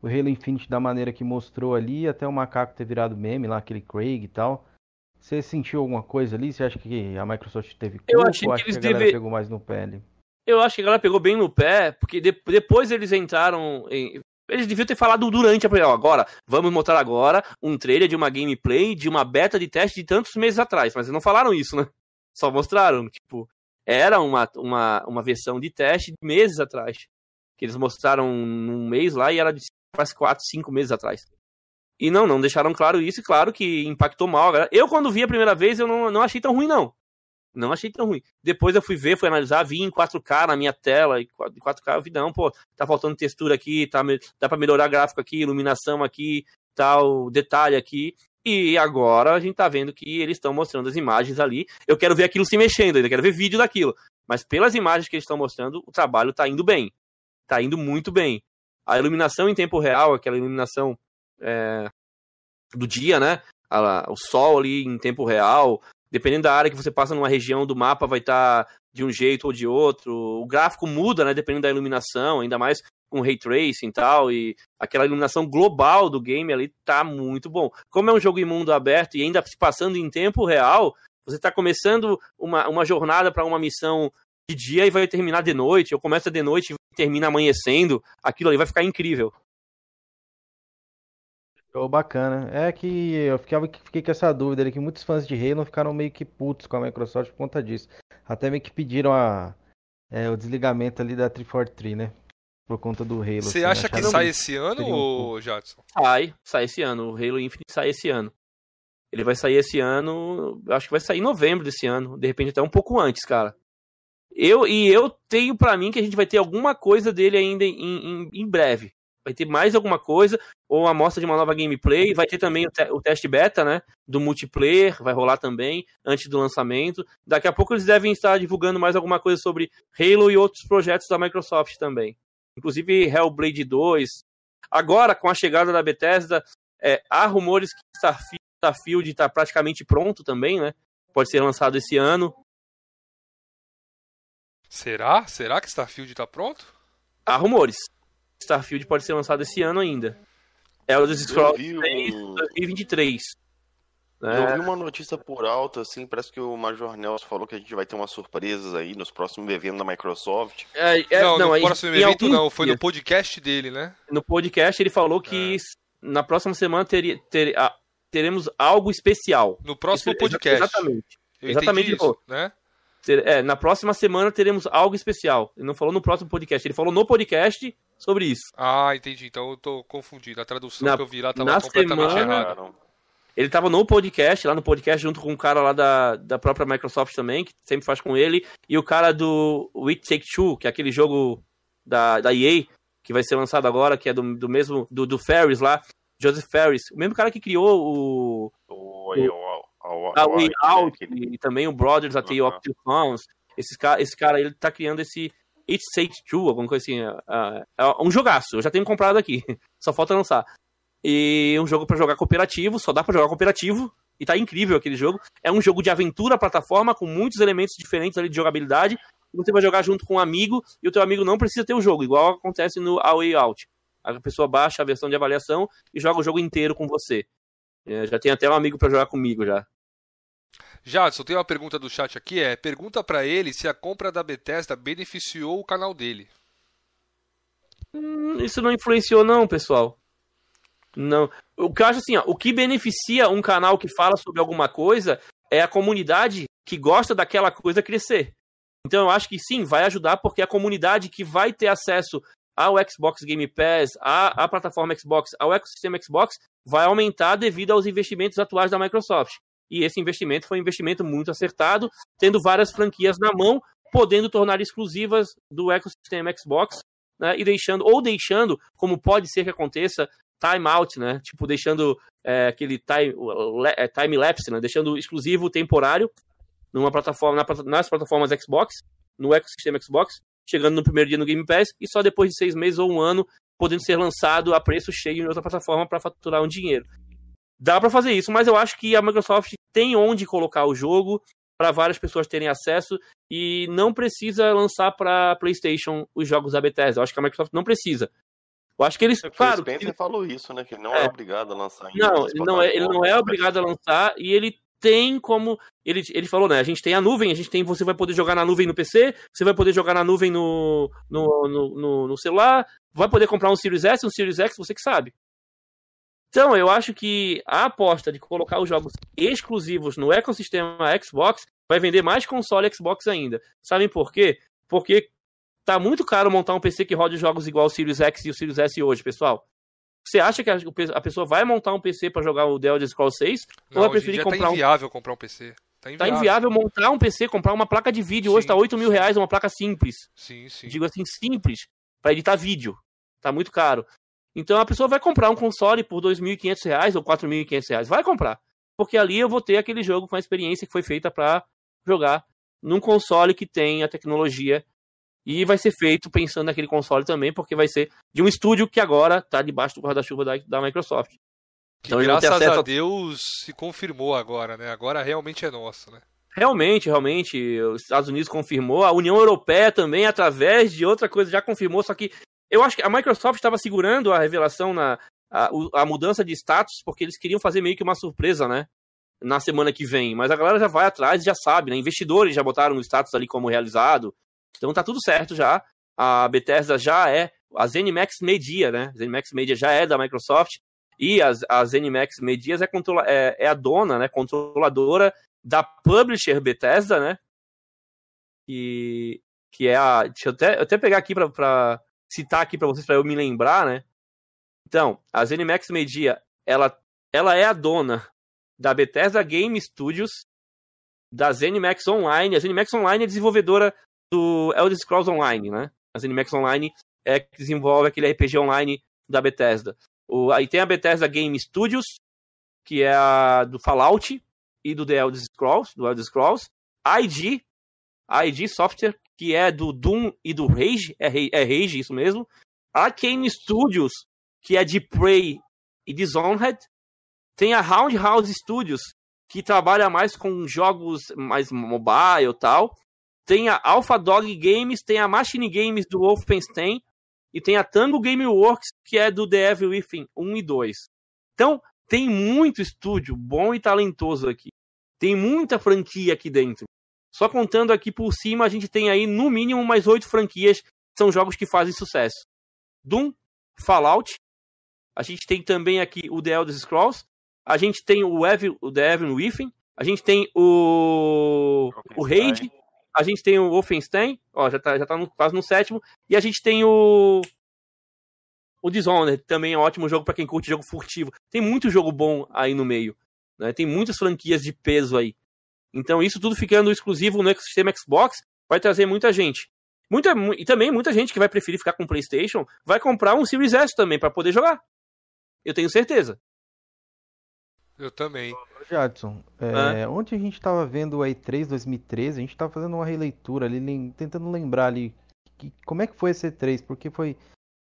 [SPEAKER 1] o Halo Infinite da maneira que mostrou ali, até o macaco ter virado meme lá, aquele Craig e tal. Você sentiu alguma coisa ali? Você acha que a Microsoft teve culpa
[SPEAKER 2] eu achei que, eles
[SPEAKER 1] que a galera deve... pegou mais no pé ali?
[SPEAKER 2] Eu acho que a galera pegou bem no pé, porque de... depois eles entraram em... Eles deviam ter falado durante a pré Agora, vamos mostrar agora um trailer de uma gameplay, de uma beta de teste de tantos meses atrás. Mas eles não falaram isso, né? Só mostraram, tipo, era uma, uma, uma versão de teste de meses atrás. Que eles mostraram num mês lá e era de quase 4, 5 meses atrás. E não, não deixaram claro isso, e claro que impactou mal. Eu, quando vi a primeira vez, eu não, não achei tão ruim, não. Não achei tão ruim. Depois eu fui ver, fui analisar, vi em 4K na minha tela, e 4K eu vi, não, pô, tá faltando textura aqui, tá, dá para melhorar gráfico aqui, iluminação aqui, tal, detalhe aqui. E agora a gente tá vendo que eles estão mostrando as imagens ali. Eu quero ver aquilo se mexendo, ainda quero ver vídeo daquilo. Mas pelas imagens que eles estão mostrando, o trabalho tá indo bem. Tá indo muito bem. A iluminação em tempo real, aquela iluminação é, do dia, né? o sol ali em tempo real, dependendo da área que você passa numa região do mapa, vai estar tá de um jeito ou de outro. O gráfico muda, né? Dependendo da iluminação, ainda mais com ray tracing e tal. E aquela iluminação global do game ali tá muito bom. Como é um jogo em mundo aberto e ainda se passando em tempo real, você está começando uma, uma jornada para uma missão de dia e vai terminar de noite, ou começa de noite e termina amanhecendo. Aquilo ali vai ficar incrível.
[SPEAKER 1] Oh, bacana. É que eu ficava, fiquei com essa dúvida ali, que muitos fãs de Halo ficaram meio que putos com a Microsoft por conta disso. Até meio que pediram a, é, o desligamento ali da 343, né? Por conta do Halo.
[SPEAKER 3] Você assim, acha que sai esse ano, ou Jadson?
[SPEAKER 2] Sai, sai esse ano. O Halo Infinite sai esse ano. Ele vai sair esse ano, acho que vai sair em novembro desse ano, de repente até um pouco antes, cara. Eu e eu tenho para mim que a gente vai ter alguma coisa dele ainda em, em, em breve vai ter mais alguma coisa, ou uma amostra de uma nova gameplay, vai ter também o, te o teste beta, né, do multiplayer, vai rolar também, antes do lançamento. Daqui a pouco eles devem estar divulgando mais alguma coisa sobre Halo e outros projetos da Microsoft também. Inclusive Hellblade 2. Agora, com a chegada da Bethesda, é, há rumores que Starfield está praticamente pronto também, né? Pode ser lançado esse ano.
[SPEAKER 3] Será? Será que Starfield está pronto?
[SPEAKER 2] Há rumores. Starfield pode ser lançado esse ano ainda. Elder Scrolls 3 2023.
[SPEAKER 5] Né? Eu vi uma notícia por alto, assim, parece que o Major Nelson falou que a gente vai ter umas surpresas aí nos próximos eventos da Microsoft.
[SPEAKER 3] É, é, não, não, no próximo evento não, foi no podcast dele, né?
[SPEAKER 2] No podcast ele falou que é. na próxima semana teria, ter, teremos algo especial.
[SPEAKER 3] No próximo Isso, podcast.
[SPEAKER 2] Exatamente. Eu exatamente. Isso, né? É, na próxima semana teremos algo especial. Ele não falou no próximo podcast, ele falou no podcast sobre isso.
[SPEAKER 3] Ah, entendi. Então eu tô confundido. A tradução na, que eu vi lá tava completamente semana, errada.
[SPEAKER 2] Ele tava no podcast, lá no podcast, junto com um cara lá da, da própria Microsoft também, que sempre faz com ele, e o cara do It Take Two, que é aquele jogo da, da EA, que vai ser lançado agora, que é do, do mesmo, do, do Ferris lá, Joseph Ferris, o mesmo cara que criou o... O, o, a Way Out, e também o Brothers, a Tale of Two. Esse cara, esse cara, ele tá criando esse It Takes Two, alguma coisa assim. É, é um jogaço, eu já tenho comprado aqui. Só falta lançar. E um jogo para jogar cooperativo, só dá para jogar cooperativo. E tá incrível aquele jogo. É um jogo de aventura plataforma com muitos elementos diferentes ali de jogabilidade. Você vai jogar junto com um amigo e o teu amigo não precisa ter o jogo, igual acontece no A Way Out. A pessoa baixa a versão de avaliação e joga o jogo inteiro com você. É, já tem até um amigo para jogar comigo já.
[SPEAKER 3] Jadson, tem uma pergunta do chat aqui, é, pergunta para ele se a compra da Bethesda beneficiou o canal dele.
[SPEAKER 2] Hum, isso não influenciou não, pessoal. Não. O que eu acho assim, ó, o que beneficia um canal que fala sobre alguma coisa é a comunidade que gosta daquela coisa crescer. Então eu acho que sim, vai ajudar porque a comunidade que vai ter acesso ao Xbox Game Pass, à, à plataforma Xbox, ao ecossistema Xbox, vai aumentar devido aos investimentos atuais da Microsoft e esse investimento foi um investimento muito acertado, tendo várias franquias na mão, podendo tornar exclusivas do ecossistema Xbox, né, e deixando, ou deixando, como pode ser que aconteça, timeout, né, tipo, deixando é, aquele time, é, time lapse, né, deixando exclusivo temporário numa plataforma, nas plataformas Xbox, no ecossistema Xbox, chegando no primeiro dia no Game Pass, e só depois de seis meses ou um ano podendo ser lançado a preço cheio em outra plataforma para faturar um dinheiro. Dá para fazer isso, mas eu acho que a Microsoft tem onde colocar o jogo para várias pessoas terem acesso e não precisa lançar para PlayStation os jogos da Bethesda. Eu acho que a Microsoft não precisa. Eu acho que eles,
[SPEAKER 5] é
[SPEAKER 2] claro,
[SPEAKER 5] Spencer ele falou isso, né, que ele não é, é obrigado a lançar.
[SPEAKER 2] Não, ele não é, ele não é obrigado a lançar e ele tem como ele, ele falou, né? A gente tem a nuvem, a gente tem, você vai poder jogar na nuvem no PC, você vai poder jogar na nuvem no, no, no, no, no celular, vai poder comprar um Series S, um Series X, você que sabe. Então, eu acho que a aposta de colocar os jogos exclusivos no ecossistema Xbox vai vender mais console Xbox ainda. Sabem por quê? Porque tá muito caro montar um PC que rode jogos igual o Series X e o Series S hoje, pessoal. Você acha que a pessoa vai montar um PC para jogar o The Elder Scrolls 6?
[SPEAKER 3] Não, ou vai preferir tá comprar tá inviável um... comprar um PC.
[SPEAKER 2] Tá inviável. tá inviável. montar um PC, comprar uma placa de vídeo. Sim, Hoje tá 8 mil reais uma placa simples.
[SPEAKER 3] Sim, sim.
[SPEAKER 2] Digo assim, simples. para editar vídeo. Tá muito caro. Então a pessoa vai comprar um console por 2.500 reais ou 4.500 reais. Vai comprar. Porque ali eu vou ter aquele jogo com a experiência que foi feita para jogar num console que tem a tecnologia e vai ser feito pensando naquele console também, porque vai ser de um estúdio que agora está debaixo do guarda-chuva da, da Microsoft.
[SPEAKER 3] Que então, graças acesso... a Deus se confirmou agora, né? Agora realmente é nosso, né?
[SPEAKER 2] Realmente, realmente, os Estados Unidos confirmou, a União Europeia também, através de outra coisa, já confirmou, só que eu acho que a Microsoft estava segurando a revelação na a, a, mudança de status, porque eles queriam fazer meio que uma surpresa, né? Na semana que vem. Mas a galera já vai atrás e já sabe, né? Investidores já botaram o status ali como realizado. Então tá tudo certo já. A Bethesda já é, a ZeniMax Media, né? A ZeniMax Media já é da Microsoft e as, a ZeniMax Medias é, controla, é, é, a dona, né? Controladora da publisher Bethesda, né? Que, que é a. Deixa eu até, eu até pegar aqui para citar aqui para vocês, para eu me lembrar, né? Então, a ZeniMax Media, ela, ela é a dona da Bethesda Game Studios, da ZeniMax Online. A ZeniMax Online é desenvolvedora do Elder Scrolls Online, né? A ZeniMax Online é que desenvolve aquele RPG online da Bethesda. O, aí tem a Bethesda Game Studios, que é a do Fallout e do The Elder Scrolls, do Elder Scrolls. ID, ID Software, que é do Doom e do Rage, é, é Rage, isso mesmo. Arcane Studios, que é de Prey e Dishonored. Tem a Roundhouse Studios, que trabalha mais com jogos mais mobile e tal tem a Alpha Dog Games, tem a Machine Games do Wolfenstein e tem a Tango Gameworks, que é do The Evil Within 1 e 2. Então, tem muito estúdio bom e talentoso aqui. Tem muita franquia aqui dentro. Só contando aqui por cima, a gente tem aí no mínimo mais oito franquias que são jogos que fazem sucesso. Doom, Fallout, a gente tem também aqui o The Elder Scrolls, a gente tem o, Evil, o The Evil Within, a gente tem o, o Raid, a gente tem o Wolfenstein, ó, já tá, já tá no, quase no sétimo, e a gente tem o o Dishonored, também é um ótimo jogo para quem curte jogo furtivo. Tem muito jogo bom aí no meio, né? Tem muitas franquias de peso aí. Então isso tudo ficando exclusivo no sistema Xbox vai trazer muita gente. Muita, e também muita gente que vai preferir ficar com o PlayStation vai comprar um Series S também para poder jogar. Eu tenho certeza.
[SPEAKER 3] Eu também.
[SPEAKER 1] Jadson, é, ontem a gente estava vendo o E3 2013, a gente estava fazendo uma releitura ali, tentando lembrar ali que, como é que foi esse E3, porque foi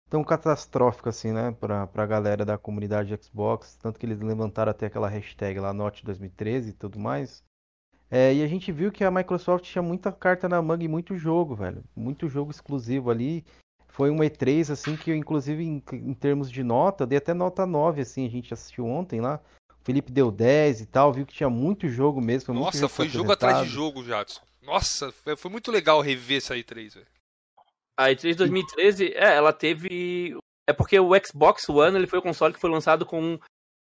[SPEAKER 1] tão catastrófico assim, né, pra, pra galera da comunidade Xbox, tanto que eles levantaram até aquela hashtag lá, Note 2013 e tudo mais. É, e a gente viu que a Microsoft tinha muita carta na manga e muito jogo, velho, muito jogo exclusivo ali. Foi um E3, assim, que eu, inclusive, em, em termos de nota, dei até nota 9, assim, a gente assistiu ontem lá. Felipe deu 10 e tal, viu que tinha muito jogo mesmo. Foi
[SPEAKER 3] Nossa,
[SPEAKER 1] jogo
[SPEAKER 3] foi jogo atrás de jogo, Jadson. Nossa, foi muito legal rever essa E3, velho.
[SPEAKER 2] A E3 2013, é, ela teve. É porque o Xbox One ele foi o console que foi lançado com,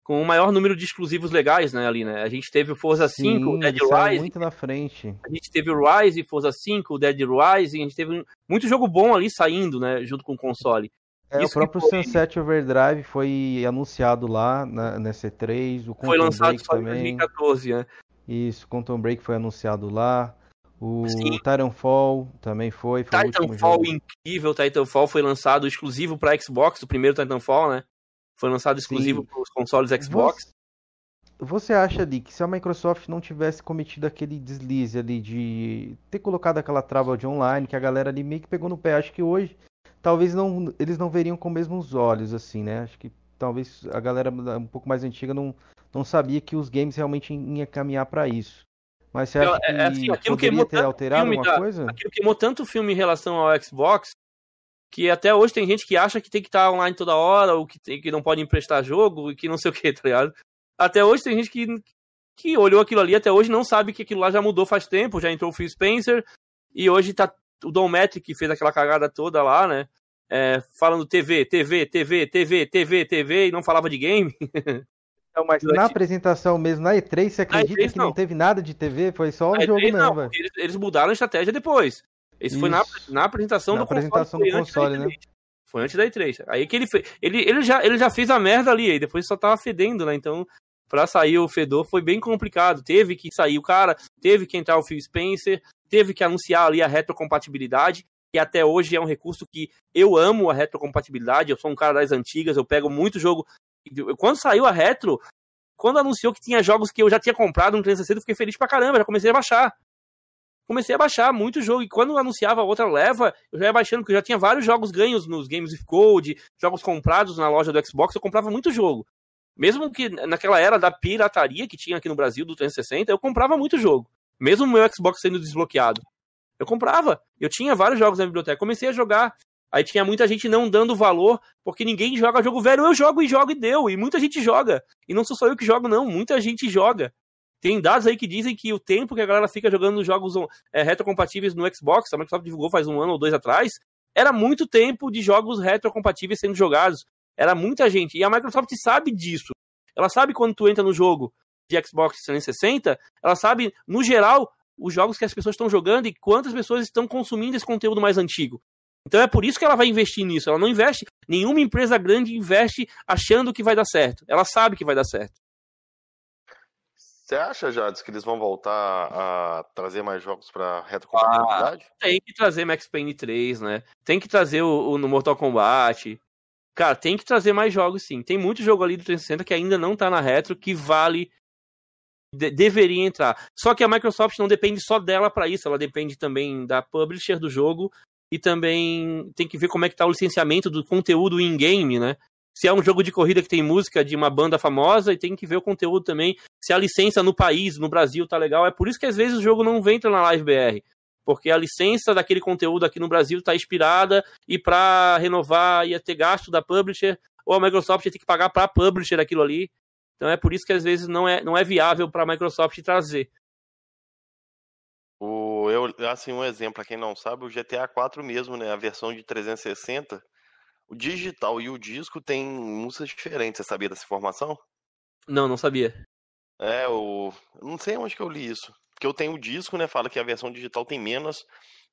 [SPEAKER 2] com o maior número de exclusivos legais, né, ali, né? A gente teve o Forza 5, Sim, o Dead Rise.
[SPEAKER 1] muito na frente.
[SPEAKER 2] A gente teve o Rise, Forza 5, o Dead Rise, a gente teve muito jogo bom ali saindo, né, junto com o console.
[SPEAKER 1] É, o próprio foi... Sunset Overdrive foi anunciado lá na, na C3. O
[SPEAKER 2] foi lançado Break também. em 2014, né?
[SPEAKER 1] Isso, Quantum Break foi anunciado lá. O Sim. Titanfall também foi. foi
[SPEAKER 2] Titanfall incrível, Titanfall foi lançado exclusivo para Xbox, o primeiro Titanfall, né? Foi lançado exclusivo para os consoles Xbox.
[SPEAKER 1] Você, você acha ali que se a Microsoft não tivesse cometido aquele deslize ali de ter colocado aquela trava de online, que a galera ali meio que pegou no pé, acho que hoje talvez não, eles não veriam com os mesmos olhos, assim, né? Acho que talvez a galera um pouco mais antiga não, não sabia que os games realmente iam caminhar para isso. Mas você acha é, que é, assim, poderia ter alterado alguma da, coisa?
[SPEAKER 2] Aquilo queimou tanto filme em relação ao Xbox que até hoje tem gente que acha que tem que estar online toda hora ou que, tem, que não pode emprestar jogo e que não sei o que, tá ligado? Até hoje tem gente que, que olhou aquilo ali até hoje não sabe que aquilo lá já mudou faz tempo, já entrou o Phil Spencer e hoje tá o Don Matt que fez aquela cagada toda lá, né? É, falando TV, TV, TV, TV, TV, TV, e não falava de game.
[SPEAKER 1] Não, mas na apresentação mesmo, na E3, você acredita E3, que não. não. teve nada de TV? Foi só o jogo mesmo, velho.
[SPEAKER 2] Eles, eles, mudaram a estratégia depois. Isso, foi na, na apresentação
[SPEAKER 1] na
[SPEAKER 2] do
[SPEAKER 1] apresentação console. Do console né?
[SPEAKER 2] Foi antes da E3. Aí que ele fez. Ele, ele, já, ele já fez a merda ali, aí depois só tava fedendo, né? Então, pra sair o fedor foi bem complicado. Teve que sair o cara, teve que entrar o Phil Spencer, teve que anunciar ali a retrocompatibilidade que até hoje é um recurso que eu amo a retrocompatibilidade, eu sou um cara das antigas, eu pego muito jogo. Quando saiu a retro, quando anunciou que tinha jogos que eu já tinha comprado no 360, eu fiquei feliz pra caramba, já comecei a baixar. Comecei a baixar muito jogo, e quando anunciava outra leva, eu já ia baixando, porque eu já tinha vários jogos ganhos nos Games of Code, jogos comprados na loja do Xbox, eu comprava muito jogo. Mesmo que naquela era da pirataria que tinha aqui no Brasil, do 360, eu comprava muito jogo. Mesmo o meu Xbox sendo desbloqueado. Eu comprava. Eu tinha vários jogos na biblioteca. Comecei a jogar. Aí tinha muita gente não dando valor, porque ninguém joga jogo velho. Eu jogo e jogo e deu. E muita gente joga. E não sou só eu que jogo, não. Muita gente joga. Tem dados aí que dizem que o tempo que a galera fica jogando jogos é, retrocompatíveis no Xbox, a Microsoft divulgou faz um ano ou dois atrás, era muito tempo de jogos retrocompatíveis sendo jogados. Era muita gente. E a Microsoft sabe disso. Ela sabe quando tu entra no jogo de Xbox 360, ela sabe, no geral, os jogos que as pessoas estão jogando e quantas pessoas estão consumindo esse conteúdo mais antigo. Então é por isso que ela vai investir nisso. Ela não investe, nenhuma empresa grande investe achando que vai dar certo. Ela sabe que vai dar certo.
[SPEAKER 5] Você acha, Jades, que eles vão voltar a trazer mais jogos para retrocompatibilidade?
[SPEAKER 2] Ah, tem que trazer Max Payne 3, né? Tem que trazer o, o, no Mortal Kombat. Cara, tem que trazer mais jogos sim. Tem muito jogo ali do 360 que ainda não tá na retro que vale de deveria entrar. Só que a Microsoft não depende só dela para isso, ela depende também da publisher do jogo e também tem que ver como é que tá o licenciamento do conteúdo in-game, né? Se é um jogo de corrida que tem música de uma banda famosa, e tem que ver o conteúdo também, se a licença no país, no Brasil, tá legal. É por isso que às vezes o jogo não vem na Live BR. Porque a licença daquele conteúdo aqui no Brasil está expirada e para renovar ia ter gasto da publisher, ou a Microsoft ia ter que pagar para a publisher aquilo ali. Então é por isso que às vezes não é, não é viável para a Microsoft trazer.
[SPEAKER 5] O, eu, assim, um exemplo, para quem não sabe, o GTA 4 mesmo, né? A versão de 360, o digital e o disco tem músicas diferentes. Você sabia dessa informação?
[SPEAKER 2] Não, não sabia.
[SPEAKER 5] É, o. Não sei onde que eu li isso. Porque eu tenho o disco, né? Fala que a versão digital tem menos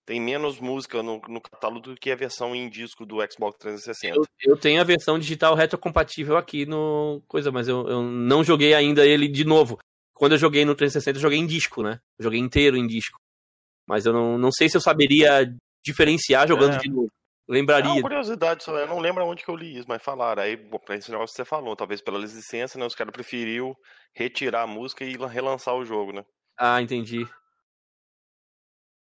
[SPEAKER 5] tem menos música no, no, catálogo do que a versão em disco do Xbox 360.
[SPEAKER 2] Eu, eu tenho a versão digital retrocompatível aqui no coisa, mas eu, eu, não joguei ainda ele de novo. Quando eu joguei no 360, eu joguei em disco, né? Eu joguei inteiro em disco. Mas eu não, não sei se eu saberia diferenciar jogando é. de novo. Lembraria. É uma
[SPEAKER 5] curiosidade só, eu não lembro onde que eu li isso, mas falaram. Aí, bom, pra esse negócio que você falou, talvez pela licença, né? Os caras preferiu retirar a música e relançar o jogo, né?
[SPEAKER 2] Ah, entendi.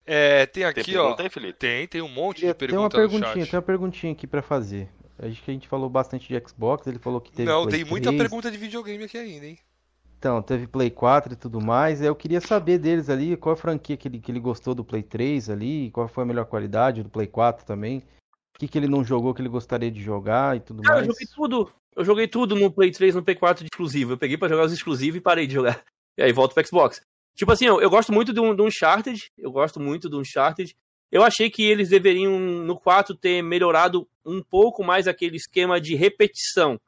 [SPEAKER 3] É, tem aqui, tem ó. Aí, Felipe? Tem, tem um monte de perguntas. Tem
[SPEAKER 1] uma perguntinha, tem uma perguntinha aqui para fazer. Acho que a gente falou bastante de Xbox, ele falou que teve.
[SPEAKER 3] Não, Play tem muita pergunta de videogame aqui ainda, hein?
[SPEAKER 1] Então, teve Play 4 e tudo mais. Eu queria saber deles ali, qual a franquia que ele, que ele gostou do Play 3 ali, qual foi a melhor qualidade do Play 4 também. O que, que ele não jogou que ele gostaria de jogar e tudo Cara, mais.
[SPEAKER 2] Eu joguei tudo. Eu joguei tudo no Play 3 no Play 4 de exclusivo. Eu peguei para jogar os exclusivos e parei de jogar. E aí volto pro Xbox. Tipo assim, eu, eu gosto muito do, do Uncharted. Eu gosto muito do Uncharted. Eu achei que eles deveriam, no 4, ter melhorado um pouco mais aquele esquema de repetição.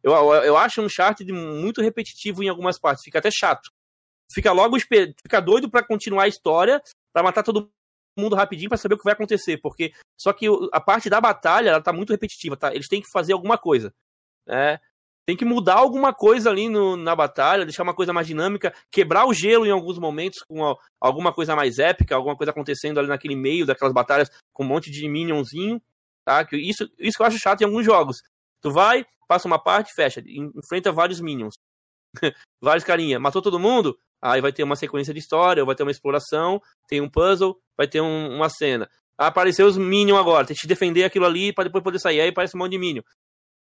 [SPEAKER 2] Eu, eu, eu acho um Uncharted muito repetitivo em algumas partes. Fica até chato. Fica logo fica doido para continuar a história, para matar todo mundo rapidinho para saber o que vai acontecer, porque só que a parte da batalha ela tá muito repetitiva, tá? Eles têm que fazer alguma coisa, né? tem que mudar alguma coisa ali no, na batalha, deixar uma coisa mais dinâmica, quebrar o gelo em alguns momentos com alguma coisa mais épica, alguma coisa acontecendo ali naquele meio daquelas batalhas com um monte de minionzinho, tá? Que isso, isso que eu acho chato em alguns jogos. Tu vai, passa uma parte, fecha, enfrenta vários minions. vários carinha, matou todo mundo? Aí vai ter uma sequência de história, vai ter uma exploração, tem um puzzle, vai ter um, uma cena. Apareceu os minions agora, tem que defender aquilo ali para depois poder sair, aí aparece um monte de minion.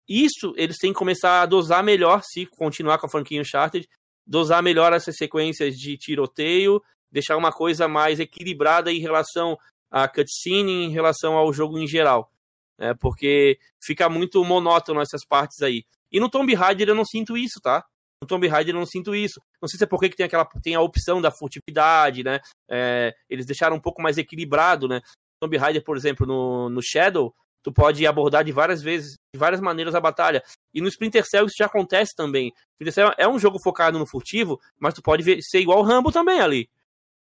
[SPEAKER 2] Isso eles têm que começar a dosar melhor, se continuar com a franquia Uncharted, dosar melhor essas sequências de tiroteio, deixar uma coisa mais equilibrada em relação à cutscene, em relação ao jogo em geral. Né? Porque fica muito monótono essas partes aí. E no Tomb Raider eu não sinto isso, tá? No Tomb Raider eu não sinto isso. Não sei se é porque que tem, aquela, tem a opção da furtividade, né? É, eles deixaram um pouco mais equilibrado, né? Tomb Raider, por exemplo, no, no Shadow, tu pode abordar de várias vezes, de várias maneiras a batalha. E no Splinter Cell isso já acontece também. Splinter Cell é um jogo focado no furtivo, mas tu pode ver, ser igual o Rambo também ali.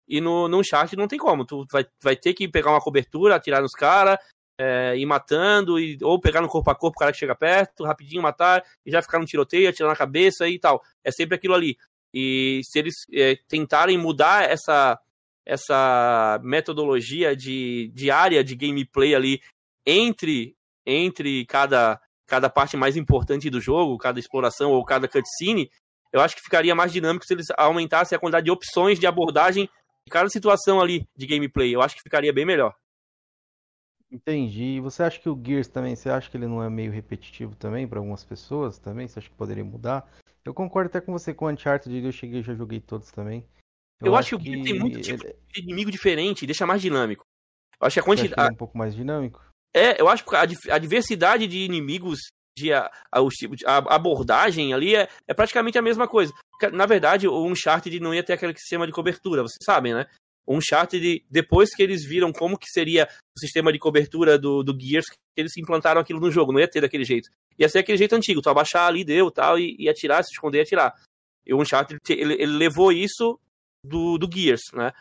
[SPEAKER 2] E no, no Uncharted não tem como. Tu vai, vai ter que pegar uma cobertura, atirar nos caras, é, ir matando, e, ou pegar no corpo a corpo o cara que chega perto, rapidinho matar, e já ficar no tiroteio, atirar na cabeça e tal. É sempre aquilo ali. E se eles é, tentarem mudar essa, essa metodologia de, de área de gameplay ali entre, entre cada, cada parte mais importante do jogo, cada exploração ou cada cutscene, eu acho que ficaria mais dinâmico se eles aumentassem a quantidade de opções de abordagem de cada situação ali de gameplay. Eu acho que ficaria bem melhor.
[SPEAKER 1] Entendi. Você acha que o Gears também, você acha que ele não é meio repetitivo também para algumas pessoas também? Você acha que poderia mudar? Eu concordo até com você com o Uncharted, eu cheguei, já joguei todos também.
[SPEAKER 2] Eu, eu acho, que o Gears tem muito tipo ele... de inimigo diferente, deixa mais dinâmico. Eu acho que a quantidade.
[SPEAKER 1] É um pouco mais dinâmico?
[SPEAKER 2] É, eu acho que a, a diversidade de inimigos, de a, a, a abordagem ali é, é, praticamente a mesma coisa. Na verdade, o Uncharted não ia ter aquele sistema de cobertura, vocês sabem, né? Uncharted, depois que eles viram como que seria o sistema de cobertura do, do Gears, eles implantaram aquilo no jogo, não ia ter daquele jeito. Ia ser aquele jeito antigo, tu abaixar ali, deu, tal, e, e atirar, se esconder e atirar. E o Uncharted, ele, ele levou isso do, do Gears, né?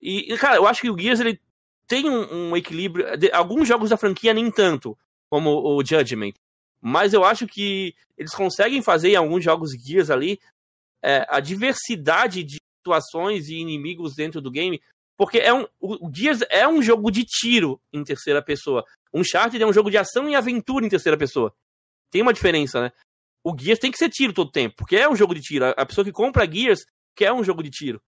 [SPEAKER 2] E, cara, eu acho que o Gears, ele tem um, um equilíbrio. De, alguns jogos da franquia nem tanto, como o Judgment. Mas eu acho que eles conseguem fazer em alguns jogos Gears ali é, a diversidade de situações e inimigos dentro do game. Porque é um, o Gears é um jogo de tiro em terceira pessoa. Um Uncharted é um jogo de ação e aventura em terceira pessoa. Tem uma diferença, né? O Gears tem que ser tiro todo tempo, porque é um jogo de tiro. A pessoa que compra Gears quer um jogo de tiro.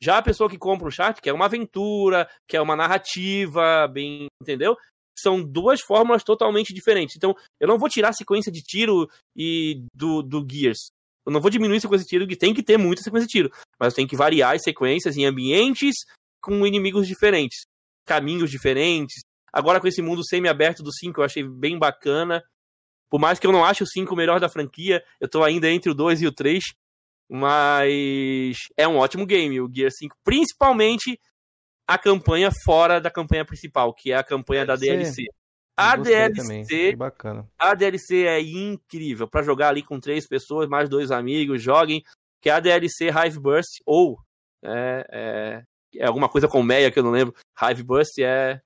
[SPEAKER 2] Já a pessoa que compra um chat quer uma aventura, quer uma narrativa, bem, entendeu? São duas fórmulas totalmente diferentes. Então, eu não vou tirar a sequência de tiro e do, do Gears. Eu não vou diminuir a sequência de tiro, que tem que ter muita sequência de tiro. Mas tem que variar as sequências em ambientes com inimigos diferentes, caminhos diferentes. Agora com esse mundo semi-aberto do 5, eu achei bem bacana. Por mais que eu não ache o 5 o melhor da franquia, eu tô ainda entre o 2 e o 3. Mas é um ótimo game, o Gear 5, principalmente a campanha fora da campanha principal, que é a campanha da DLC. A DLC, a DLC é incrível para jogar ali com três pessoas, mais dois amigos, joguem. Que é a DLC Hive Burst ou é, é, é alguma coisa com Meia que eu não lembro. Hive Burst é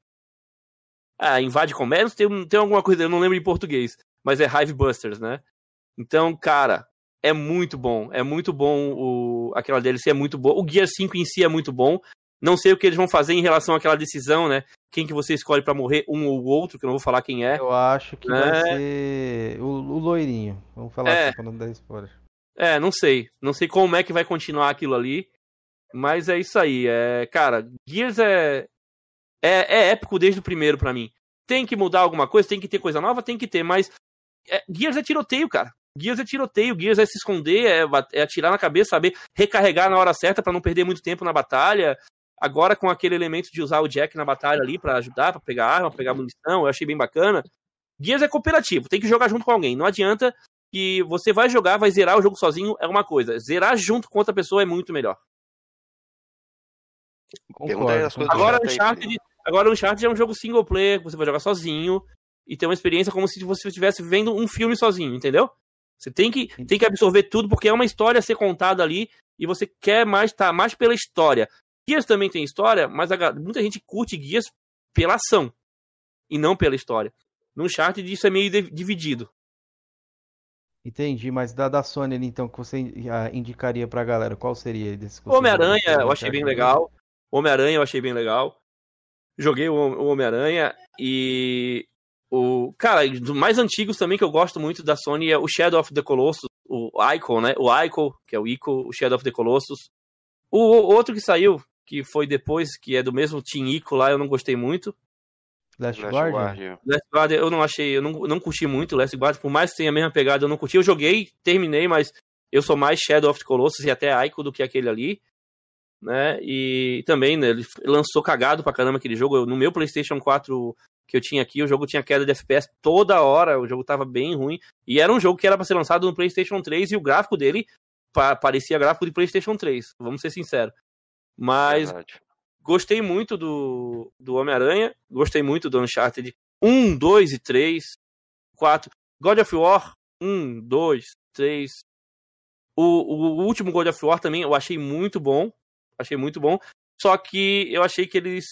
[SPEAKER 2] ah, invade Meia, tem, tem alguma coisa, eu não lembro em português, mas é Hive Busters, né? Então, cara, é muito bom. É muito bom o, aquela DLC, é muito boa. O Gear 5 em si é muito bom. Não sei o que eles vão fazer em relação àquela decisão, né? Quem que você escolhe para morrer, um ou outro, que eu não vou falar quem é.
[SPEAKER 1] Eu acho que é... vai ser o, o loirinho. Vamos falar é... assim pra não dar spoiler.
[SPEAKER 2] É, não sei. Não sei como é que vai continuar aquilo ali. Mas é isso aí. É, cara, Gears é, é, é épico desde o primeiro para mim. Tem que mudar alguma coisa, tem que ter coisa nova, tem que ter, mas é, Gears é tiroteio, cara. Gears é tiroteio, Gears é se esconder, é, é atirar na cabeça, saber recarregar na hora certa para não perder muito tempo na batalha. Agora com aquele elemento de usar o Jack na batalha ali para ajudar, para pegar arma, pegar munição, eu achei bem bacana. Gears é cooperativo, tem que jogar junto com alguém. Não adianta que você vai jogar, vai zerar o jogo sozinho, é uma coisa. Zerar junto com outra pessoa é muito melhor. Agora o Uncharted, agora o Uncharted é um jogo single player, que você vai jogar sozinho e ter uma experiência como se você estivesse vendo um filme sozinho, entendeu? Você tem que, tem que absorver tudo, porque é uma história a ser contada ali e você quer mais estar tá, mais pela história. Guias também tem história, mas a, muita gente curte guias pela ação e não pela história. No chart isso é meio de, dividido.
[SPEAKER 1] Entendi, mas da, da Sony então que você indicaria pra galera, qual seria desse
[SPEAKER 2] Homem-Aranha, eu achei bem legal. Homem-Aranha eu achei bem legal. Joguei o, o Homem-Aranha e o, cara, dos mais antigos também que eu gosto muito da Sony é o Shadow of the Colossus, o Ico, né? O Ico, que é o Ico, o Shadow of the Colossus. O, o, outro que saiu, que foi depois, que é do mesmo Team Ico lá, eu não gostei muito.
[SPEAKER 1] Last, Last Guardian?
[SPEAKER 2] Last Guardian eu não achei, eu não, não curti muito Last Guardian, por mais que tenha a mesma pegada, eu não curti. Eu joguei, terminei, mas eu sou mais Shadow of the Colossus e até Ico do que aquele ali. Né? E também, né, ele lançou cagado pra caramba aquele jogo. Eu, no meu PlayStation 4 que eu tinha aqui, o jogo tinha queda de FPS toda hora, o jogo tava bem ruim. E era um jogo que era para ser lançado no PlayStation 3 e o gráfico dele pa parecia gráfico de PlayStation 3, vamos ser sinceros. Mas Verdade. gostei muito do, do Homem-Aranha, gostei muito do Uncharted. 1, 2 e 3, 4. God of War 1, 2, 3. O, o último God of War também eu achei muito bom. Achei muito bom. Só que eu achei que eles.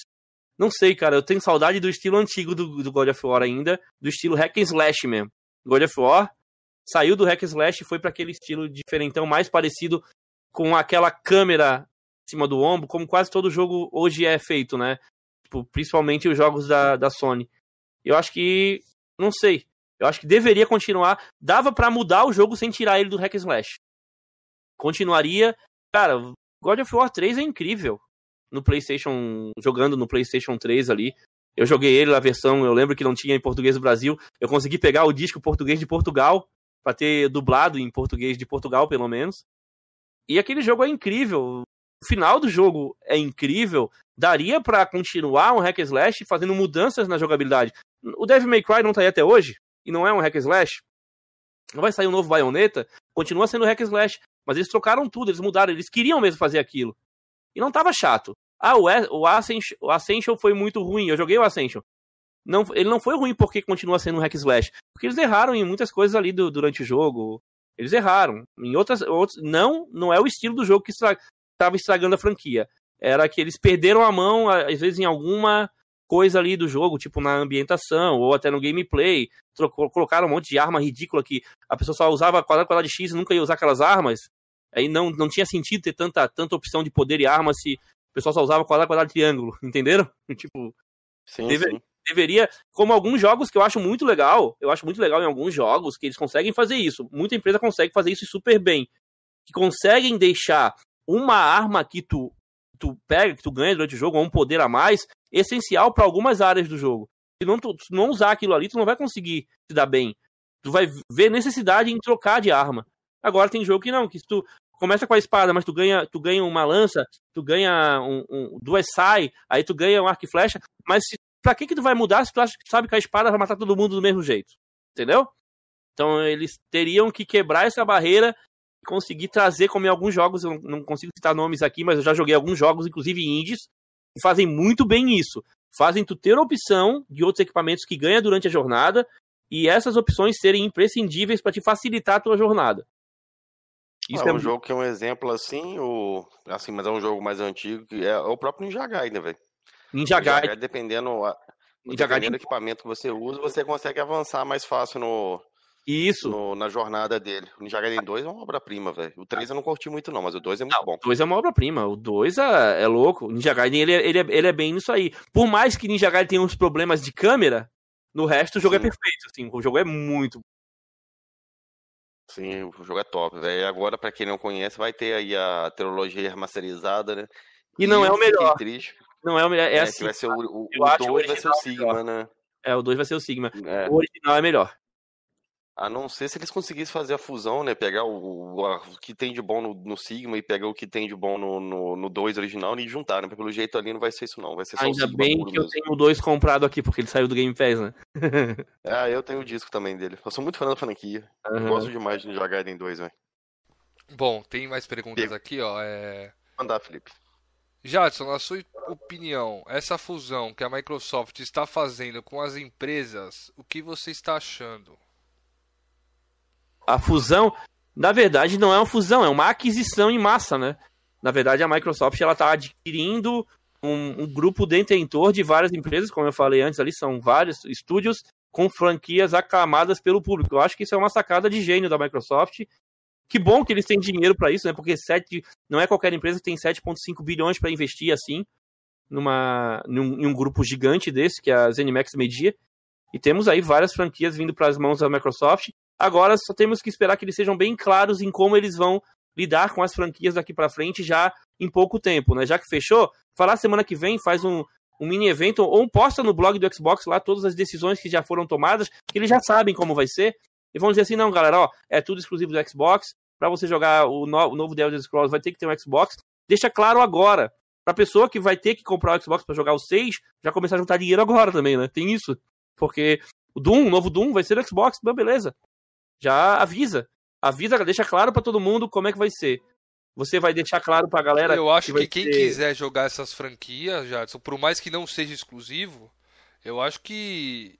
[SPEAKER 2] Não sei, cara. Eu tenho saudade do estilo antigo do, do God of War ainda. Do estilo hack and slash mesmo. God of War saiu do hack and slash e foi para aquele estilo diferentão, mais parecido com aquela câmera cima do ombro, como quase todo jogo hoje é feito, né? Tipo, principalmente os jogos da, da Sony. Eu acho que. Não sei. Eu acho que deveria continuar. Dava para mudar o jogo sem tirar ele do hack slash. Continuaria. Cara, God of War 3 é incrível. No PlayStation. Jogando no PlayStation 3 ali. Eu joguei ele na versão, eu lembro que não tinha em português do Brasil. Eu consegui pegar o disco português de Portugal para ter dublado em português de Portugal, pelo menos. E aquele jogo é incrível. O final do jogo é incrível. Daria para continuar um hack and slash fazendo mudanças na jogabilidade. O Devil May Cry não tá aí até hoje e não é um hack and slash. Não vai sair um novo Bayonetta, continua sendo hack and slash, mas eles trocaram tudo, eles mudaram, eles queriam mesmo fazer aquilo. E não tava chato. Ah, o, o, Ascension, o Ascension foi muito ruim. Eu joguei o Ascension. Não, ele não foi ruim porque continua sendo um hack slash. Porque eles erraram em muitas coisas ali do, durante o jogo. Eles erraram. Em outras, outros, não, não é o estilo do jogo que estava estragando a franquia. Era que eles perderam a mão, às vezes, em alguma coisa ali do jogo, tipo na ambientação, ou até no gameplay. Trocou, colocaram um monte de arma ridícula que a pessoa só usava quadrado, quadrado de X e nunca ia usar aquelas armas. Aí não, não tinha sentido ter tanta, tanta opção de poder e arma se o pessoal só usava quadrado, quadrado, triângulo, entenderam? tipo,
[SPEAKER 5] sim, deve, sim.
[SPEAKER 2] deveria, como alguns jogos que eu acho muito legal, eu acho muito legal em alguns jogos que eles conseguem fazer isso. Muita empresa consegue fazer isso super bem. Que conseguem deixar uma arma que tu, tu pega, que tu ganha durante o jogo, ou um poder a mais, essencial para algumas áreas do jogo. Se não, tu, não usar aquilo ali, tu não vai conseguir se dar bem. Tu vai ver necessidade em trocar de arma. Agora tem jogo que não, que se tu começa com a espada, mas tu ganha, tu ganha uma lança, tu ganha um, um duas sai, aí tu ganha um arco e flecha, mas se, pra que que tu vai mudar se tu acha, sabe que a espada vai matar todo mundo do mesmo jeito? Entendeu? Então eles teriam que quebrar essa barreira conseguir trazer, como em alguns jogos, eu não consigo citar nomes aqui, mas eu já joguei alguns jogos, inclusive indies, que fazem muito bem isso. Fazem tu ter opção de outros equipamentos que ganha durante a jornada e essas opções serem imprescindíveis para te facilitar a tua jornada.
[SPEAKER 5] Isso é, é um jogo que é um exemplo assim, o assim, mas é um jogo mais antigo, que é o próprio Ninja Gaiden, velho.
[SPEAKER 2] Ninja Gaiden,
[SPEAKER 5] dependendo, Ninja dependendo do equipamento que você usa, você consegue avançar mais fácil no
[SPEAKER 2] isso.
[SPEAKER 5] No, na jornada dele. O Ninja Gaiden 2 é uma obra-prima, velho. O 3 eu não curti muito, não, mas o 2 é muito não, bom.
[SPEAKER 2] O 2 é uma obra-prima. O 2 é, é, louco. O Ninja Gaiden, ele, é, ele, é, ele é bem nisso aí. Por mais que Ninja Gaiden tenha uns problemas de câmera, no resto o jogo é Sim. é perfeito. Assim, o jogo é muito
[SPEAKER 5] Sim, o jogo é top, velho. Agora, pra quem não conhece, vai ter aí a trilogia remasterizada, né?
[SPEAKER 2] E, e não é o melhor. Triste. Não é o melhor. É, é
[SPEAKER 5] assim, vai ser o, o, o 2 vai ser o Sigma, né?
[SPEAKER 2] É, o 2 vai ser o Sigma. É. O original é melhor.
[SPEAKER 5] A não ser se eles conseguissem fazer a fusão, né? Pegar o, o, o que tem de bom no, no, Sigma e pegar o que tem de bom no 2 original e juntar, né? Pelo jeito ali não vai ser isso, não. Vai ser só
[SPEAKER 2] Ainda bem que mesmo. eu tenho o 2 comprado aqui, porque ele saiu do Game Pass, né?
[SPEAKER 5] ah, eu tenho o disco também dele. Eu sou muito fã da franquia. Uhum. Gosto demais de jogar em 2, velho.
[SPEAKER 3] Bom, tem mais perguntas aqui, ó. É...
[SPEAKER 5] Mandar, Felipe.
[SPEAKER 3] Jadson, na sua opinião, essa fusão que a Microsoft está fazendo com as empresas, o que você está achando?
[SPEAKER 2] A fusão, na verdade, não é uma fusão, é uma aquisição em massa, né? Na verdade, a Microsoft ela está adquirindo um, um, grupo detentor de várias empresas, como eu falei antes, ali são vários estúdios com franquias aclamadas pelo público. Eu acho que isso é uma sacada de gênio da Microsoft. Que bom que eles têm dinheiro para isso, né? Porque sete, não é qualquer empresa que tem 7,5 bilhões para investir assim numa, num, em um grupo gigante desse, que é a ZeniMax Media. E temos aí várias franquias vindo para as mãos da Microsoft. Agora só temos que esperar que eles sejam bem claros em como eles vão lidar com as franquias daqui para frente já em pouco tempo, né? Já que fechou, falar semana que vem, faz um, um mini evento ou posta no blog do Xbox lá todas as decisões que já foram tomadas, que eles já sabem como vai ser. E vão dizer assim, não, galera, ó, é tudo exclusivo do Xbox. Para você jogar o, no, o novo The Elder Scrolls vai ter que ter um Xbox. Deixa claro agora. Pra pessoa que vai ter que comprar o Xbox para jogar o 6, já começar a juntar dinheiro agora também, né? Tem isso. Porque o Doom, o novo Doom, vai ser do Xbox, beleza já avisa. Avisa, deixa claro para todo mundo como é que vai ser. Você vai deixar claro pra galera.
[SPEAKER 3] Eu acho que, que quem ser... quiser jogar essas franquias, Jadson, por mais que não seja exclusivo, eu acho que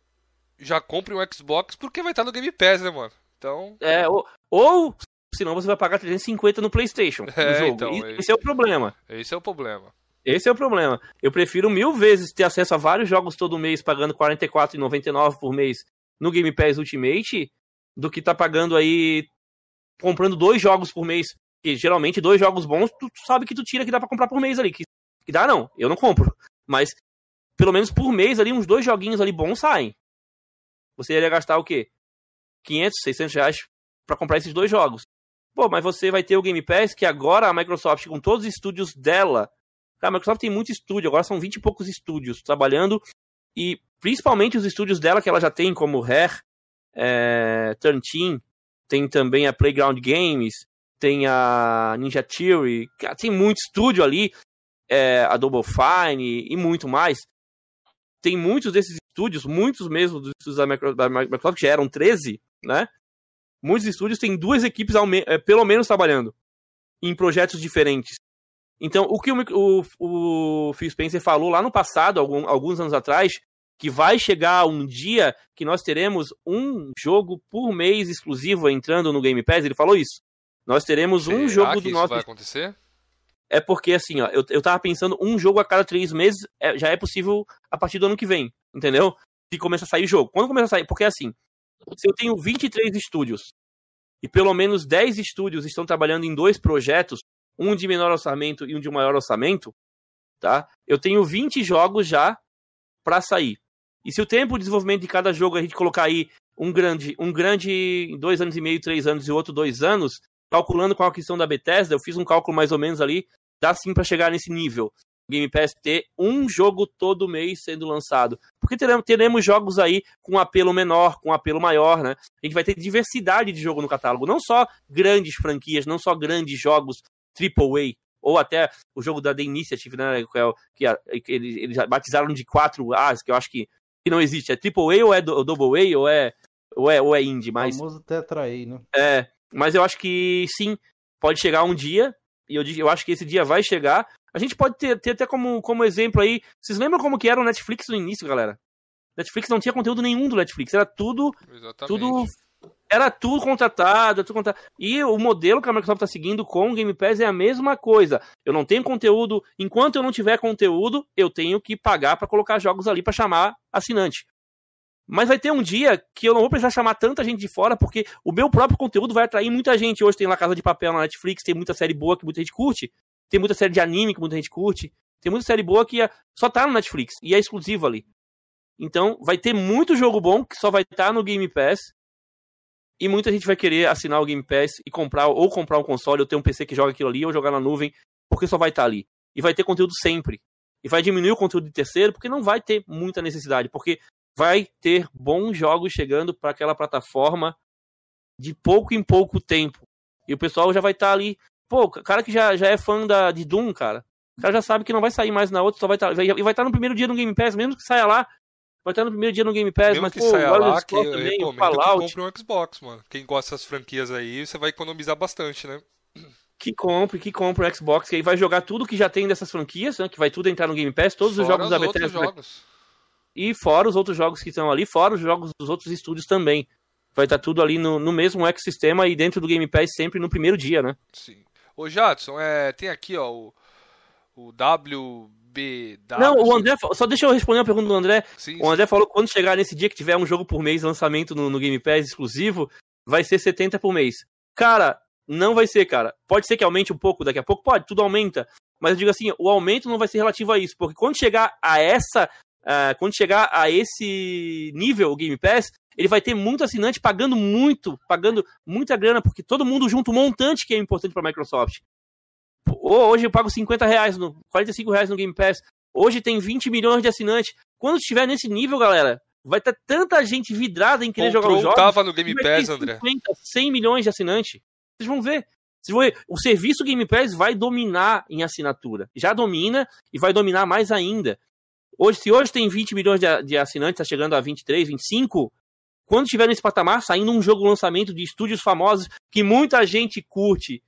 [SPEAKER 3] já compre um Xbox porque vai estar no Game Pass, né, mano? Então.
[SPEAKER 2] É, ou, ou senão você vai pagar 350 no PlayStation.
[SPEAKER 3] É,
[SPEAKER 2] no jogo.
[SPEAKER 3] então,
[SPEAKER 2] E
[SPEAKER 3] é-
[SPEAKER 2] esse é o problema.
[SPEAKER 3] Esse é o problema.
[SPEAKER 2] Esse é o problema. Eu prefiro mil vezes ter acesso a vários jogos todo mês, pagando R$ 44,99 por mês no Game Pass Ultimate, do que tá pagando aí, comprando dois jogos por mês. Que geralmente dois jogos bons, tu sabe que tu tira que dá pra comprar por mês ali. Que, que dá não, eu não compro. Mas pelo menos por mês ali, uns dois joguinhos ali bons saem. Você iria gastar o quê? 500, 600 reais pra comprar esses dois jogos. Pô, mas você vai ter o Game Pass, que agora a Microsoft, com todos os estúdios dela, Cara, a Microsoft tem muito estúdio, agora são 20 e poucos estúdios trabalhando, e principalmente os estúdios dela que ela já tem, como Rare, é, Turn tem também a Playground Games, tem a Ninja Theory, cara, tem muito estúdio ali, é, a Double Fine e muito mais. Tem muitos desses estúdios, muitos mesmo dos estúdios da Micro- da Microsoft, que já eram 13, né? Muitos estúdios têm duas equipes me- é, pelo menos trabalhando em projetos diferentes. Então, o que o, o, o Phil Spencer falou lá no passado, algum- alguns anos atrás, que vai chegar um dia que nós teremos um jogo por mês exclusivo entrando no Game Pass, ele falou isso. Nós teremos um
[SPEAKER 3] Será
[SPEAKER 2] jogo
[SPEAKER 3] que
[SPEAKER 2] do
[SPEAKER 3] isso
[SPEAKER 2] nosso.
[SPEAKER 3] vai acontecer?
[SPEAKER 2] É porque, assim, ó, eu, eu tava pensando, um jogo a cada três meses é- já é possível a partir do ano que vem, entendeu? Se começa a sair jogo. Quando começa a sair? Porque, assim, se eu tenho 23 estúdios e pelo menos 10 estúdios estão trabalhando em dois projetos, um de menor orçamento e um de maior orçamento, tá? Eu tenho 20 jogos já para sair. E se o tempo de desenvolvimento de cada jogo a gente colocar aí um grande, um grande dois anos e meio, três anos e outro dois anos, calculando com a questão da Bethesda, eu fiz um cálculo mais ou menos ali, dá sim para chegar nesse nível. Game Pass ter um jogo todo mês sendo lançado. Porque teremos, teremos jogos aí com apelo menor, com apelo maior, né? A gente vai ter diversidade de jogo no catálogo. Não só grandes franquias, não só grandes jogos AAA, ou até o jogo da The Initiative, né? Que, é que, a- que eles, eles batizaram de 4 As, que eu acho que, que não existe. É AAA ou é do- Double A ou é, ou é, ou é Indie, mas...
[SPEAKER 1] famoso Tetra aí, né?
[SPEAKER 2] É, mas eu acho que sim, pode chegar um dia, e eu, digo- eu acho que esse dia vai chegar. A gente pode ter, ter até como, como exemplo aí. Vocês lembram como que era o Netflix no início, galera? Netflix não tinha conteúdo nenhum do Netflix, era tudo.
[SPEAKER 3] Exatamente.
[SPEAKER 2] Tudo. Era tudo contratado, tudo contratado. E o modelo que a Microsoft está seguindo com o Game Pass é a mesma coisa. Eu não tenho conteúdo. Enquanto eu não tiver conteúdo, eu tenho que pagar para colocar jogos ali para chamar assinante. Mas vai ter um dia que eu não vou precisar chamar tanta gente de fora, porque o meu próprio conteúdo vai atrair muita gente. Hoje tem lá Casa de Papel na Netflix, tem muita série boa que muita gente curte, tem muita série de anime que muita gente curte, tem muita série boa que é- só tá no Netflix e é exclusiva ali. Então vai ter muito jogo bom que só vai estar no Game Pass. E muita gente vai querer assinar o Game Pass e comprar, ou comprar um console, ou ter um PC que joga aquilo ali, ou jogar na nuvem, porque só vai estar ali. E vai ter conteúdo sempre. E vai diminuir o conteúdo de terceiro, porque não vai ter muita necessidade. Porque vai ter bons jogos chegando para aquela plataforma de pouco em pouco tempo. E o pessoal já vai estar ali. Pô, o cara que já, já é fã da, de Doom, cara, o cara já sabe que não vai sair mais na outra, só vai estar. E vai estar no primeiro dia no Game Pass, mesmo que saia lá. Vai estar no primeiro dia no Game Pass,
[SPEAKER 3] Mesmo
[SPEAKER 2] mas
[SPEAKER 3] que
[SPEAKER 2] pô,
[SPEAKER 3] saia lá, que eu
[SPEAKER 2] também,
[SPEAKER 3] recomendo
[SPEAKER 2] Fallout.
[SPEAKER 3] que compre um Xbox, mano. Quem gosta dessas franquias aí, você vai economizar bastante, né?
[SPEAKER 2] que compre, que compre o Xbox, que aí vai jogar tudo que já tem dessas franquias, né? Que vai tudo entrar no Game Pass, todos os
[SPEAKER 3] Fora
[SPEAKER 2] jogos da
[SPEAKER 3] os outros
[SPEAKER 2] Bethesda.
[SPEAKER 3] jogos.
[SPEAKER 2] E fora os outros jogos que estão ali, fora os jogos dos outros estúdios também. Vai estar tudo ali no, no mesmo ecossistema e dentro do Game Pass sempre no primeiro dia, né?
[SPEAKER 3] Sim. Ô, Jadson, é, tem aqui, ó, o, o WBW.
[SPEAKER 2] Não, o André, só deixa eu responder uma pergunta do André.
[SPEAKER 3] Sim,
[SPEAKER 2] O André falou que quando chegar nesse dia que tiver um jogo por mês lançamento no, no Game Pass exclusivo, vai ser 70 por mês. Cara, não vai ser, cara. Pode ser que aumente um pouco daqui a pouco, pode, tudo aumenta. Mas eu digo assim, o aumento não vai ser relativo a isso, porque quando chegar a essa, ah, quando chegar a esse nível, o Game Pass, ele vai ter muito assinante pagando muito, pagando muita grana, porque todo mundo junta um montante que é importante para a Microsoft. Pô, Hoje eu pago 50 reais, no, 45 reais no Game Pass. Hoje tem 20 milhões de assinantes. Quando estiver nesse nível, galera, vai ter tanta gente vidrada em querer jogar os
[SPEAKER 3] Control
[SPEAKER 2] jogos.
[SPEAKER 3] tava no Game Pass, André.
[SPEAKER 2] 50, 100 milhões de assinantes. Vocês vão ver. Vocês vão ver. O serviço Game Pass vai dominar em assinatura. Já domina e vai dominar mais ainda. Hoje, se hoje tem 20 milhões de, de assinantes, está chegando a 23, 25, quando estiver nesse patamar, saindo um jogo lançamento de estúdios famosos que muita gente curte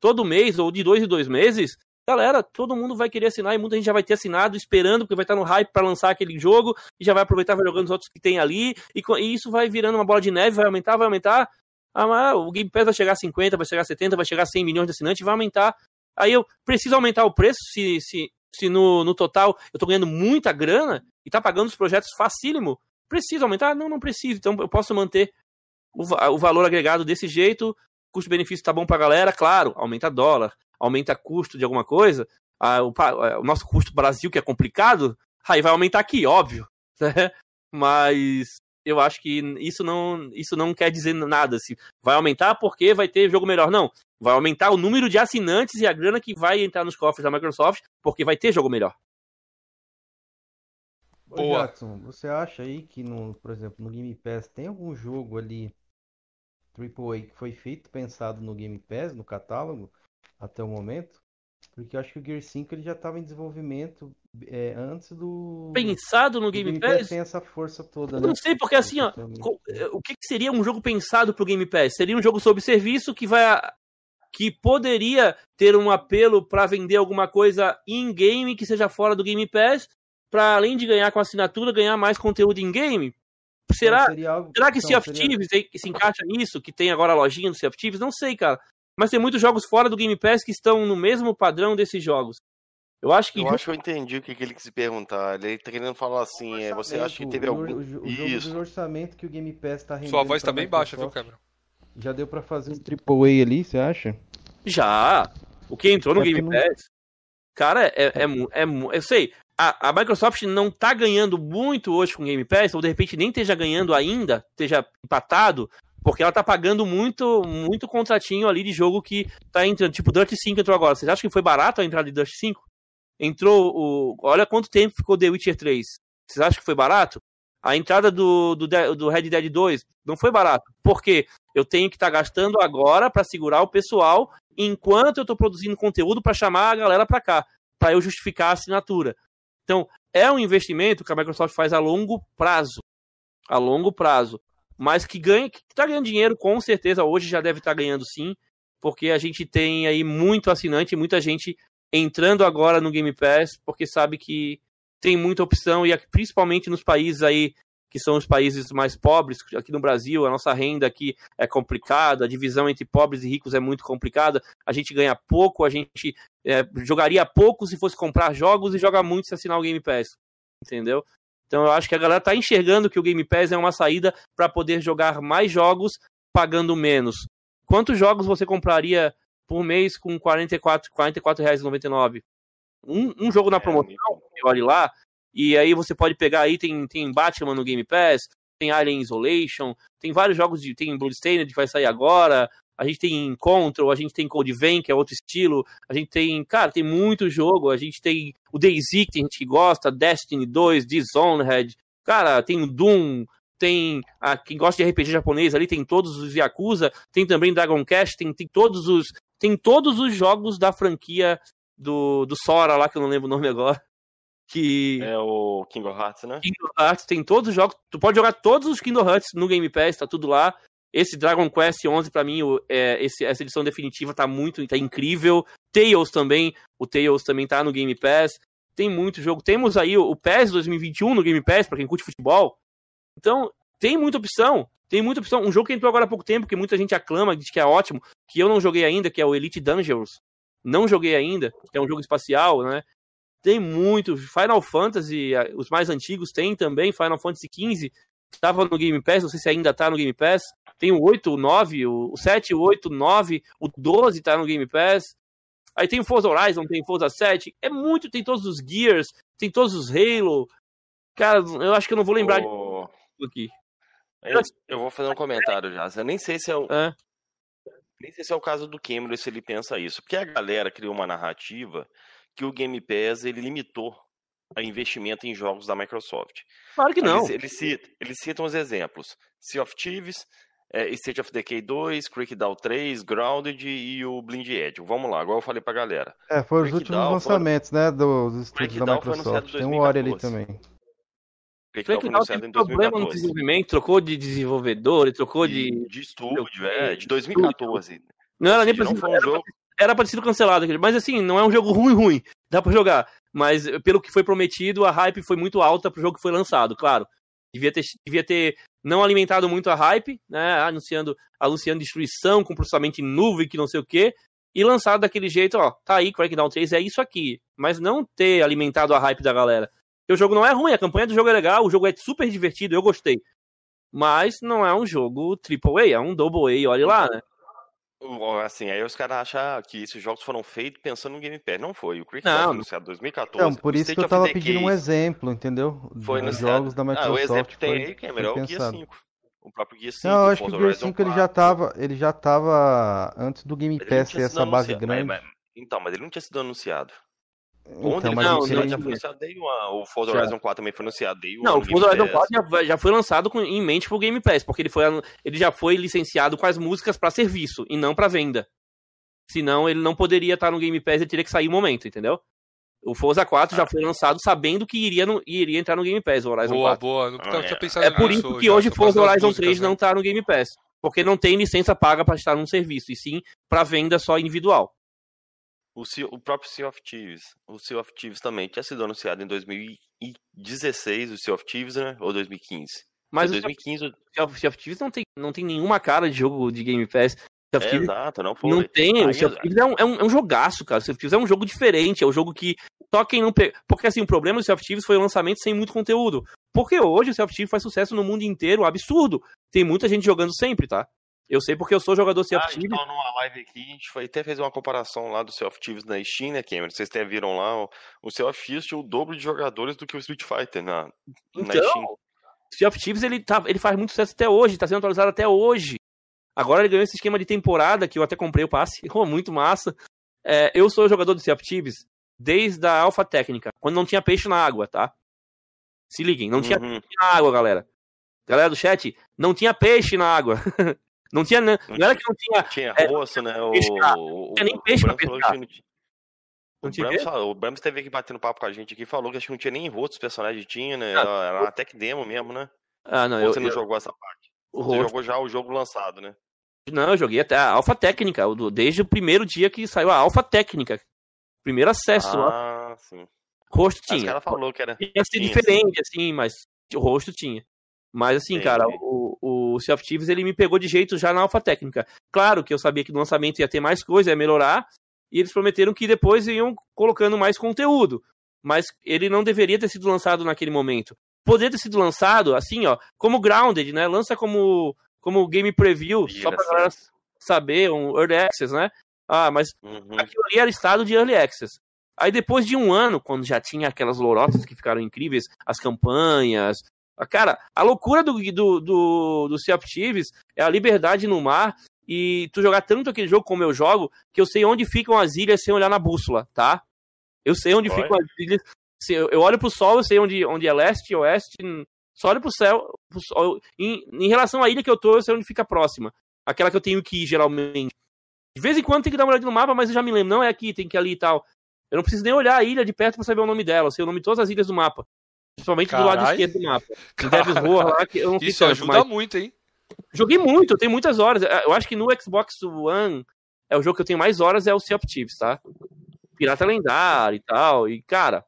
[SPEAKER 2] todo mês ou de dois em dois meses, galera, todo mundo vai querer assinar e muita gente já vai ter assinado, esperando, porque vai estar no hype para lançar aquele jogo, e já vai aproveitar vai jogando os outros que tem ali, e, e, isso vai virando uma bola de neve, vai aumentar, vai aumentar. Ah, o Game Pass vai chegar a 50, vai chegar a 70, vai chegar a 100 milhões de assinantes, vai aumentar. Aí eu preciso aumentar o preço se, se, se no, no total eu tô ganhando muita grana e tá pagando os projetos facílimo. Preciso aumentar? Não, não preciso. Então eu posso manter o, o valor agregado desse jeito, custo-benefício tá bom pra galera, claro, aumenta dólar, aumenta custo de alguma coisa, ah, o, o, nosso custo Brasil, que é complicado, aí vai aumentar aqui, óbvio. Né? Mas eu acho que isso não, isso não quer dizer nada. Se vai aumentar porque vai ter jogo melhor. Não. Vai aumentar o número de assinantes e a grana que vai entrar nos cofres da Microsoft porque vai ter jogo melhor.
[SPEAKER 1] Boa. Jackson, você acha aí que, no, por exemplo, no Game Pass tem algum jogo ali AAA que foi feito, pensado no Game Pass, no catálogo, até o momento? Porque eu acho que o Gear 5 ele já estava em desenvolvimento é, antes do.
[SPEAKER 2] Pensado no Game,
[SPEAKER 1] Game
[SPEAKER 2] Pass?
[SPEAKER 1] Pass? tem essa força toda,
[SPEAKER 2] eu
[SPEAKER 1] né?
[SPEAKER 2] Não sei, porque assim, ó, o que seria um jogo pensado pro Game Pass? Seria um jogo sob serviço que vai. que poderia ter um apelo para vender alguma coisa in-game que seja fora do Game Pass, para além de ganhar com assinatura, ganhar mais conteúdo in-game? Será, então, algo... será que não, Sea of seria... Thieves se encaixa nisso? Que tem agora a lojinha do Sea of Thieves? Não sei, cara. Mas tem muitos jogos fora do Game Pass que estão no mesmo padrão desses jogos. Eu acho que.
[SPEAKER 5] Eu acho que eu entendi o que ele quis perguntar. Ele tá querendo falar assim, é, você acha que teve algum.
[SPEAKER 1] O, o, Isso. O orçamento que o Game Pass tá rendendo.
[SPEAKER 3] Sua voz tá bem baixa, viu, Cameron?
[SPEAKER 1] Já deu pra fazer um AAA ali, você acha?
[SPEAKER 2] Já! O que entrou no é Game não... Pass. Cara, é, é, é, é, Eu sei, a, a, Microsoft não tá ganhando muito hoje com Game Pass, ou de repente nem esteja ganhando ainda, esteja empatado, porque ela tá pagando muito, muito contratinho ali de jogo que tá entrando. Tipo, Dirt 5 entrou agora. Vocês acham que foi barato a entrada de Dirt 5? Entrou o. Olha quanto tempo ficou The Witcher 3. Vocês acham que foi barato? A entrada do, do, do Red Dead 2 não foi barato. Por quê? Eu tenho que estar tá gastando agora para segurar o pessoal enquanto eu estou produzindo conteúdo para chamar a galera para cá, para eu justificar a assinatura. Então, é um investimento que a Microsoft faz a longo prazo. A longo prazo mas que ganha, que está ganhando dinheiro, com certeza, hoje já deve estar tá ganhando sim, porque a gente tem aí muito assinante, muita gente entrando agora no Game Pass, porque sabe que tem muita opção, e principalmente nos países aí que são os países mais pobres, aqui no Brasil, a nossa renda aqui é complicada, a divisão entre pobres e ricos é muito complicada, a gente ganha pouco, a gente é, jogaria pouco se fosse comprar jogos e joga muito se assinar o Game Pass, entendeu? Então eu acho que a galera tá enxergando que o Game Pass é uma saída para poder jogar mais jogos pagando menos. Quantos jogos você compraria por mês com R$ 44, 44,99? Um, um jogo na é, promoção, olhe lá, e aí você pode pegar aí, tem, tem Batman no Game Pass, tem Alien Isolation, tem vários jogos de. Tem Bloodstained que vai sair agora, a gente tem Control, a gente tem Code Vein, que é outro estilo, a gente tem, cara, tem muito jogo, a gente tem o DayZ, que tem gente gosta, Destiny 2, Dishonored, cara, tem o Doom, tem a, quem gosta de RPG japonês ali, tem todos os Yakuza, tem também Dragon Quest, tem, tem todos os tem todos os jogos da franquia do, do Sora lá, que eu não lembro o nome agora. Que...
[SPEAKER 5] É o Kingdom Hearts, né?
[SPEAKER 2] Kingdom Hearts tem todos os jogos. Tu pode jogar todos os Kingdom Hearts no Game Pass, tá tudo lá. Esse Dragon Quest 11 para mim, é, esse, essa edição definitiva tá muito, tá incrível. Tails também, o Tails também tá no Game Pass. Tem muito jogo. Temos aí o, PES 2021 no Game Pass para quem curte futebol. Então, tem muita opção. Tem muita opção. Um jogo que entrou agora há pouco tempo, que muita gente aclama, diz que é ótimo, que eu não joguei ainda, que é o Elite Dangerous. Não joguei ainda, que é um jogo espacial, né? Tem muito. Final Fantasy, os mais antigos tem também. Final Fantasy XV estava no Game Pass, não sei se ainda está no Game Pass. Tem o 8, o 9, o 7, o 8, o 9, o 12 está no Game Pass. Aí tem o Forza Horizon, tem o Forza 7. É muito, tem todos os Gears, tem todos os Halo. Cara, eu acho que eu não vou lembrar oh... de aqui.
[SPEAKER 5] Eu, eu, vou fazer um comentário já. Eu nem sei se é o. É. Nem sei se é o caso do Cameron se ele pensa isso. Porque a galera criou uma narrativa que o Game Pass ele limitou a investimento em jogos da Microsoft.
[SPEAKER 2] Claro que não. Eles,
[SPEAKER 5] eles, citam, eles citam os exemplos: Sea of Thieves, é, State of Decay 2, Crackdown 3, Grounded e o Blind Edge. Vamos lá, agora eu falei pra galera.
[SPEAKER 1] É, foram os últimos lançamentos, foi... né, dos estúdios da Microsoft. Tem um Ori ali também.
[SPEAKER 2] Crackdown teve problema no desenvolvimento, trocou de desenvolvedor, trocou de...
[SPEAKER 5] De estúdio, é, de 2014.
[SPEAKER 2] Não era nem pra, um jogo... era pra ter sido cancelado. Mas assim, não é um jogo ruim, ruim. Dá pra jogar. Mas pelo que foi prometido, a hype foi muito alta pro jogo que foi lançado, claro. Devia ter, devia ter não alimentado muito a hype, né? Anunciando, anunciando destruição com processamento em nuvem, que não sei o quê. E lançado daquele jeito, ó, tá aí, Crackdown 3 é isso aqui. Mas não ter alimentado a hype da galera. Porque o jogo não é ruim, a campanha do jogo é legal, o jogo é super divertido, eu gostei. Mas não é um jogo AAA, é um Double A, olha lá, né?
[SPEAKER 5] Assim, aí os caras acham que esses jogos foram feitos pensando no Game Pass. Não foi. O Creek
[SPEAKER 2] Não.
[SPEAKER 5] foi anunciado em 2014.
[SPEAKER 1] Então, por isso que eu tava pedindo um exemplo, entendeu?
[SPEAKER 5] Foi anunciado.
[SPEAKER 1] jogos da
[SPEAKER 5] Ah, o
[SPEAKER 1] Microsoft.
[SPEAKER 5] exemplo que tem aí, Cameron, é
[SPEAKER 1] foi
[SPEAKER 5] o
[SPEAKER 1] pensado.
[SPEAKER 5] 5. O próprio Gear 5.
[SPEAKER 1] Não, eu acho que o
[SPEAKER 5] Horizon
[SPEAKER 1] 5 ele
[SPEAKER 5] 4.
[SPEAKER 1] já tava, ele já tava antes do Game
[SPEAKER 5] não
[SPEAKER 1] Pass ter essa base grande.
[SPEAKER 5] então, mas ele não tinha sido anunciado. Quando
[SPEAKER 1] Então,
[SPEAKER 2] não,
[SPEAKER 1] queria-
[SPEAKER 5] já foi anunciado Day One. O Forza
[SPEAKER 2] Já.
[SPEAKER 5] Horizon 4 também foi anunciado Day One.
[SPEAKER 2] Não, o Forza Horizon
[SPEAKER 5] Pass.
[SPEAKER 2] 4 já, já foi lançado com, em mente pro Game Pass, porque ele, foi, ele já foi licenciado com as músicas pra serviço e não pra venda. Senão ele não poderia estar no Game Pass, ele teria que sair um momento, entendeu? O Forza 4
[SPEAKER 5] Ah.
[SPEAKER 2] já foi lançado sabendo que iria, no- iria entrar no Game Pass, o Horizon
[SPEAKER 3] Boa,
[SPEAKER 2] 4.
[SPEAKER 3] boa. Não, não
[SPEAKER 5] Ah,
[SPEAKER 3] tinha
[SPEAKER 5] é.
[SPEAKER 3] pensado
[SPEAKER 2] É por isso que
[SPEAKER 3] já,
[SPEAKER 2] hoje Forza Horizon
[SPEAKER 3] músicas,
[SPEAKER 2] 3
[SPEAKER 3] né?
[SPEAKER 2] não tá no Game Pass. Porque não tem licença paga pra estar num serviço, e sim pra venda só individual.
[SPEAKER 5] O, Sea- o próprio Sea of Thieves. O Sea of Thieves também tinha sido anunciado em 2016, o Sea of Thieves, né? Ou 2015?
[SPEAKER 2] Mas
[SPEAKER 5] Foi
[SPEAKER 2] o
[SPEAKER 5] 2015.
[SPEAKER 2] Sea of Sea of Thieves não tem, não tem nenhuma cara de jogo de Game Pass.
[SPEAKER 5] É, exato, não foi.
[SPEAKER 2] Não tem,
[SPEAKER 5] Aí
[SPEAKER 2] o Sea of Thieves é um, é, um, é um jogaço, cara. O Sea of Thieves é um jogo diferente, é um jogo que só quem não pegou. Porque assim, o problema do Sea of Thieves foi o lançamento sem muito conteúdo. Porque hoje o Sea of Thieves faz sucesso no mundo inteiro, absurdo. Tem muita gente jogando sempre, tá? Eu sei porque eu sou jogador Sea
[SPEAKER 5] Ah,
[SPEAKER 2] of Thieves.
[SPEAKER 5] então numa live aqui, a gente foi, até fez uma comparação lá do Sea of Thieves na Steam, né, Cameron? Vocês até viram lá, o, o Sea of Thieves tinha o dobro de jogadores do que o Street Fighter na, na
[SPEAKER 2] Então,
[SPEAKER 5] Steam.
[SPEAKER 2] Sea of Thieves ele, tá, ele faz muito sucesso até hoje, tá sendo atualizado até hoje. Agora ele ganhou esse esquema de temporada, que eu até comprei o passe, oh, muito massa. É, eu sou jogador do Sea of Thieves desde a alfa técnica, quando não tinha peixe na água, tá? Se liguem, não tinha
[SPEAKER 5] Uhum.
[SPEAKER 2] peixe na água, galera. Galera do chat, não tinha peixe na água. não tinha, não, não era que não tinha.
[SPEAKER 5] Tinha
[SPEAKER 2] É,
[SPEAKER 5] rosto, né? O,
[SPEAKER 2] pescar.
[SPEAKER 5] o,
[SPEAKER 2] tinha nem
[SPEAKER 5] o
[SPEAKER 2] peixe pra
[SPEAKER 5] Brams falou
[SPEAKER 2] pescar.
[SPEAKER 5] não
[SPEAKER 2] Não
[SPEAKER 5] O Brams, o teve aqui batendo papo com a gente aqui falou que acho que não tinha nem rosto os personagens tinha, né?
[SPEAKER 2] Ah.
[SPEAKER 5] Era, era uma tech demo mesmo, né?
[SPEAKER 2] Ah, não,
[SPEAKER 5] Ou
[SPEAKER 2] eu,
[SPEAKER 5] você não
[SPEAKER 2] eu-
[SPEAKER 5] jogou essa parte?
[SPEAKER 2] o
[SPEAKER 5] Você
[SPEAKER 2] rosto.
[SPEAKER 5] jogou já o jogo lançado, né?
[SPEAKER 2] Não, eu joguei até a alfa técnica, o desde o primeiro dia que saiu a alfa técnica. Primeiro acesso lá,
[SPEAKER 5] Ah, sim.
[SPEAKER 2] rosto
[SPEAKER 5] Mas o
[SPEAKER 2] tinha.
[SPEAKER 5] cara falou que era.
[SPEAKER 2] Ia ser
[SPEAKER 5] Tinha,
[SPEAKER 2] diferente, assim, mas o rosto tinha. Mas assim,
[SPEAKER 5] Entendi.
[SPEAKER 2] cara, o, o Sea of Thieves, ele me pegou de jeito já na alfa técnica. Claro que eu sabia que no lançamento ia ter mais coisa, ia melhorar, e eles prometeram que depois iam colocando mais conteúdo. Mas ele não deveria ter sido lançado naquele momento. Poderia ter sido lançado, assim, ó, como Grounded, né? Lança como, como Game Preview, só pra galera saber, um Early Access, né? Ah, mas
[SPEAKER 5] Uhum.
[SPEAKER 2] aquilo ali era estado de early access. Aí depois de um ano, quando já tinha aquelas lorotas que ficaram incríveis, as campanhas. Cara, a loucura do, do, do, do Sea of Thieves é a liberdade no mar e tu jogar tanto aquele jogo como eu jogo, que eu sei onde ficam as ilhas sem olhar na bússola, tá? Eu sei onde
[SPEAKER 5] Olha.
[SPEAKER 2] ficam as ilhas. Eu olho pro sol, eu sei onde, onde é leste, oeste. Só olho pro céu. Pro sol. Em, em relação à ilha que eu tô, eu sei onde fica a próxima. Aquela que eu tenho que ir, geralmente. De vez em quando tem que dar uma olhada no mapa, mas eu já me lembro. Não é aqui, tem que ir ali e tal. Eu não preciso nem olhar a ilha de perto pra saber o nome dela. Eu sei o nome de todas as ilhas do mapa. Principalmente do lado esquerdo do mapa.
[SPEAKER 3] Caralho.
[SPEAKER 2] Devil's Roar lá, que eu não sei
[SPEAKER 3] Isso ajuda muito, hein?
[SPEAKER 2] joguei muito, eu tenho muitas horas. Eu acho que no Xbox One é o jogo que eu tenho mais horas, é o Sea of Thieves, tá? Pirata Lendário e tal. E, cara,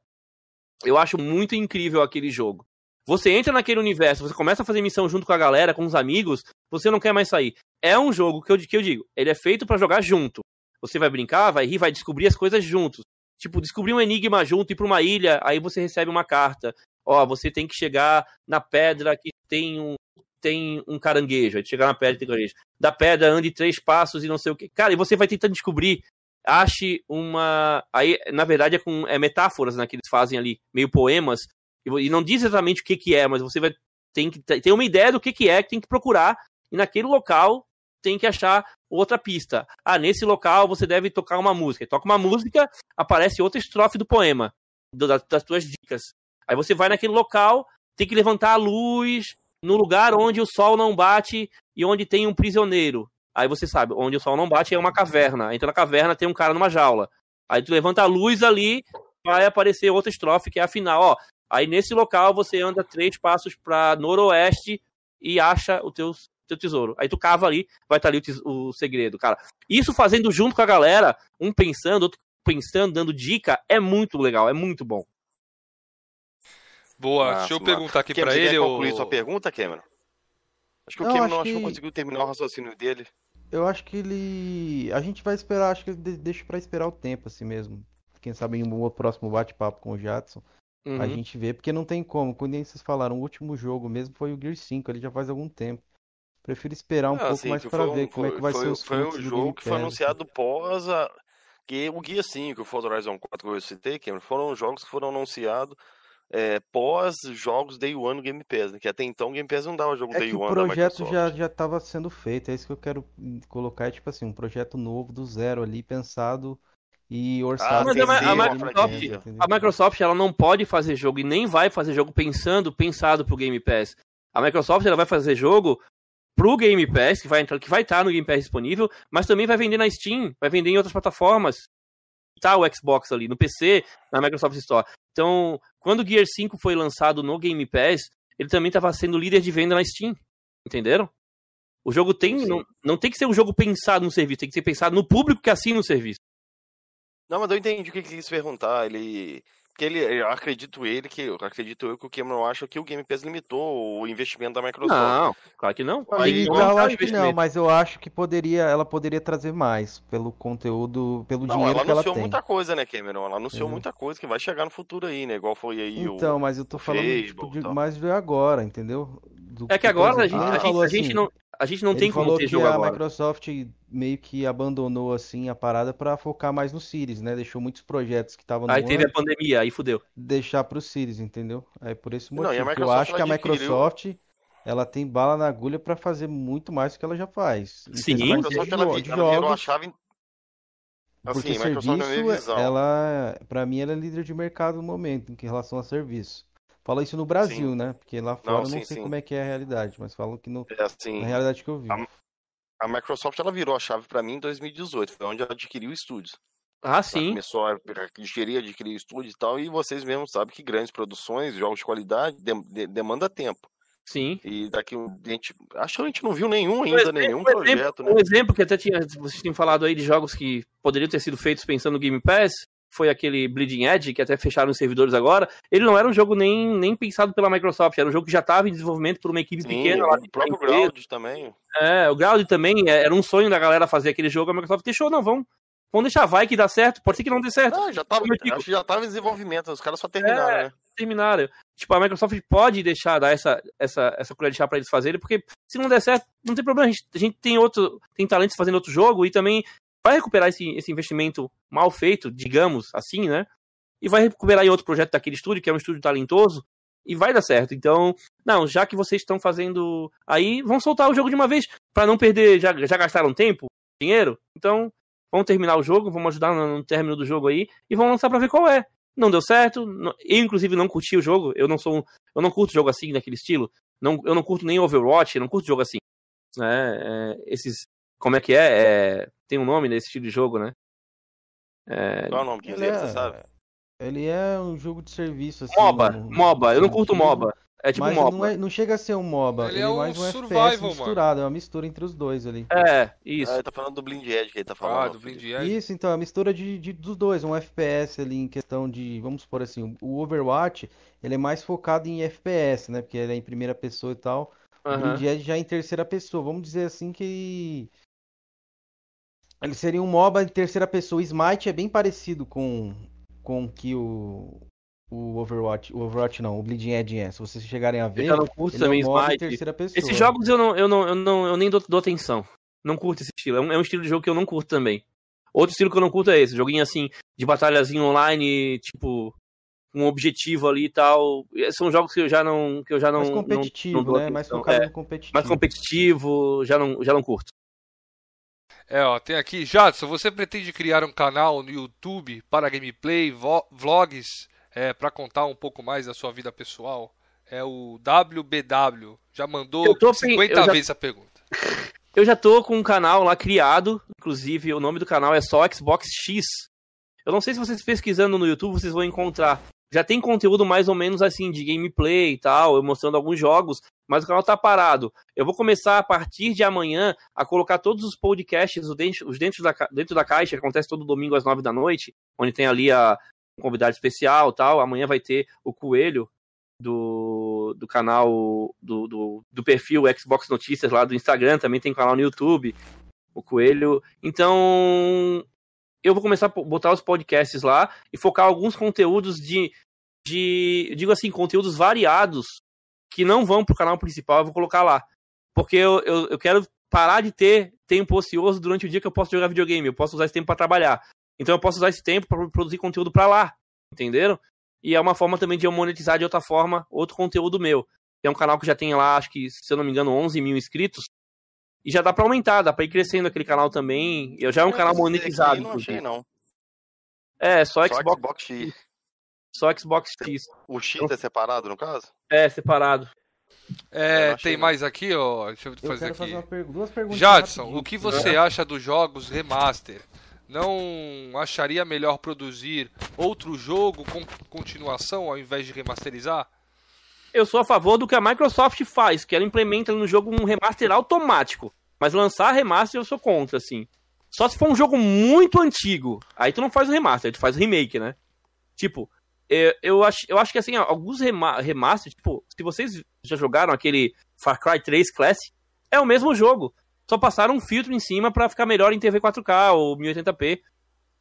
[SPEAKER 2] eu acho muito incrível aquele jogo. Você entra naquele universo, você começa a fazer missão junto com a galera, com os amigos, você não quer mais sair. É um jogo que eu, que eu digo, ele é feito pra jogar junto. Você vai brincar, vai rir, vai descobrir as coisas juntos. Tipo, descobrir um enigma junto, ir pra uma ilha, aí você recebe uma carta. Ó, você tem que chegar na pedra que tem um, tem um caranguejo. Aí chegar na pedra tem caranguejo. Da pedra ande três passos e não sei o que. Cara, e você vai tentando descobrir. Ache uma. Aí, na verdade, é com é metáforas né, que eles fazem ali, meio poemas. E, e não diz exatamente o que, que é, mas você vai tem que ter uma ideia do que, que é, que tem que procurar. E naquele local tem que achar outra pista. Ah, nesse local você deve tocar uma música. Toca uma música, aparece outra estrofe do poema, do- das, das tuas dicas. Aí você vai naquele local, tem que levantar a luz no lugar onde o sol não bate e onde tem um prisioneiro. Aí você sabe, onde o sol não bate é uma caverna. Então na caverna tem um cara numa jaula. Aí tu levanta a luz ali, vai aparecer outra estrofe que é a final, ó. Aí nesse local você anda três passos para noroeste e acha o teu teu tesouro. Aí tu cava ali, vai estar ali o, o, segredo, cara. Isso fazendo junto com a galera, um pensando, outro pensando, dando dica, é muito legal, é muito bom.
[SPEAKER 3] Boa, deixa eu perguntar aqui para ele. Quer
[SPEAKER 5] concluir ou... sua pergunta, Cameron? Acho que o Cameron não, acho que... conseguiu terminar o raciocínio dele.
[SPEAKER 1] Eu acho que ele. A gente vai esperar, acho que ele deixa para esperar o tempo assim mesmo. Quem sabe em um próximo bate-papo com o Jadson. Uhum. A gente vê, porque não tem como. Quando vocês falaram, o último jogo mesmo foi o Gear 5, ele já faz algum tempo. Prefiro esperar um ah, pouco assim, mais para ver como é que vai
[SPEAKER 5] foi,
[SPEAKER 1] ser os
[SPEAKER 5] Foi um jogo que foi anunciado pós a... que o Guia 5, o Forza Horizon 4 que eu citei, Cameron, foram jogos que foram anunciados é, pós jogos Day One no Game Pass, né? que até então o Game Pass não dava jogo
[SPEAKER 1] é
[SPEAKER 5] Day One.
[SPEAKER 1] O projeto já já estava sendo feito, é isso que eu quero colocar, é tipo assim, um projeto novo do zero ali, pensado e orçado. Ah, mas
[SPEAKER 2] a, a, Microsoft, a Microsoft ela não pode fazer jogo e nem vai fazer jogo pensando pensado pro Game Pass. A Microsoft ela vai fazer jogo pro Game Pass, que vai entrar, que vai estar no Game Pass disponível, mas também vai vender na Steam, vai vender em outras plataformas. Tá o Xbox ali no PC, na Microsoft Store. Então, quando o Gear 5 foi lançado no Game Pass, ele também estava sendo líder de venda na Steam. Entenderam? O jogo tem. Não, não tem que ser um jogo pensado no serviço, tem que ser pensado no público que assina o serviço.
[SPEAKER 5] Não, mas eu entendi o que ele quis perguntar. Ele. Porque ele, eu acredito ele que, eu acredito eu que o Cameron acha que o Game Pass limitou o investimento da Microsoft.
[SPEAKER 2] Não, claro que não.
[SPEAKER 1] Aí, não, eu acho que não, mas eu acho que poderia, ela poderia trazer mais pelo conteúdo, pelo não, dinheiro que ela tem. Ela
[SPEAKER 5] anunciou muita coisa, né, Cameron? Ela anunciou muita coisa que vai chegar no futuro aí, né? Igual foi aí
[SPEAKER 1] então, o Então, mas eu tô falando tipo, de, mais ver agora, entendeu?
[SPEAKER 2] Do é que agora a gente, a, gente, a gente assim, não a gente não tem como ter jogo
[SPEAKER 1] a agora. Microsoft meio que abandonou assim a parada para focar mais no Series, né? Deixou muitos projetos que estavam no
[SPEAKER 2] Aí teve a pandemia, aí fudeu.
[SPEAKER 1] Deixar pro Series, entendeu? Aí por esse motivo, não, eu acho que a Microsoft ela tem bala na agulha para fazer muito mais do que ela já faz.
[SPEAKER 2] Sim, a Microsoft
[SPEAKER 5] ela, ela virou a chave
[SPEAKER 1] Assim, porque serviço, ela, para mim, ela é líder de mercado no momento, em relação a serviço. Fala isso no Brasil, sim. né? Porque lá fora não, sim, eu não sei sim. como é que é a realidade, mas falam que no, é assim, na realidade que eu vi.
[SPEAKER 5] A, a Microsoft ela virou a chave para mim em 2018, foi onde ela adquiriu estúdios.
[SPEAKER 2] Ah, sim. Ela
[SPEAKER 5] começou a adquirir, adquirir estúdios e tal, e vocês mesmos sabem que grandes produções, jogos de qualidade, de, de, demanda tempo.
[SPEAKER 2] Sim.
[SPEAKER 5] E daqui a gente. Acho que a gente não viu nenhum ainda, exemplo, nenhum projeto.
[SPEAKER 2] Exemplo, né? Um exemplo que até tinha. Vocês tinham falado aí de jogos que poderiam ter sido feitos pensando no Game Pass foi aquele Bleeding Edge, que até fecharam os servidores agora, ele não era um jogo nem, nem pensado pela Microsoft, era um jogo que já estava em desenvolvimento por uma equipe Sim, pequena. Lá
[SPEAKER 5] o próprio Ground também.
[SPEAKER 2] É, o Ground também, é, era um sonho da galera fazer aquele jogo, a Microsoft deixou, não, vamos, vamos deixar, vai que dá certo, pode ser que não dê certo. Não,
[SPEAKER 5] já tava, acho que já estava em desenvolvimento, os caras só terminaram, é, né?
[SPEAKER 2] Terminaram. Tipo, a Microsoft pode deixar, dar essa, essa, essa colher de chá pra eles fazerem, porque se não der certo, não tem problema, a gente, a gente tem outro, tem talentos fazendo outro jogo e também vai recuperar esse, esse investimento mal feito, digamos assim, né? e vai recuperar em outro projeto daquele estúdio, que é um estúdio talentoso, e vai dar certo. Então, não, já que vocês estão fazendo aí, vão soltar o jogo de uma vez, para não perder, já, já gastaram tempo, dinheiro, então vamos terminar o jogo, vamos ajudar no, no término do jogo aí, e vamos lançar pra ver qual é. Não deu certo, eu inclusive não curti o jogo, eu não sou eu não curto jogo assim, daquele estilo, não, eu não curto nem Overwatch, eu não curto jogo assim. É, é, esses, como é que é? é? Tem um nome nesse estilo de jogo, né?
[SPEAKER 5] É, Qual é o nome que é, você sabe?
[SPEAKER 1] Ele é um jogo de serviço, assim.
[SPEAKER 2] MOBA, no, MOBA. Eu não curto MOBA. É tipo
[SPEAKER 1] mas
[SPEAKER 2] MOBA.
[SPEAKER 1] Não, é, não chega a ser um MOBA. Ele, ele é, um mais um survival, FPS misturado. Mano. É uma mistura entre os dois ali.
[SPEAKER 2] É, isso. Ah,
[SPEAKER 5] ele tá falando do Blind Edge que ele tá falando. Ah,
[SPEAKER 3] do Blind Edge.
[SPEAKER 1] Isso, então. É a mistura de, de, dos dois. Um FPS ali em questão de... Vamos supor assim, o Overwatch, ele é mais focado em FPS, né? Porque ele é em primeira pessoa e tal. Uhum. O Blind Edge já é em terceira pessoa. Vamos dizer assim que... Ele seria um MOBA em terceira pessoa. O Smite é bem parecido com com que o, o Overwatch, o Overwatch não, o Bleeding Edge é. Se vocês chegarem a ver,
[SPEAKER 2] eu não curto ele também é um terceira pessoa. Esses jogos eu não, eu não, eu não, eu nem dou, dou atenção. Não curto esse estilo. É um, é um, estilo de jogo que eu não curto também. Outro estilo que eu não curto é esse, joguinho assim de batalhazinho online, tipo um objetivo ali e tal. São jogos que eu já não que eu já não mais
[SPEAKER 1] competitivo,
[SPEAKER 2] não,
[SPEAKER 1] não né? Mais focado é, no competitivo.
[SPEAKER 2] Mais competitivo, já não já não curto.
[SPEAKER 3] É, ó, tem aqui, Jadson, você pretende criar um canal no YouTube para gameplay, vlogs, é, para contar um pouco mais da sua vida pessoal? É o WBW. Já mandou 50 já... vezes a pergunta.
[SPEAKER 2] Eu já tô com um canal lá criado, inclusive o nome do canal é só Xbox X. Eu não sei se vocês pesquisando no YouTube vocês vão encontrar. Já tem conteúdo mais ou menos assim de gameplay e tal, eu mostrando alguns jogos, mas o canal tá parado. Eu vou começar a partir de amanhã a colocar todos os podcasts, os dentro, da, dentro da caixa, que acontece todo domingo às nove da noite, onde tem ali a um convidado especial tal. Amanhã vai ter o Coelho do, do canal, do, do, do perfil Xbox Notícias lá do Instagram, também tem canal no YouTube, o Coelho. Então, eu vou começar a botar os podcasts lá e focar alguns conteúdos de, de digo assim, conteúdos variados que não vão pro canal principal, eu vou colocar lá. Porque eu, eu, eu quero parar de ter tempo ocioso durante o dia que eu posso jogar videogame. Eu posso usar esse tempo para trabalhar. Então eu posso usar esse tempo para produzir conteúdo para lá. Entenderam? E é uma forma também de eu monetizar de outra forma outro conteúdo meu. É um canal que já tem lá, acho que, se eu não me engano, 11 mil inscritos. E já dá pra aumentar, dá pra ir crescendo aquele canal também. Eu já é um canal monetizado.
[SPEAKER 5] Não achei, não.
[SPEAKER 2] É, só,
[SPEAKER 5] Só
[SPEAKER 2] Xbox,
[SPEAKER 5] Xbox.
[SPEAKER 2] Só Xbox X.
[SPEAKER 5] O X é separado, no caso?
[SPEAKER 2] É, separado.
[SPEAKER 5] Eu
[SPEAKER 3] É, tem
[SPEAKER 5] não.
[SPEAKER 3] mais aqui, ó. Deixa eu
[SPEAKER 1] Eu
[SPEAKER 3] fazer
[SPEAKER 1] quero
[SPEAKER 3] aqui.
[SPEAKER 1] fazer pergu- duas perguntas.
[SPEAKER 3] Jadson,
[SPEAKER 1] rapidinho.
[SPEAKER 3] o que você acha dos jogos remaster? Não acharia melhor produzir outro jogo com continuação ao invés de remasterizar?
[SPEAKER 2] Eu sou a favor do que a Microsoft faz, que ela implementa no jogo um remaster automático. Mas lançar remaster eu sou contra, assim. Só se for um jogo muito antigo. Aí tu não faz o remaster, tu faz o remake, né? Tipo, eu, eu, acho, eu acho que assim, alguns rema remaster, tipo, se vocês já jogaram aquele Far Cry 3 Classic, é o mesmo jogo. Só passaram um filtro em cima pra ficar melhor em TV 4K ou 1080p.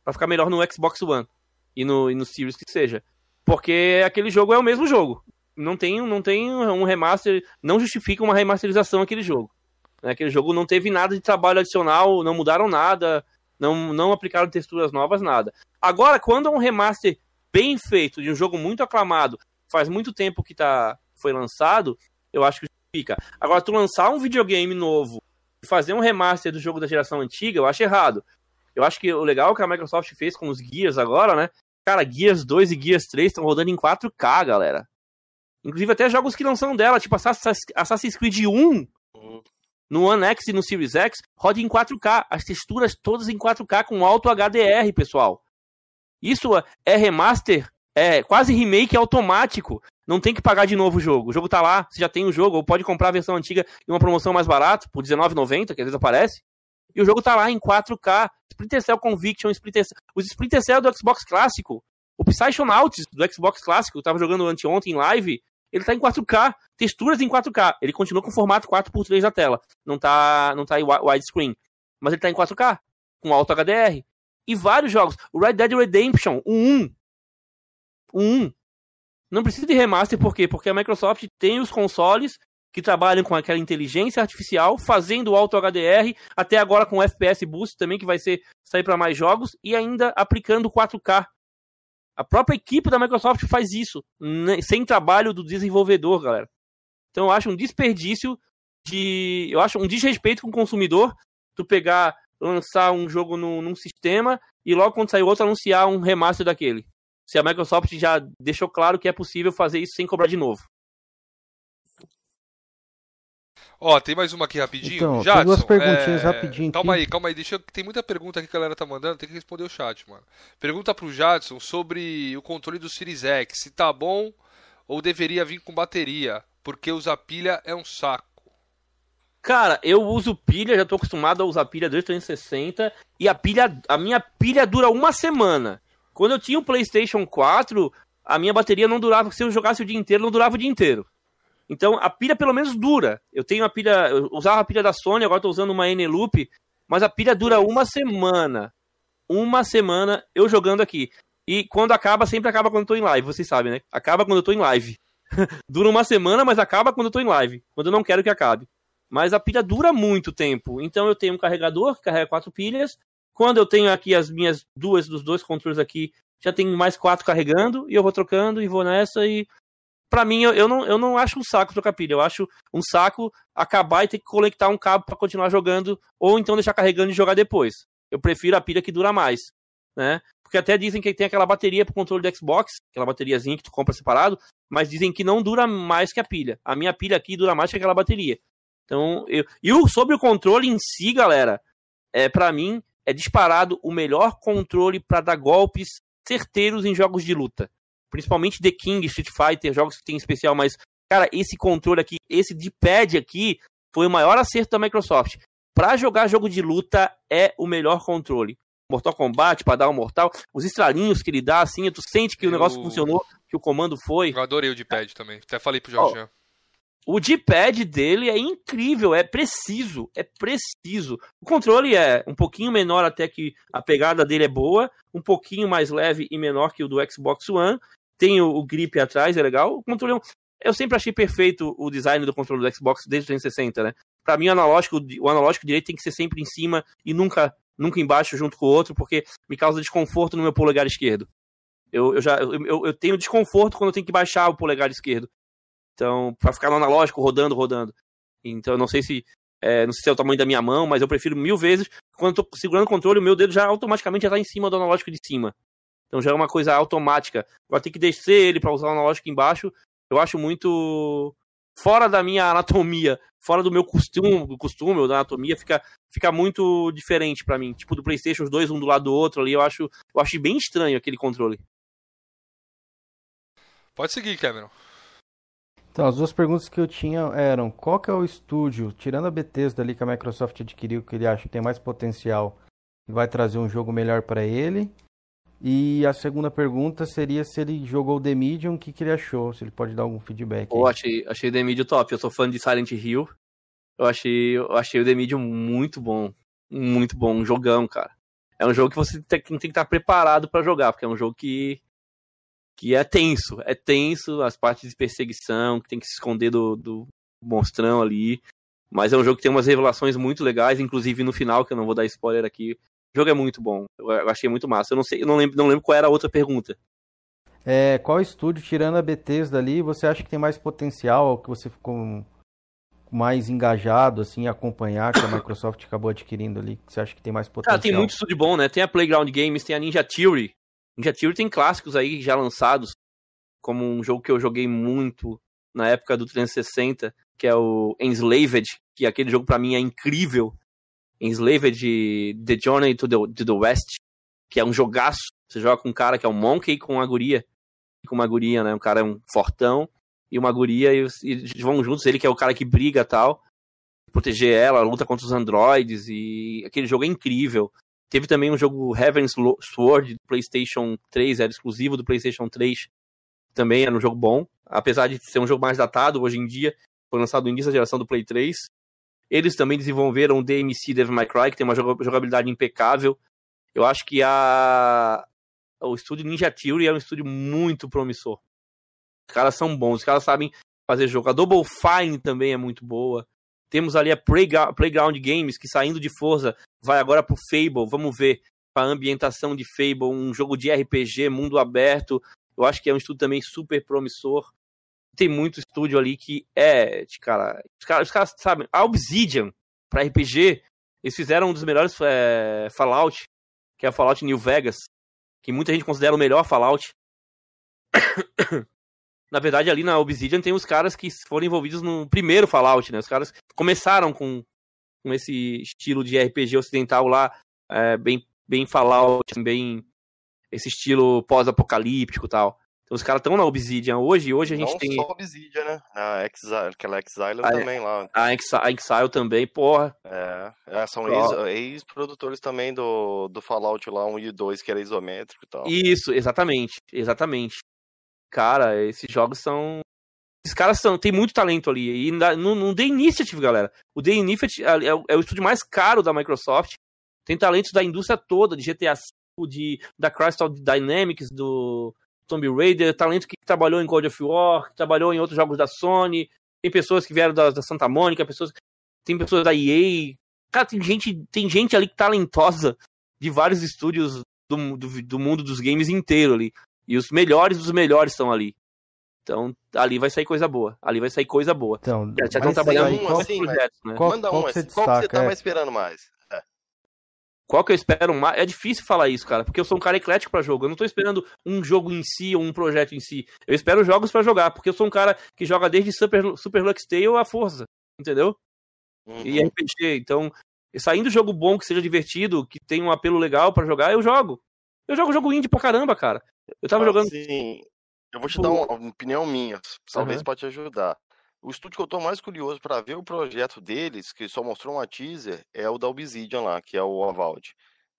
[SPEAKER 2] Pra ficar melhor no Xbox One. E no, e no Series que seja. Porque aquele jogo é o mesmo jogo não tem, não tem um remaster, não justifica uma remasterização aquele jogo. Né? Aquele jogo não teve nada de trabalho adicional, não mudaram nada, não, não aplicaram texturas novas, nada. Agora, quando é um remaster bem feito, de um jogo muito aclamado, faz muito tempo que tá, foi lançado, eu acho que justifica. Agora, tu lançar um videogame novo e fazer um remaster do jogo da geração antiga, eu acho errado. Eu acho que o legal que a Microsoft fez com os Gears agora, né? Cara, Gears 2 e Gears 3 estão rodando em 4K, galera. Inclusive até jogos que não são dela, tipo Assassin's Creed 1 no One X e no Series X, roda em 4K. As texturas todas em 4K com alto HDR, pessoal. Isso é remaster, é quase remake automático. Não tem que pagar de novo o jogo. O jogo tá lá, você já tem o jogo, ou pode comprar a versão antiga em uma promoção mais barata, por R$19,90, que às vezes aparece. E o jogo tá lá em 4K. Splinter Cell Conviction, Splinter Cell... os Splinter Cell do Xbox clássico. O Psychonauts do Xbox clássico, eu tava jogando anteontem em live, ele tá em 4K, texturas em 4K. Ele continua com formato 4x3 da tela. Não tá, não tá em wi- widescreen. Mas ele tá em 4K, com alto HDR. E vários jogos. O Red Dead Redemption, o 1. O 1. Não precisa de remaster, por quê? Porque a Microsoft tem os consoles que trabalham com aquela inteligência artificial, fazendo alto HDR, até agora com FPS Boost também, que vai ser sair para mais jogos, e ainda aplicando 4K. A própria equipe da Microsoft faz isso, né, sem trabalho do desenvolvedor, galera. Então eu acho um desperdício de. Eu acho um desrespeito com o consumidor tu pegar, lançar um jogo no, num sistema e logo quando sair outro anunciar um remaster daquele. Se a Microsoft já deixou claro que é possível fazer isso sem cobrar de novo.
[SPEAKER 3] Ó, tem mais uma aqui rapidinho.
[SPEAKER 1] Então, tem
[SPEAKER 3] Jadson,
[SPEAKER 1] duas perguntinhas
[SPEAKER 3] é,
[SPEAKER 1] rapidinho
[SPEAKER 3] Calma
[SPEAKER 1] aqui.
[SPEAKER 3] aí, calma aí. Deixa eu... Tem muita pergunta aqui que a galera tá mandando, tem que responder o chat, mano. Pergunta pro Jadson sobre o controle do Series X, se tá bom ou deveria vir com bateria, porque usar pilha é um saco.
[SPEAKER 2] Cara, eu uso pilha, já tô acostumado a usar pilha desde o 360 e a pilha, a minha pilha dura uma semana. Quando eu tinha o PlayStation 4, a minha bateria não durava, se eu jogasse o dia inteiro, não durava o dia inteiro. Então a pilha pelo menos dura. Eu tenho a pilha, eu usava a pilha da Sony, agora tô usando uma Eneloop, mas a pilha dura uma semana. Uma semana eu jogando aqui. E quando acaba, sempre acaba quando eu tô em live, vocês sabem, né? Acaba quando eu tô em live. dura uma semana, mas acaba quando eu tô em live. Quando eu não quero que acabe. Mas a pilha dura muito tempo. Então eu tenho um carregador que carrega quatro pilhas. Quando eu tenho aqui as minhas duas, dos dois controles aqui, já tem mais quatro carregando. E eu vou trocando e vou nessa. E pra mim, eu, eu, não, eu não acho um saco trocar pilha. Eu acho um saco acabar e ter que conectar um cabo para continuar jogando. Ou então deixar carregando e jogar depois. Eu prefiro a pilha que dura mais. Né? Porque até dizem que tem aquela bateria pro controle do Xbox, aquela bateriazinha que tu compra separado, mas dizem que não dura mais que a pilha. A minha pilha aqui dura mais que aquela bateria. Então, eu... e o, sobre o controle em si, galera, é para mim é disparado o melhor controle para dar golpes certeiros em jogos de luta. Principalmente The King, Street Fighter, jogos que tem especial mais Cara, esse controle aqui, esse de pad aqui, foi o maior acerto da Microsoft. Para jogar jogo de luta é o melhor controle. Mortal Kombat, para dar um mortal, os estralinhos que ele dá, assim, tu sente que eu... o negócio funcionou, que o comando foi.
[SPEAKER 3] Eu adorei o de pad também. Até falei pro Jorge.
[SPEAKER 2] Oh, o D-pad dele é incrível, é preciso, é preciso. O controle é um pouquinho menor até que a pegada dele é boa, um pouquinho mais leve e menor que o do Xbox One. Tem o, o grip atrás, é legal. O controle é um, eu sempre achei perfeito o design do controle do Xbox desde o 360, né? Para mim, o analógico, o analógico direito tem que ser sempre em cima e nunca, nunca embaixo junto com o outro, porque me causa desconforto no meu polegar esquerdo. Eu, eu já eu, eu tenho desconforto quando eu tenho que baixar o polegar esquerdo. Então, para ficar no analógico, rodando, rodando. Então, eu não sei se é, não sei se é o tamanho da minha mão, mas eu prefiro mil vezes. Quando eu tô segurando o controle, o meu dedo já automaticamente já tá em cima do analógico de cima. Então já é uma coisa automática. Agora tem que descer ele para usar o analógico embaixo eu acho muito fora da minha anatomia, fora do meu costume, do costume ou da anatomia, fica, fica muito diferente para mim. Tipo do PlayStation, os dois um do lado do outro ali, eu acho, eu acho bem estranho aquele controle.
[SPEAKER 3] Pode seguir, Cameron.
[SPEAKER 1] Então, as duas perguntas que eu tinha eram: qual que é o estúdio, tirando a Bethesda ali que a Microsoft adquiriu, que ele acha que tem mais potencial e vai trazer um jogo melhor para ele? E a segunda pergunta seria se ele jogou The Medium, o que, que ele achou, se ele pode dar algum feedback.
[SPEAKER 2] Eu achei, achei The Medium top, eu sou fã de Silent Hill. Eu achei, eu achei o The Medium muito bom. Muito bom, um jogão, cara. É um jogo que você tem, tem que estar preparado para jogar, porque é um jogo que, que é tenso. É tenso, as partes de perseguição, que tem que se esconder do, do monstrão ali. Mas é um jogo que tem umas revelações muito legais, inclusive no final, que eu não vou dar spoiler aqui, o jogo é muito bom. Eu achei muito massa. Eu não sei, eu não lembro, não lembro qual era a outra pergunta.
[SPEAKER 1] É, qual estúdio, tirando a Bethesda ali, você acha que tem mais potencial, que você ficou mais engajado, assim, a acompanhar, que a Microsoft acabou adquirindo ali? Você acha que tem mais potencial?
[SPEAKER 2] Cara, tem muito estúdio bom, né? Tem a Playground Games, tem a Ninja Theory. Ninja Theory tem clássicos aí já lançados, como um jogo que eu joguei muito na época do 360, que é o Enslaved, que aquele jogo para mim é incrível. Enslaved The Journey to the, to the West, que é um jogaço. Você joga com um cara que é um monkey com uma guria. Com uma guria, né? Um cara é um fortão e uma guria e, e vão juntos. Ele que é o cara que briga tal. Proteger ela, luta contra os androides e aquele jogo é incrível. Teve também um jogo Heaven's Sword do PlayStation 3, era exclusivo do PlayStation 3. Também era um jogo bom, apesar de ser um jogo mais datado hoje em dia. Foi lançado no início da geração do Play 3. Eles também desenvolveram o DMC Devil May Cry, que tem uma jogabilidade impecável. Eu acho que a o estúdio Ninja Theory é um estúdio muito promissor. Os caras são bons, os caras sabem fazer jogo. A Double Fine também é muito boa. Temos ali a Playground Games, que saindo de Forza, vai agora pro Fable. Vamos ver a ambientação de Fable, um jogo de RPG, mundo aberto. Eu acho que é um estúdio também super promissor tem muito estúdio ali que é, cara, os caras, os sabem, a Obsidian para RPG, eles fizeram um dos melhores é, Fallout, que é o Fallout New Vegas, que muita gente considera o melhor Fallout. na verdade, ali na Obsidian tem os caras que foram envolvidos no primeiro Fallout, né? Os caras começaram com, com esse estilo de RPG ocidental lá, é, bem, bem Fallout, bem esse estilo pós-apocalíptico e tal. Então os caras estão na Obsidian hoje, hoje a gente
[SPEAKER 5] Não
[SPEAKER 2] tem.
[SPEAKER 5] Não só Obsidian, né? A Exile, aquela Exile a, também lá.
[SPEAKER 2] A Exile, a Exile também, porra.
[SPEAKER 5] É, é são ex-produtores ex também do, do Fallout lá 1 e 2, que era isométrico e tal.
[SPEAKER 2] Isso, exatamente, exatamente. Cara, esses jogos são. Esses caras são, tem muito talento ali. E no, no The Initiative, galera. O The Initiative é, é, o estúdio mais caro da Microsoft. Tem talentos da indústria toda, de GTA V, de, da Crystal Dynamics, do, Tomb Raider, talento que trabalhou em God of War, que trabalhou em outros jogos da Sony, tem pessoas que vieram da, da Santa Mônica, pessoas, tem pessoas da EA. Cara, tem gente, tem gente ali talentosa de vários estúdios do, do, do mundo dos games inteiro ali. E os melhores dos melhores estão ali. Então, ali vai sair coisa boa. Ali vai sair coisa boa.
[SPEAKER 1] Então,
[SPEAKER 2] já estão trabalhando em
[SPEAKER 5] assim, projetos, né? Qual, Manda um, qual, que você, qual que você tá mais esperando mais?
[SPEAKER 2] Qual que eu espero mais? É difícil falar isso, cara, porque eu sou um cara eclético para jogo. Eu não tô esperando um jogo em si ou um projeto em si. Eu espero jogos para jogar, porque eu sou um cara que joga desde Super, Super Lux Tale a Força, entendeu? Uhum. E RPG. Então, saindo jogo bom, que seja divertido, que tenha um apelo legal para jogar, eu jogo. Eu jogo jogo indie pra caramba, cara. Eu tava ah, jogando.
[SPEAKER 5] Sim. Eu vou te
[SPEAKER 2] Tipo-
[SPEAKER 5] dar uma opinião minha, talvez
[SPEAKER 2] Aham.
[SPEAKER 5] pode te ajudar. O estúdio que eu tô mais curioso pra ver o projeto deles, que só mostrou uma teaser, é o da Obsidian lá, que é o Avowed.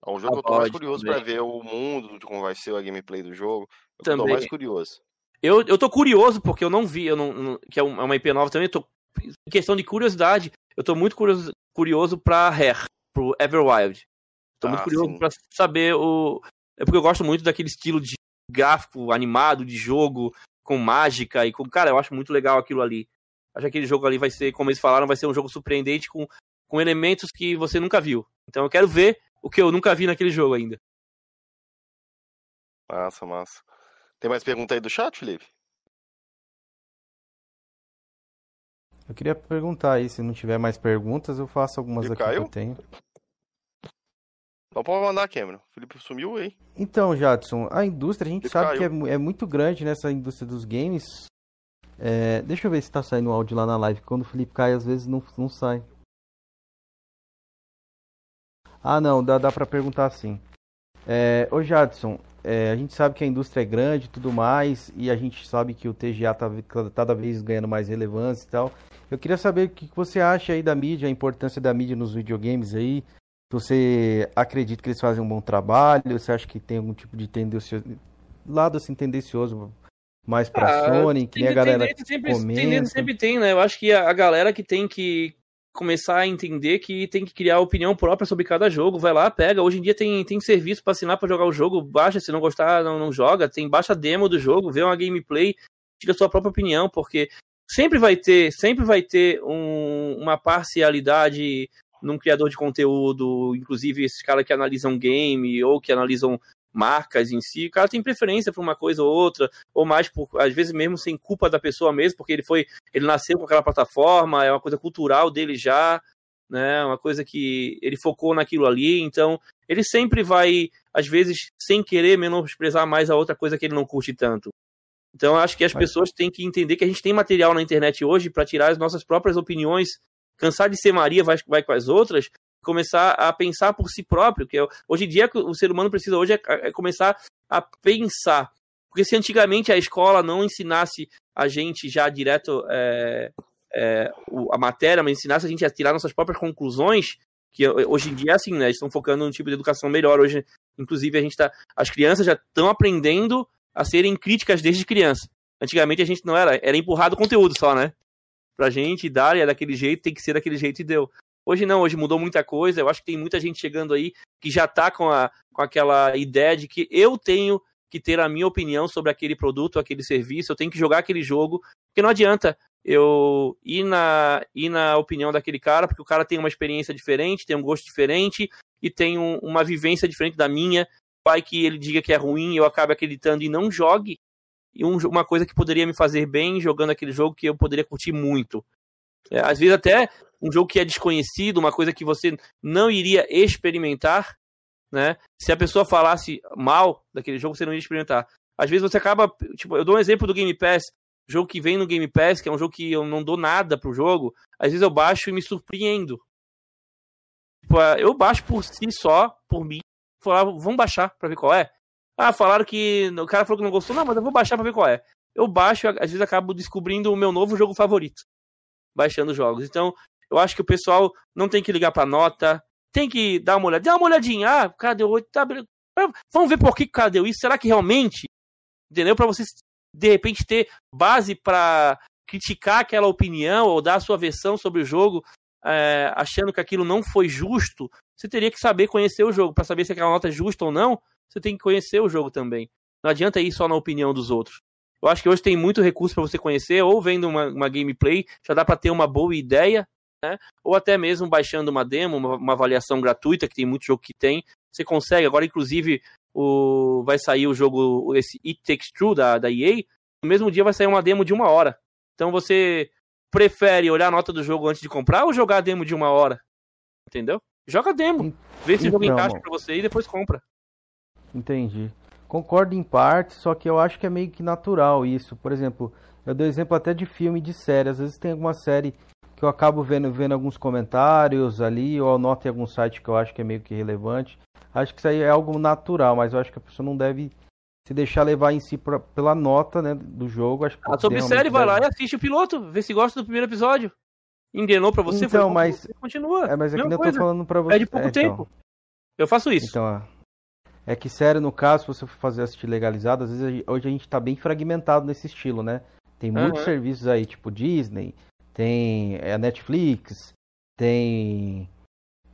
[SPEAKER 5] É um jogo que eu tô mais curioso pra ver o mundo, como vai ser a gameplay do jogo. É eu tô
[SPEAKER 2] Também.
[SPEAKER 5] mais curioso.
[SPEAKER 2] Eu, eu tô curioso, porque eu não vi, eu não, não- que é é uma IP nova também, eu tô, em questão de curiosidade, eu tô muito curioso, curioso pra Rare, pro Everwild. Tô muito
[SPEAKER 5] Ah,
[SPEAKER 2] curioso
[SPEAKER 5] sim.
[SPEAKER 2] pra saber o... É porque eu gosto muito daquele estilo de gráfico animado, de jogo, com mágica e com... Cara, eu acho muito legal aquilo ali. Acho que aquele jogo ali vai ser, como eles falaram, vai ser um jogo surpreendente com, com elementos que você nunca viu. Então eu quero ver o que eu nunca vi naquele jogo ainda.
[SPEAKER 5] Massa, massa. Tem mais pergunta aí do chat, Felipe?
[SPEAKER 1] Eu queria perguntar aí, se não tiver mais perguntas, eu faço algumas
[SPEAKER 5] E
[SPEAKER 1] aqui
[SPEAKER 5] caiu?
[SPEAKER 1] que eu tenho.
[SPEAKER 5] Então pode mandar, Cameron. O Felipe sumiu aí.
[SPEAKER 1] Então, Jadson, a indústria, a gente
[SPEAKER 5] Ele
[SPEAKER 1] sabe que é,
[SPEAKER 5] caiu.
[SPEAKER 1] é muito grande nessa indústria dos games. É, deixa eu ver se tá saindo o áudio lá na live. Quando o Felipe cai, às vezes não, não sai. Ah, não, dá, dá pra perguntar sim. É, ô Jadson, é, a gente sabe que a indústria é grande e tudo mais, e a gente sabe que o TGA tá vi- cada- vez ganhando mais relevância e tal. Eu queria saber o que você acha aí da mídia, a importância da mídia nos videogames aí. Você acredita que eles fazem um bom trabalho, você acha que tem algum tipo de tendencio... lado assim tendencioso mais pra
[SPEAKER 2] Ah,
[SPEAKER 1] Sony, que nem a galera
[SPEAKER 2] Tendência sempre,
[SPEAKER 1] comenta.
[SPEAKER 2] sempre tem, né? Eu acho que a, a galera que tem que começar a entender que tem que criar opinião própria sobre cada jogo, vai lá, pega. Hoje em dia tem, tem serviço pra assinar pra jogar o jogo, baixa, se não gostar, não, não joga. Tem baixa demo do jogo, vê uma gameplay, tira sua própria opinião, porque sempre vai ter, sempre vai ter um- uma parcialidade num criador de conteúdo, inclusive esses caras que analisam game ou que analisam marcas em si, o cara tem preferência por uma coisa ou outra, ou mais por, às vezes mesmo sem culpa da pessoa mesmo, porque ele foi, ele nasceu com aquela plataforma, é uma coisa cultural dele já, né, uma coisa que ele focou naquilo ali, então ele sempre vai, às vezes, sem querer menosprezar mais a outra coisa que ele não curte tanto. Então eu acho que as pessoas têm que entender que a gente tem material na internet hoje para tirar as nossas próprias opiniões, cansar de ser Maria, vai, vai com as outras, começar a pensar por si próprio, que é, hoje em dia o ser humano precisa hoje é, é começar a pensar. Porque se antigamente a escola não ensinasse a gente já direto é, é, a matéria, mas ensinasse a gente a tirar nossas próprias conclusões, que hoje em dia é assim, né? Estão focando num tipo de educação melhor. Hoje, inclusive, a gente tá. As crianças já estão aprendendo a serem críticas desde criança. Antigamente a gente não era, era empurrado conteúdo só, né? Pra gente dar, e é daquele jeito, tem que ser daquele jeito e deu. Hoje não, hoje mudou muita coisa. Eu acho que tem muita gente chegando aí que já tá com, a, com aquela ideia de que eu tenho que ter a minha opinião sobre aquele produto, aquele serviço, eu tenho que jogar aquele jogo, porque não adianta eu ir na, ir na opinião daquele cara, porque o cara tem uma experiência diferente, tem um gosto diferente e tem um- uma vivência diferente da minha. Vai que ele diga que é ruim, eu acabe acreditando e não jogue. E um- uma coisa que poderia me fazer bem jogando aquele jogo que eu poderia curtir muito. É, às vezes até um jogo que é desconhecido, uma coisa que você não iria experimentar, né? Se a pessoa falasse mal daquele jogo, você não ia experimentar. Às vezes você acaba, tipo, eu dou um exemplo do Game Pass, jogo que vem no Game Pass, que é um jogo que eu não dou nada pro jogo, às vezes eu baixo e me surpreendo. Tipo, ah, eu baixo por si só, por mim, falar, vamos baixar pra ver qual é. Ah, falaram que o cara falou que não gostou, não, mas eu vou baixar pra ver qual é. Eu baixo, e às vezes acabo descobrindo o meu novo jogo favorito, baixando jogos. Então, eu acho que o pessoal não tem que ligar pra nota, tem que dar uma olhada, dá uma olhadinha, ah, o cara deu 8, tá, vamos ver por que o cara deu isso, será que realmente, entendeu? Pra você, de repente, ter base pra criticar aquela opinião ou dar a sua versão sobre o jogo, é, achando que aquilo não foi justo, você teria que saber conhecer o jogo. Pra saber se aquela nota é justa ou não, você tem que conhecer o jogo também. Não adianta ir só na opinião dos outros. Eu acho que hoje tem muito recurso para você conhecer, ou vendo uma, uma gameplay, já dá para ter uma boa ideia, né? Ou até mesmo baixando uma demo, uma, uma avaliação gratuita, que tem muito jogo que tem. Você consegue. Agora, inclusive, o, vai sair o jogo, esse It Takes Two da, da EA. No mesmo dia vai sair uma demo de uma hora. Então você prefere olhar a nota do jogo antes de comprar ou jogar a demo de uma hora? Entendeu? Joga demo. Vê se o jogo
[SPEAKER 1] Então,
[SPEAKER 2] encaixa pra você e depois compra.
[SPEAKER 1] Entendi. Concordo em parte, só que eu acho que é meio que natural isso. Por exemplo, eu dou exemplo até de filme e de série. Às vezes tem alguma série que eu acabo vendo, vendo alguns comentários ali, ou anoto em algum site que eu acho que é meio que relevante. Acho que isso aí é algo natural, mas eu acho que a pessoa não deve se deixar levar em si pra, pela nota né, do jogo. Acho que
[SPEAKER 2] a sobre série, vai lá e assiste o piloto, vê se gosta do primeiro episódio. Engrenou pra você,
[SPEAKER 1] então, mas
[SPEAKER 2] continua.
[SPEAKER 1] É, mas é que eu tô falando pra você.
[SPEAKER 2] É de pouco é, tempo. Então... Eu faço isso.
[SPEAKER 1] Então, é que sério, no caso, se você for fazer assistir legalizado, às vezes hoje a gente tá bem fragmentado nesse estilo, né? Tem muitos uhum. serviços aí, tipo Disney, tem é, a Netflix, tem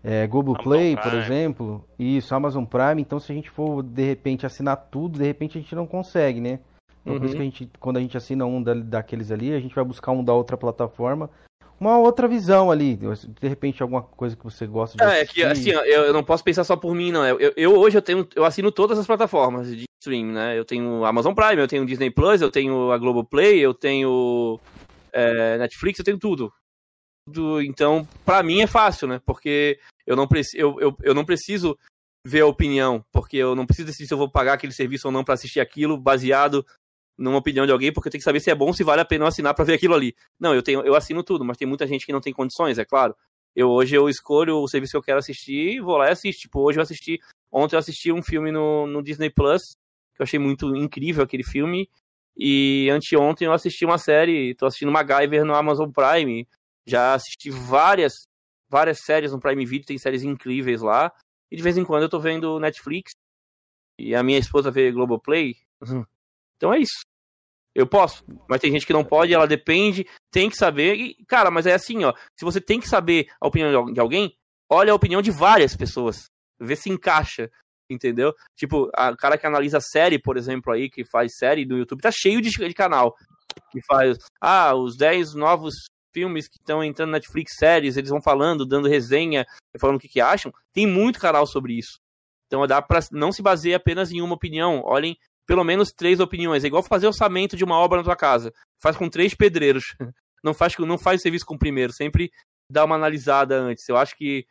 [SPEAKER 1] é, Google Play, por exemplo, isso, Amazon Prime. Então, se a gente for de repente assinar tudo, de repente a gente não consegue, né? Então, uhum. por isso que a gente, quando a gente assina um da, daqueles ali, a gente vai buscar um da outra plataforma uma outra visão ali. De repente, alguma coisa que você gosta de
[SPEAKER 2] É, é que assim, eu, eu, não posso pensar só por mim, não. Eu, eu, hoje eu tenho, eu assino todas as plataformas de stream, né? Eu tenho Amazon Prime, eu tenho Disney Plus, eu tenho a Globoplay, eu tenho é, Netflix, eu tenho tudo. tudo. Então, para mim é fácil, né? Porque eu não, preciso, eu, eu, eu não preciso ver a opinião, porque eu não preciso decidir se eu vou pagar aquele serviço ou não para assistir aquilo baseado numa opinião de alguém, porque eu tenho que saber se é bom, se vale a pena eu assinar para ver aquilo ali. Não, eu tenho, eu assino tudo, mas tem muita gente que não tem condições, é claro. Eu hoje eu escolho o serviço que eu quero assistir, vou lá e assisto. Tipo, hoje eu assisti, ontem eu assisti um filme no, no Disney Plus, que eu achei muito incrível aquele filme. E anteontem eu assisti uma série, tô assistindo MacGyver no Amazon Prime. Já assisti várias várias séries no Prime Video, tem séries incríveis lá. E de vez em quando eu tô vendo Netflix. E a minha esposa vê Globoplay. Então é isso. Eu posso, mas tem gente que não pode, ela depende, tem que saber. E, cara, mas é assim, ó. Se você tem que saber a opinião de alguém, olha a opinião de várias pessoas. Vê se encaixa, entendeu? Tipo, a cara que analisa série, por exemplo, aí, que faz série do YouTube, tá cheio de, de canal. Que faz, ah, os 10 novos filmes que estão entrando na Netflix séries, eles vão falando, dando resenha, falando o que, que acham. Tem muito canal sobre isso. Então dá para não se basear apenas em uma opinião. Olhem pelo menos três opiniões. É igual fazer orçamento de uma obra na tua casa. Faz com três pedreiros. Não faz, não faz serviço com o primeiro. Sempre dá uma analisada antes. Eu acho que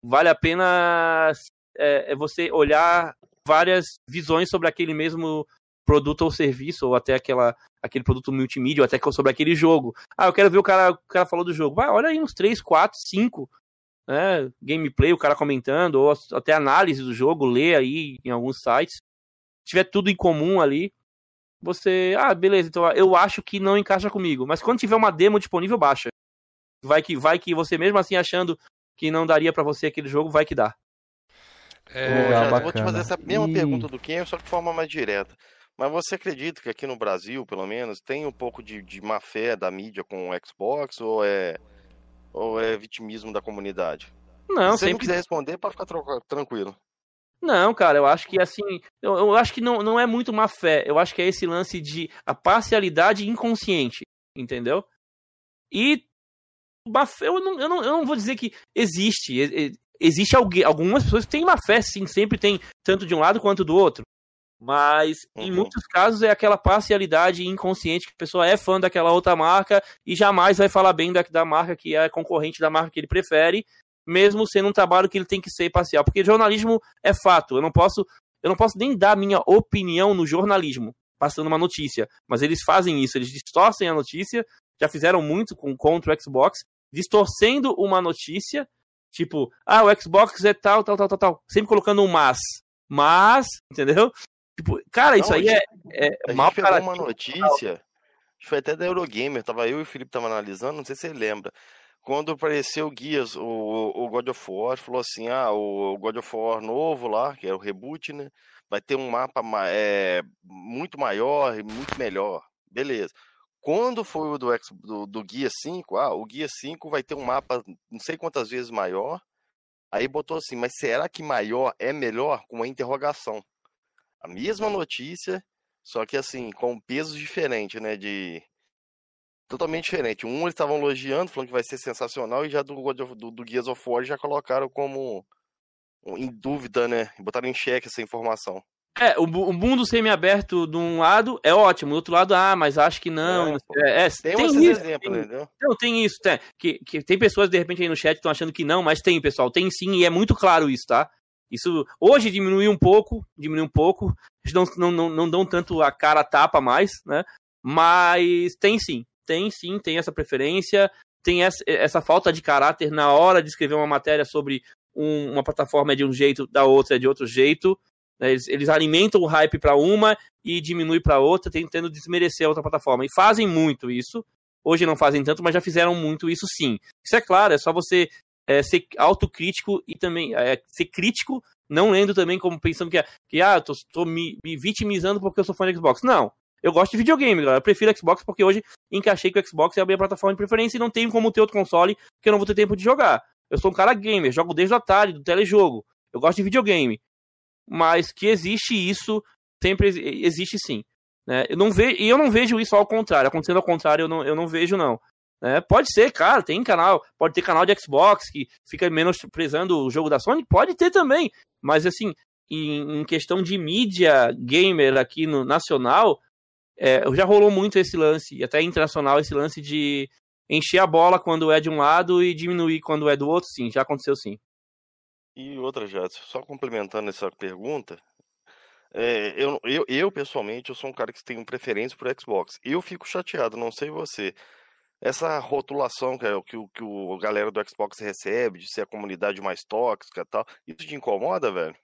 [SPEAKER 2] vale a pena é, é você olhar várias visões sobre aquele mesmo produto ou serviço, ou até aquela, aquele produto multimídia, ou até sobre aquele jogo. Ah, eu quero ver o cara, o cara falou do jogo. Vai, olha aí uns 3, 4, 5 né, gameplay, o cara comentando, ou até análise do jogo, lê aí em alguns sites tiver tudo em comum ali, você, ah, beleza, então eu acho que não encaixa comigo, mas quando tiver uma demo disponível, baixa. Vai que vai que você mesmo assim achando que não daria para você aquele jogo, vai que dá.
[SPEAKER 5] É, já, vou te fazer essa mesma e... pergunta do Ken, só de forma mais direta. Mas você acredita que aqui no Brasil, pelo menos, tem um pouco de, de má fé da mídia com o Xbox ou é ou é vitimismo da comunidade?
[SPEAKER 2] Não,
[SPEAKER 5] Se você
[SPEAKER 2] sempre...
[SPEAKER 5] não quiser responder, pode ficar tranquilo.
[SPEAKER 2] Não, cara, eu acho que assim, eu, eu, acho que não, não é muito má fé. Eu acho que é esse lance de a parcialidade inconsciente, entendeu? E má fé, eu não, eu não, eu não vou dizer que existe. Existe alguém, algumas pessoas que têm má fé, sim, sempre tem, tanto de um lado quanto do outro. Mas uhum. em muitos casos é aquela parcialidade inconsciente que a pessoa é fã daquela outra marca e jamais vai falar bem da, da marca que é concorrente da marca que ele prefere, mesmo sendo um trabalho que ele tem que ser parcial. Porque jornalismo é fato. Eu não posso, eu não posso nem dar minha opinião no jornalismo, passando uma notícia. Mas eles fazem isso, eles distorcem a notícia. Já fizeram muito com contra o Xbox, distorcendo uma notícia, tipo, ah, o Xbox é tal, tal, tal, tal, tal. Sempre colocando um mas. Mas, entendeu? Tipo, cara, isso aí é, é
[SPEAKER 5] mal para uma notícia. Foi até da Eurogamer, tava eu e o Felipe tava analisando, não sei se você lembra quando apareceu o Guias, o, o God of War, falou assim: ah, o God of War novo lá, que é o reboot, né? Vai ter um mapa é, muito maior e muito melhor. Beleza. Quando foi o do, do, do Guia 5, ah, o Guia 5 vai ter um mapa não sei quantas vezes maior. Aí botou assim, mas será que maior é melhor? Com uma interrogação. A mesma notícia, só que assim, com pesos diferentes, né? De, totalmente diferente. Um eles estavam elogiando, falando que vai ser sensacional, e já do, do, do Gears of War já colocaram como em dúvida, né? Botaram em xeque essa informação.
[SPEAKER 2] É, o, o mundo semi-aberto de um lado é ótimo, do outro lado, ah, mas acho que não. É, é, tem, tem isso, exemplo, tem, entendeu? Não, tem isso, tem, que, que tem pessoas de repente aí no chat que estão achando que não, mas tem, pessoal, tem sim, e é muito claro isso, tá? Isso hoje diminuiu um pouco, diminuiu um pouco, eles não, não, não, não dão tanto a cara a tapa mais, né? Mas tem sim, tem sim, tem essa preferência, tem essa, essa falta de caráter na hora de escrever uma matéria sobre um, uma plataforma é de um jeito, da outra é de outro jeito. Né? Eles, eles alimentam o hype para uma e diminui para outra, tentando desmerecer a outra plataforma. E fazem muito isso. Hoje não fazem tanto, mas já fizeram muito isso sim. Isso é claro, é só você é, ser autocrítico e também é, ser crítico, não lendo também como pensando que, que ah, tô, tô me, me, vitimizando porque eu sou fã de Xbox. Não. Eu gosto de videogame, galera. Eu prefiro Xbox porque hoje encaixei que o Xbox é a minha plataforma de preferência e não tenho como ter outro console que eu não vou ter tempo de jogar. Eu sou um cara gamer, jogo desde o Atari, do telejogo. Eu gosto de videogame. Mas que existe isso, sempre existe sim. Né? Eu não ve e eu não vejo isso ao contrário. Acontecendo ao contrário, eu não, eu não vejo, não. É, pode ser, cara, tem canal, pode ter canal de Xbox que fica menosprezando o jogo da Sony, pode ter também. Mas assim, em, em questão de mídia gamer aqui no nacional, é, já rolou muito esse lance, e até internacional, esse lance de encher a bola quando é de um lado e diminuir quando é do outro, sim, já aconteceu sim.
[SPEAKER 5] E outra, Jadson, só complementando essa pergunta, é, eu, eu, eu, pessoalmente, eu sou um cara que tem preferência por Xbox. Eu fico chateado, não sei você. Essa rotulação que, é, que, que o galera do Xbox recebe, de ser a comunidade mais tóxica e tal, isso te incomoda, velho?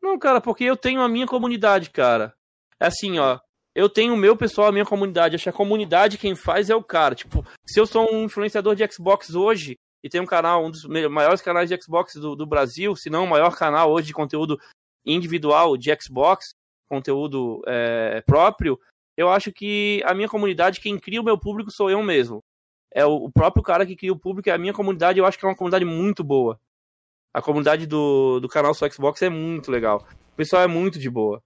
[SPEAKER 2] Não, cara, porque eu tenho a minha comunidade, cara. É assim, ó. Eu tenho o meu pessoal, a minha comunidade. Acho que a comunidade quem faz é o cara. Tipo, se eu sou um influenciador de Xbox hoje, e tem um canal, um dos maiores canais de Xbox do, do Brasil, se não o maior canal hoje de conteúdo individual de Xbox, conteúdo é, próprio, eu acho que a minha comunidade, quem cria o meu público sou eu mesmo. É o, o próprio cara que cria o público, é a minha comunidade, eu acho que é uma comunidade muito boa. A comunidade do, do canal Só Xbox é muito legal. O pessoal é muito de boa.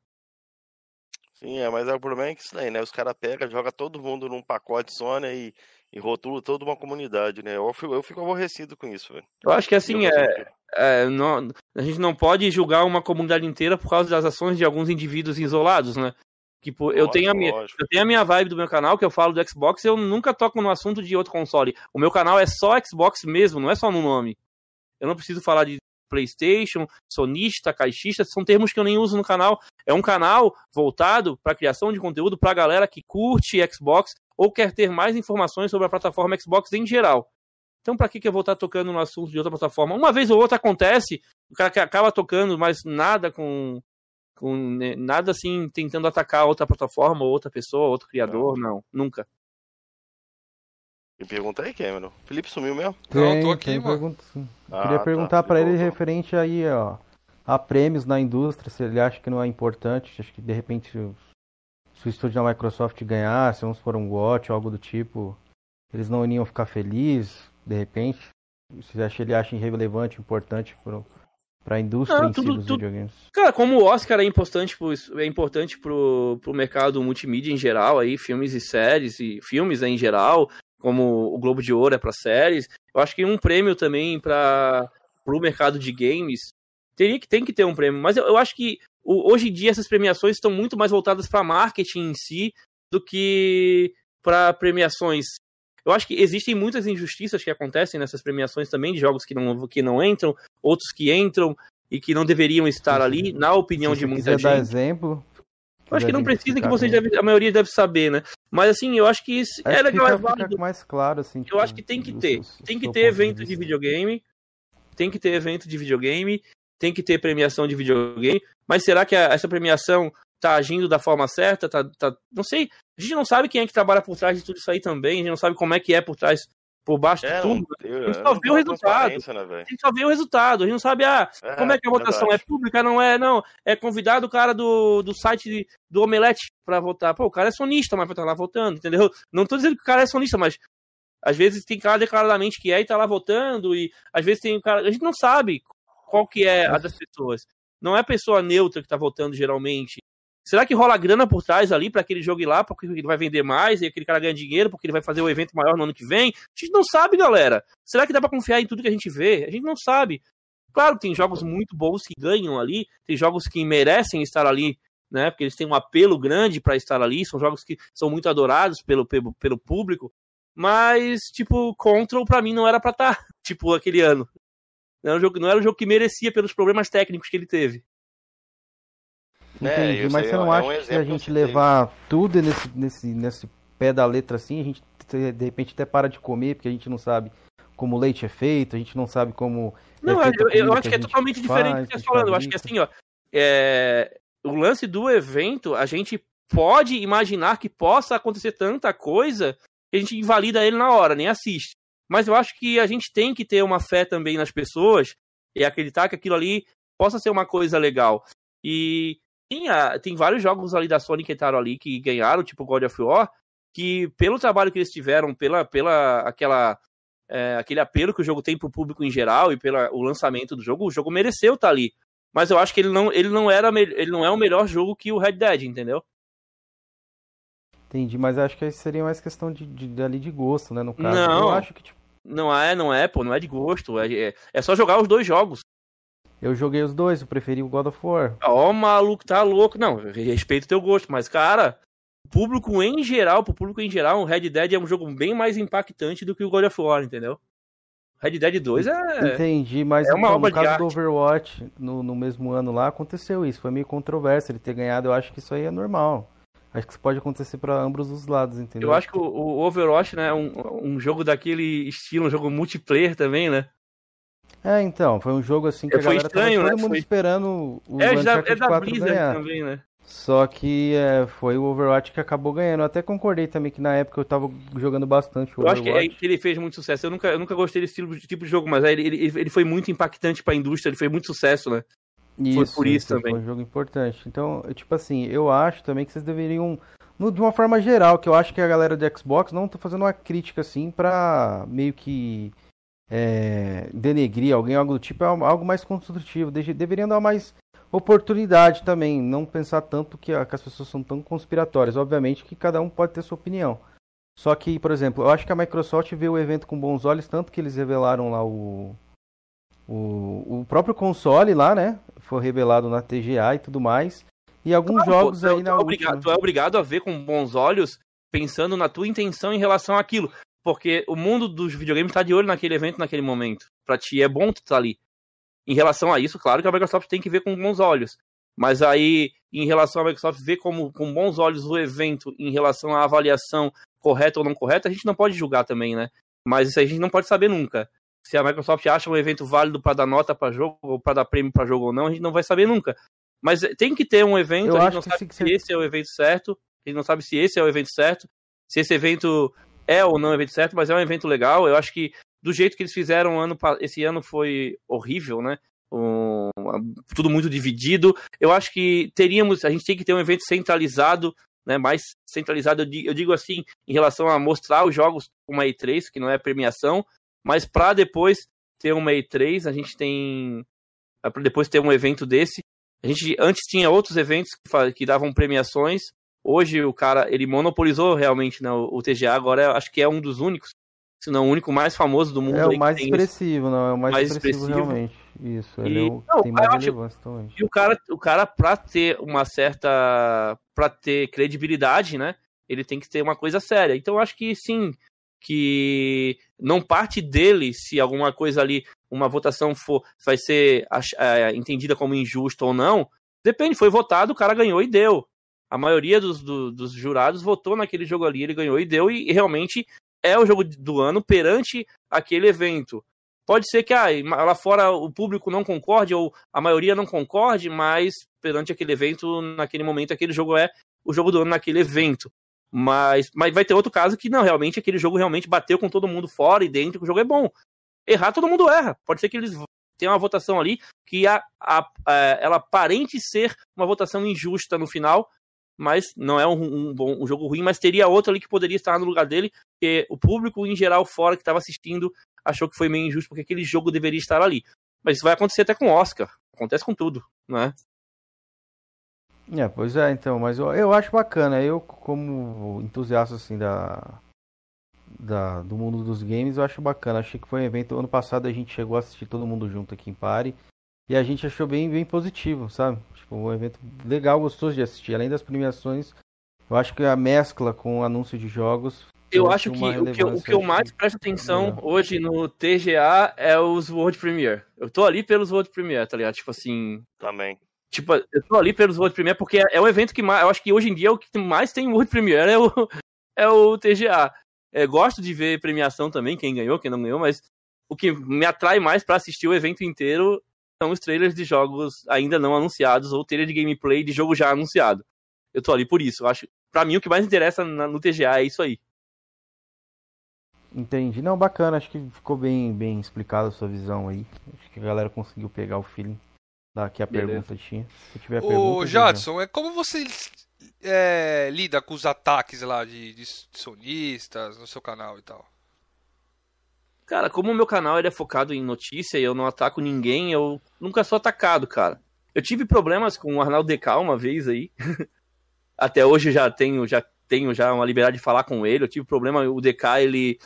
[SPEAKER 5] Sim, é, mas é o problema é que isso daí, né? Os caras pegam, joga todo mundo num pacote só, né? E, e rotula toda uma comunidade, né? Eu fico, eu fico aborrecido com isso, velho.
[SPEAKER 2] Eu acho que assim, é, é, não, a gente não pode julgar uma comunidade inteira por causa das ações de alguns indivíduos isolados, né? Tipo, eu, tenho a minha, eu tenho a minha vibe do meu canal, que eu falo do Xbox, eu nunca toco no assunto de outro console. O meu canal é só Xbox mesmo, não é só no nome. Eu não preciso falar de PlayStation, sonista, caixista, são termos que eu nem uso no canal. É um canal voltado para criação de conteúdo para a galera que curte Xbox ou quer ter mais informações sobre a plataforma Xbox em geral. Então, para que, que eu vou estar tocando no assunto de outra plataforma? Uma vez ou outra acontece, o cara que acaba tocando, mas nada com, com né, nada assim tentando atacar outra plataforma, outra pessoa, outro criador, não, não nunca.
[SPEAKER 5] Me pergunta aí, Cameron. Felipe sumiu mesmo?
[SPEAKER 1] Tem, não, tô aqui, mano. Pergunta, ah, Queria tá. perguntar para ele referente aí, ó, a prêmios na indústria, se ele acha que não é importante, acho que de repente se o estúdio da Microsoft ganhasse, vamos por um GOT, algo do tipo, eles não iriam ficar felizes, de repente? Você acha ele acha irrelevante, importante para a indústria não, em tudo, si dos tudo... videogames?
[SPEAKER 2] Cara, como o Oscar é importante pro, é importante pro, pro mercado multimídia em geral, aí, filmes e séries, e filmes né, em geral, como o Globo de Ouro é para séries. Eu acho que um prêmio também para o mercado de games teria que tem que ter um prêmio, mas eu, eu acho que o, hoje em dia essas premiações estão muito mais voltadas para marketing em si do que para premiações. Eu acho que existem muitas injustiças que acontecem nessas premiações também, de jogos que não, que não entram, outros que entram e que não deveriam estar ali, na opinião de muita gente. dar
[SPEAKER 1] exemplo,
[SPEAKER 2] eu acho que não precisa que vocês deve, a maioria deve saber, né? Mas assim, eu acho que isso
[SPEAKER 1] acho é legal, é válido. mais claro assim.
[SPEAKER 2] Tipo, eu acho que tem que ter, tem que ter evento de, de videogame, tem que ter evento de videogame, tem que ter premiação de videogame. Mas será que a, essa premiação tá agindo da forma certa? Tá, tá, não sei. A gente não sabe quem é que trabalha por trás de tudo isso aí também. A gente não sabe como é que é por trás por baixo é, de tudo. Não, a gente só vê o resultado. Né, a gente só vê o resultado. A gente não sabe, ah, é, como é que a votação verdade. é pública, não é, não. É convidado o cara do, do site do Omelete pra votar. Pô, o cara é sonista, mas vai estar lá votando, entendeu? Não tô dizendo que o cara é sonista, mas às vezes tem cara declaradamente que é e tá lá votando, e às vezes tem o cara. A gente não sabe qual que é a das pessoas. Não é a pessoa neutra que tá votando geralmente. Será que rola grana por trás ali para aquele jogo ir lá, porque ele vai vender mais e aquele cara ganha dinheiro, porque ele vai fazer o um evento maior no ano que vem? A gente não sabe, galera. Será que dá para confiar em tudo que a gente vê? A gente não sabe. Claro tem jogos muito bons que ganham ali, tem jogos que merecem estar ali, né? Porque eles têm um apelo grande para estar ali, são jogos que são muito adorados pelo, pelo, pelo público. Mas, tipo, Control para mim não era para estar, tá, tipo, aquele ano. Não era, um jogo, não era um jogo que merecia pelos problemas técnicos que ele teve.
[SPEAKER 1] É, Entendi, mas você não é acha um que se a gente levar tudo nesse, nesse, nesse pé da letra assim, a gente de repente até para de comer, porque a gente não sabe como o leite é feito, a gente não sabe como.
[SPEAKER 2] Não, é eu, eu acho que, é totalmente diferente do que você está falando. Eu acho que assim, ó, é, o lance do evento, a gente pode imaginar que possa acontecer tanta coisa que a gente invalida ele na hora, nem assiste. Mas eu acho que a gente tem que ter uma fé também nas pessoas e acreditar que aquilo ali possa ser uma coisa legal. E tem, vários jogos ali da Sony que entraram ali que ganharam, tipo God of War, que pelo trabalho que eles tiveram, pela, pela aquela é, aquele apelo que o jogo tem pro público em geral e pelo o lançamento do jogo, o jogo mereceu estar tá ali. Mas eu acho que ele não, ele não era ele não é o melhor jogo que o Red Dead, entendeu?
[SPEAKER 1] Entendi, mas acho que seria mais questão de, de, ali de gosto, né, no caso.
[SPEAKER 2] Não,
[SPEAKER 1] eu acho que tipo...
[SPEAKER 2] não é, não é, pô, não é de gosto, é, é, é só jogar os dois jogos.
[SPEAKER 1] Eu joguei os dois, eu preferi o God of War.
[SPEAKER 2] Ó, oh, maluco, tá louco. Não, respeito o teu gosto, mas, cara, o público em geral, pro público em geral, o Red Dead é um jogo bem mais impactante do que o God of War, entendeu? Red Dead 2 é.
[SPEAKER 1] Entendi, mas é uma então, no caso do Overwatch, no, no mesmo ano lá, aconteceu isso. Foi meio controverso ele ter ganhado. Eu acho que isso aí é normal. Acho que isso pode acontecer para ambos os lados, entendeu?
[SPEAKER 2] Eu acho que o, o Overwatch, né, é um, um jogo daquele estilo, um jogo multiplayer também, né?
[SPEAKER 1] É, então, foi um jogo assim que é, a galera estranho, tava todo né? mundo foi... esperando o
[SPEAKER 2] é, já, é da Blizzard ganhar. também, né?
[SPEAKER 1] Só que é, foi o Overwatch que acabou ganhando. Eu até concordei também que na época eu tava jogando bastante o
[SPEAKER 2] eu Overwatch. Eu acho que, é, que ele fez muito sucesso. Eu nunca, eu nunca gostei desse tipo, tipo de jogo, mas ele, ele, ele foi muito impactante para a indústria, ele fez muito sucesso, né?
[SPEAKER 1] Isso, foi por isso, também. Foi um jogo importante. Então, tipo assim, eu acho também que vocês deveriam, no, de uma forma geral, que eu acho que a galera do Xbox não tá fazendo uma crítica assim pra meio que é, denegrir alguém, algo do tipo, é algo mais construtivo. deveriam dar mais oportunidade também, não pensar tanto que, que, as pessoas são tão conspiratórias. Obviamente que cada um pode ter sua opinião. Só que, por exemplo, eu acho que a Microsoft vê o evento com bons olhos, tanto que eles revelaram lá o, o, o próprio console lá, né? Foi revelado na TGA e tudo mais. E alguns jogos
[SPEAKER 2] tu,
[SPEAKER 1] aí
[SPEAKER 2] tu na é obrigado, Tu é obrigado a ver com bons olhos, pensando na tua intenção em relação àquilo. Porque o mundo dos videogames está de olho naquele evento, naquele momento. Para ti é bom tu estar tá ali. Em relação a isso, claro que a Microsoft tem que ver com bons olhos. Mas aí, em relação à Microsoft ver como, com bons olhos o evento em relação à avaliação correta ou não correta, a gente não pode julgar também, né? Mas isso a gente não pode saber nunca. Se a Microsoft acha um evento válido para dar nota para jogo, ou para dar prêmio para jogo ou não, a gente não vai saber nunca. Mas tem que ter um evento, Eu a gente não sabe se esse é o evento certo, a gente não sabe se esse é o evento certo, se esse evento é ou não o evento certo, mas é um evento legal. Eu acho que do jeito que eles fizeram ano, esse ano foi horrível, né? Um, tudo muito dividido. Eu acho que teríamos, a gente tem que ter um evento centralizado, né? Mais centralizado, eu digo, assim, em relação a mostrar os jogos uma E3, que não é premiação, mas para depois ter uma E3, a gente tem para depois ter um evento desse. A gente antes tinha outros eventos que, que davam premiações, Hoje o cara, ele monopolizou realmente né, o, o TGA, agora acho que é um dos únicos, se não o único mais famoso do mundo.
[SPEAKER 1] É o mais expressivo, não, é o mais, mais expressivo, expressivo, realmente. Isso, ele e, é o, não, tem mais relevância também.
[SPEAKER 2] E o cara, o cara, pra ter uma certa. pra ter credibilidade, né? Ele tem que ter uma coisa séria. Então eu acho que sim, que não parte dele se alguma coisa ali, uma votação for, vai ser é, entendida como injusta ou não. Depende, foi votado, o cara ganhou e deu a maioria dos, do, dos jurados votou naquele jogo ali, ele ganhou e deu, e, e, realmente é o jogo do ano perante aquele evento. Pode ser que ah, lá fora o público não concorde, ou a maioria não concorde, mas perante aquele evento, naquele momento, aquele jogo é o jogo do ano naquele evento. Mas, mas vai ter outro caso que não, realmente aquele jogo realmente bateu com todo mundo fora e dentro, que o jogo é bom. Errar, todo mundo erra. Pode ser que eles tenham uma votação ali que a, a, a, ela aparente ser uma votação injusta no final, mas não é um, um, bom, um jogo ruim, mas teria outro ali que poderia estar no lugar dele, porque o público em geral fora que estava assistindo achou que foi meio injusto porque aquele jogo deveria estar ali. Mas isso vai acontecer até com o Oscar, acontece com tudo, não é?
[SPEAKER 1] Pois é, então, mas eu, eu acho bacana, eu como entusiasta assim da, da do mundo dos games, eu acho bacana. Achei que foi um evento ano passado a gente chegou a assistir todo mundo junto aqui em Pare e a gente achou bem bem positivo, sabe? Tipo, um evento legal, gostoso de assistir. Além das premiações, eu acho que a mescla com o anúncio de jogos.
[SPEAKER 2] Eu acho que o que, o que eu mais presto atenção é. hoje no TGA é os World Premiere. Eu tô ali pelos World Premiere, tá ligado? Tipo assim.
[SPEAKER 5] Também.
[SPEAKER 2] Tipo, eu tô ali pelos World Premiere porque é, é o evento que mais. Eu acho que hoje em dia é o que mais tem World Premiere é o, é o TGA. É, gosto de ver premiação também, quem ganhou, quem não ganhou, mas o que me atrai mais para assistir o evento inteiro são os trailers de jogos ainda não anunciados ou trailer de gameplay de jogo já anunciado. Eu tô ali por isso. Eu acho, para mim o que mais interessa no TGA é isso aí.
[SPEAKER 1] Entendi. Não, bacana. Acho que ficou bem, bem explicada a sua visão aí. Acho que a galera conseguiu pegar o feeling daqui a Beleza. pergunta tinha. Se tiver
[SPEAKER 3] Ô, pergunta, Jadson, é como você é, lida com os ataques lá de, de sonistas no seu canal e tal?
[SPEAKER 2] Cara, como o meu canal é focado em notícia e eu não ataco ninguém, eu nunca sou atacado, cara. Eu tive problemas com o Arnaldo DK uma vez aí. Até hoje já tenho já tenho já uma liberdade de falar com ele. Eu tive problema, o DK, ele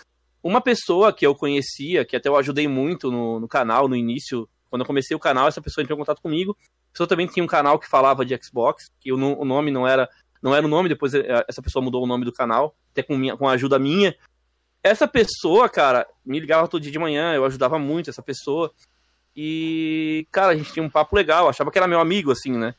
[SPEAKER 2] uma pessoa que eu conhecia, que até eu ajudei muito no, no canal no início, quando eu comecei o canal, essa pessoa entrou em contato comigo. A pessoa também tinha um canal que falava de Xbox, que o, o nome não era não era o nome, depois eh, essa pessoa mudou o nome do canal, até com, minha, com a ajuda minha. Essa pessoa, cara, me ligava todo dia de manhã, eu ajudava muito essa pessoa. E, cara, a gente tinha um papo legal, achava que era meu amigo, assim, né?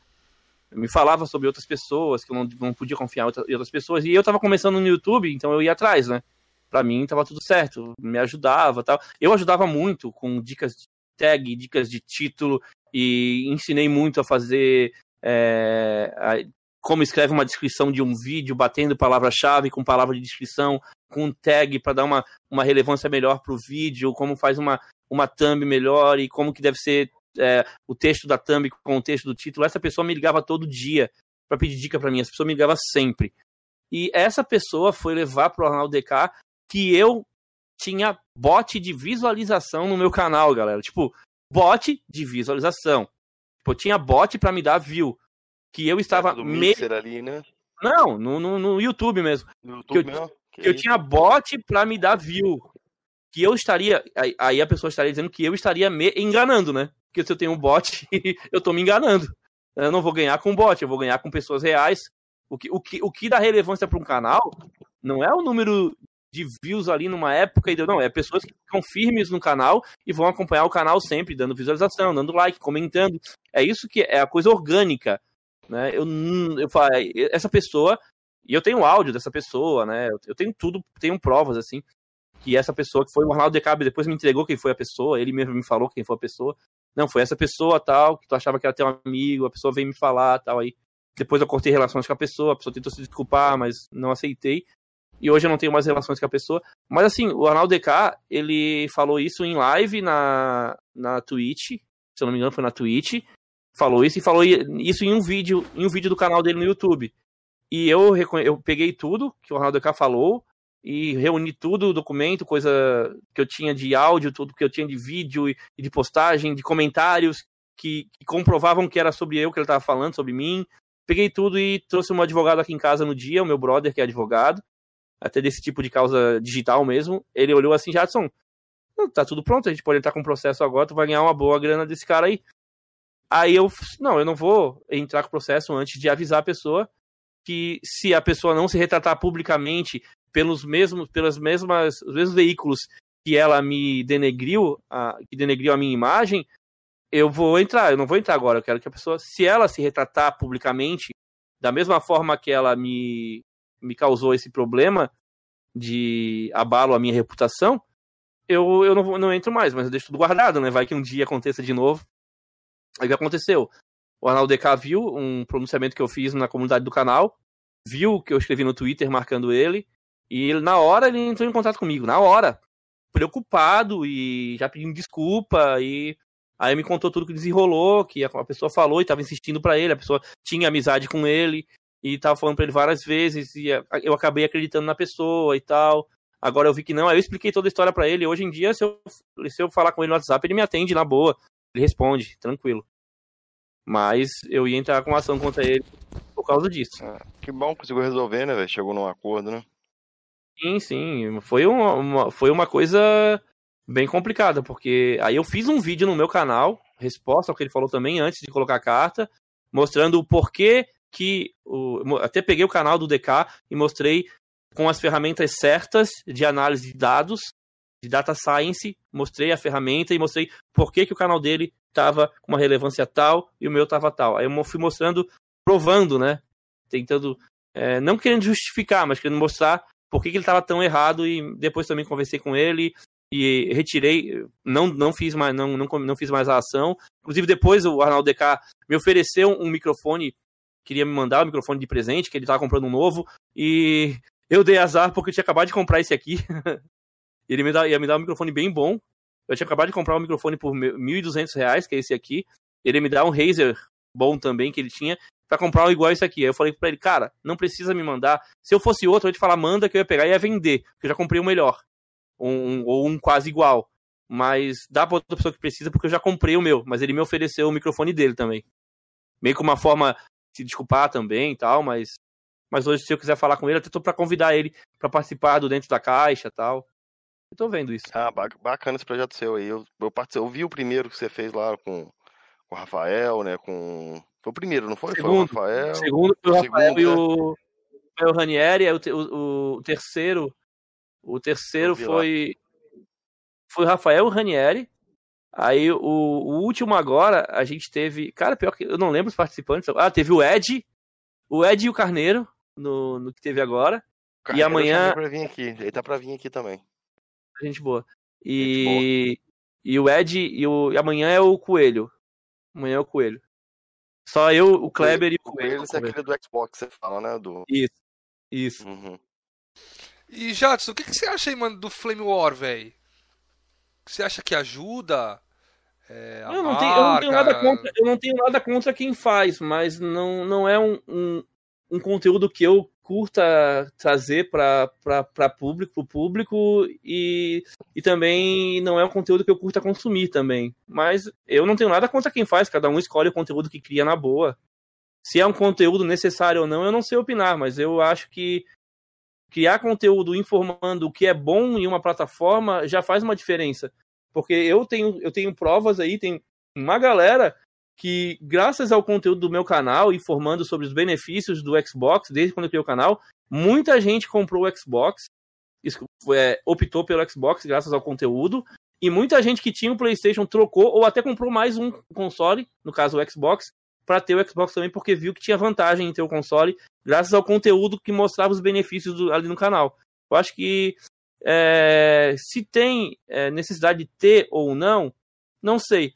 [SPEAKER 2] Me falava sobre outras pessoas, que eu não, não podia confiar em outras pessoas. E eu tava começando no YouTube, então eu ia atrás, né? Pra mim tava tudo certo, me ajudava tal. Eu ajudava muito com dicas de tag, dicas de título, e ensinei muito a fazer é, como escreve uma descrição de um vídeo, batendo palavra-chave com palavra de descrição, com tag para dar uma, uma relevância melhor para o vídeo, como faz uma, uma thumb melhor e como que deve ser é, o texto da thumb com o texto do título. Essa pessoa me ligava todo dia para pedir dica para mim, essa pessoa me ligava sempre. E essa pessoa foi levar para o Arnaldo DK que eu tinha bot de visualização no meu canal, galera. Tipo, bot de visualização. Tipo, eu tinha bot para me dar view que eu estava
[SPEAKER 5] meio. ali, né?
[SPEAKER 2] Não, no, no, no, YouTube mesmo. No YouTube que eu, mesmo? Que, que eu tinha bot para me dar view. Que eu estaria. Aí a pessoa estaria dizendo que eu estaria me enganando, né? Porque se eu tenho um bot, eu tô me enganando. Eu não vou ganhar com bot, eu vou ganhar com pessoas reais. O que, o que, o que dá relevância para um canal não é o número de views ali numa época, não, é pessoas que ficam firmes no canal e vão acompanhar o canal sempre, dando visualização, dando like, comentando. É isso que é a coisa orgânica. Né? Eu, eu essa pessoa, e eu tenho áudio dessa pessoa, né? Eu tenho tudo, tenho provas, assim, que essa pessoa que foi o Arnaldo Decab depois me entregou quem foi a pessoa, ele mesmo me falou quem foi a pessoa. Não, foi essa pessoa tal, que tu achava que era teu amigo, a pessoa veio me falar tal, aí. Depois eu cortei relações com a pessoa, a pessoa tentou se desculpar, mas não aceitei. E hoje eu não tenho mais relações com a pessoa. Mas assim, o Arnaldo DK, ele falou isso em live na, na Twitch, se eu não me engano foi na Twitch, falou isso e falou isso em um vídeo, em um vídeo do canal dele no YouTube. E eu, eu peguei tudo que o Ronaldo K falou e reuni tudo, documento, coisa que eu tinha de áudio, tudo que eu tinha de vídeo e de postagem, de comentários que, que comprovavam que era sobre eu que ele estava falando, sobre mim. Peguei tudo e trouxe um advogado aqui em casa no dia, o meu brother, que é advogado, até desse tipo de causa digital mesmo. Ele olhou assim, Jadson, tá tudo pronto, a gente pode entrar com o processo agora, tu vai ganhar uma boa grana desse cara aí. Aí eu, não, eu não vou entrar com o processo antes de avisar a pessoa que se a pessoa não se retratar publicamente pelos mesmos, pelas mesmas, os mesmos veículos que ela me denegriu, a, que denegriu a minha imagem, eu vou entrar, eu não vou entrar agora, eu quero que a pessoa, se ela se retratar publicamente, da mesma forma que ela me, me causou esse problema de abalo a minha reputação, eu, eu não, não entro mais, mas eu deixo tudo guardado, né? Vai que um dia aconteça de novo Aí o que aconteceu? O Arnaldo DK viu um pronunciamento que eu fiz na comunidade do canal, viu que eu escrevi no Twitter marcando ele, e ele, na hora ele entrou em contato comigo, na hora. Preocupado e já pedindo desculpa, e aí me contou tudo que desenrolou, que a pessoa falou e estava insistindo para ele, a pessoa tinha amizade com ele, e estava falando para ele várias vezes, e eu acabei acreditando na pessoa e tal. Agora eu vi que não, aí eu expliquei toda a história para ele. Hoje em dia, se eu, se eu falar com ele no WhatsApp, ele me atende na boa ele responde, tranquilo. Mas eu ia entrar com ação contra ele por causa disso.
[SPEAKER 5] Ah, que bom, conseguiu resolver, né, velho? Chegou num acordo, né?
[SPEAKER 2] Sim, sim. Foi uma, uma, foi uma coisa bem complicada, porque aí eu fiz um vídeo no meu canal, resposta ao que ele falou também antes de colocar a carta, mostrando o porquê que. O, até peguei o canal do DK e mostrei com as ferramentas certas de análise de dados de data science, mostrei a ferramenta e mostrei por que, que o canal dele estava com uma relevância tal e o meu estava tal. Aí eu fui mostrando, provando, né? Tentando, é, não querendo justificar, mas querendo mostrar por que, que ele estava tão errado e depois também conversei com ele e retirei, não, não fiz mais, não, não, não fiz mais a ação. Inclusive, depois o Arnaldo DK me ofereceu um microfone, queria me mandar o um microfone de presente, que ele estava comprando um novo, e eu dei azar porque eu tinha acabado de comprar esse aqui. ele me dá, ia me dar um microfone bem bom. Eu tinha acabado de comprar um microfone por R$ 1.200, que é esse aqui. Ele me dá um Razer bom também, que ele tinha, para comprar um igual esse aqui. Aí eu falei pra ele, cara, não precisa me mandar. Se eu fosse outro, eu ia te falar, manda que eu ia pegar e ia vender, porque eu já comprei o um melhor um, ou um quase igual. Mas dá pra outra pessoa que precisa, porque eu já comprei o meu. Mas ele me ofereceu o microfone dele também. Meio que uma forma de desculpar também e tal, mas. Mas hoje, se eu quiser falar com ele, até tô pra convidar ele para participar do Dentro da Caixa e tal. Eu tô vendo isso.
[SPEAKER 5] Ah, bacana esse projeto seu aí. Eu, eu, eu vi o primeiro que você fez lá com, com o Rafael, né? Com. Foi o primeiro, não foi?
[SPEAKER 2] Segundo,
[SPEAKER 5] foi o Rafael.
[SPEAKER 2] Segundo foi o Rafael segundo, e o, foi o Ranieri. O, o, o terceiro o terceiro foi foi o Rafael Ranieri. Aí o, o, último agora, a gente teve. Cara, pior que eu não lembro os participantes. Ah, teve o Ed. O Ed e o Carneiro no, no que teve agora. e amanhã.
[SPEAKER 5] Pra vir aqui. Ele tá pra vir aqui também.
[SPEAKER 2] Gente boa. E, gente boa. e o Ed e, o, e amanhã é o Coelho. Amanhã é o Coelho. Só eu, o Kleber
[SPEAKER 5] o,
[SPEAKER 2] e o Coelho.
[SPEAKER 5] O Coelho é aquele do Xbox, você fala, né? Do...
[SPEAKER 2] Isso. Isso.
[SPEAKER 5] Uhum.
[SPEAKER 3] E Jadson, o que, que você acha aí, mano, do Flame War, velho? Você acha que ajuda? É,
[SPEAKER 2] eu, não tenho, eu, não tenho, nada contra, eu não tenho nada contra quem faz, mas não, não é um, um, um conteúdo que eu curta trazer para público, pro público e, e também não é um conteúdo que eu curta consumir também. Mas eu não tenho nada contra quem faz, cada um escolhe o conteúdo que cria na boa. Se é um conteúdo necessário ou não, eu não sei opinar, mas eu acho que criar conteúdo informando o que é bom em uma plataforma já faz uma diferença. Porque eu tenho, eu tenho provas aí, tem uma galera que, graças ao conteúdo do meu canal, informando sobre os benefícios do Xbox, desde quando eu criei o canal, muita gente comprou o Xbox, é, optou pelo Xbox graças ao conteúdo, e muita gente que tinha o PlayStation trocou ou até comprou mais um console, no caso o Xbox, para ter o Xbox também, porque viu que tinha vantagem em ter o console, graças ao conteúdo que mostrava os benefícios do, ali no canal. Eu acho que é, se tem é, necessidade de ter ou não, não sei.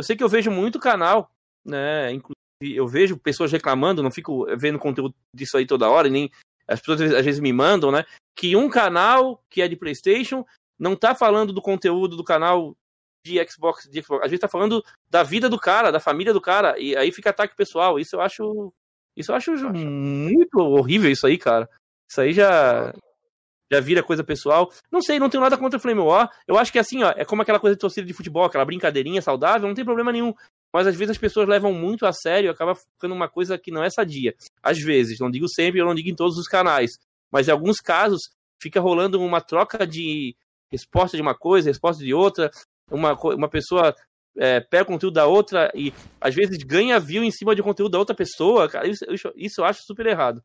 [SPEAKER 2] Eu sei que eu vejo muito canal, né? Inclusive, eu vejo pessoas reclamando, não fico vendo conteúdo disso aí toda hora, nem as pessoas às vezes me mandam, né? Que um canal que é de PlayStation não tá falando do conteúdo do canal de Xbox, de Xbox. A gente tá falando da vida do cara, da família do cara, e aí fica ataque pessoal. Isso eu acho. Isso eu acho muito horrível isso aí, cara. Isso aí já. Já vira coisa pessoal. Não sei, não tenho nada contra o Flame War. Eu acho que assim, ó, é como aquela coisa de torcida de futebol, aquela brincadeirinha saudável, não tem problema nenhum. Mas às vezes as pessoas levam muito a sério e acaba ficando uma coisa que não é sadia. Às vezes, não digo sempre, eu não digo em todos os canais. Mas em alguns casos, fica rolando uma troca de resposta de uma coisa, resposta de outra, uma, uma pessoa é, pega o conteúdo da outra e às vezes ganha view em cima de conteúdo da outra pessoa, cara, isso, isso eu acho super errado.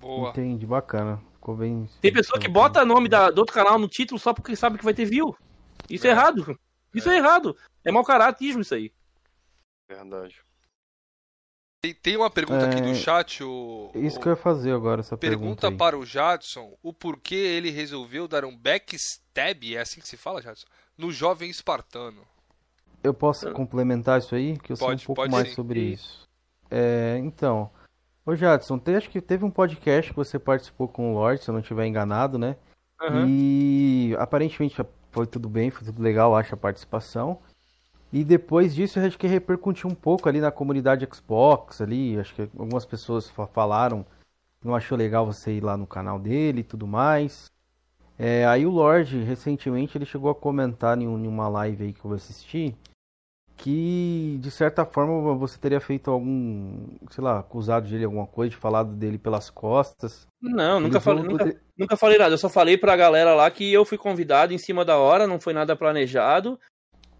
[SPEAKER 1] Boa. Entendi, bacana. Ficou bem.
[SPEAKER 2] Tem pessoa que bota nome da, do outro canal no título só porque sabe que vai ter view. Isso é, é errado. Isso é. é errado. É mau caratismo isso aí.
[SPEAKER 5] Verdade.
[SPEAKER 3] Tem, tem uma pergunta é... aqui do chat. O,
[SPEAKER 1] Isso que eu ia fazer agora, essa
[SPEAKER 3] pergunta.
[SPEAKER 1] Pergunta
[SPEAKER 3] para o Jadson o porquê ele resolveu dar um backstab, é assim que se fala, Jadson? No jovem espartano.
[SPEAKER 1] Eu posso complementar isso aí? Que eu pode, sei um pouco mais sim. sobre isso. É, então, ô Jadson, te, acho que teve um podcast que você participou com o Lorde, se eu não estiver enganado, né? Uhum. E aparentemente foi tudo bem, foi tudo legal, acho, a participação. E depois disso, acho que repercutiu um pouco ali na comunidade Xbox, ali, acho que algumas pessoas falaram, não achou legal você ir lá no canal dele e tudo mais. É, aí o Lorde, recentemente, ele chegou a comentar em, uma live aí que eu assisti, que de certa forma você teria feito algum, sei lá, acusado de ele alguma coisa, de falado dele pelas costas.
[SPEAKER 2] Não, nunca falei, nunca, nunca falei nada. Eu só falei pra galera lá que eu fui convidado em cima da hora, não foi nada planejado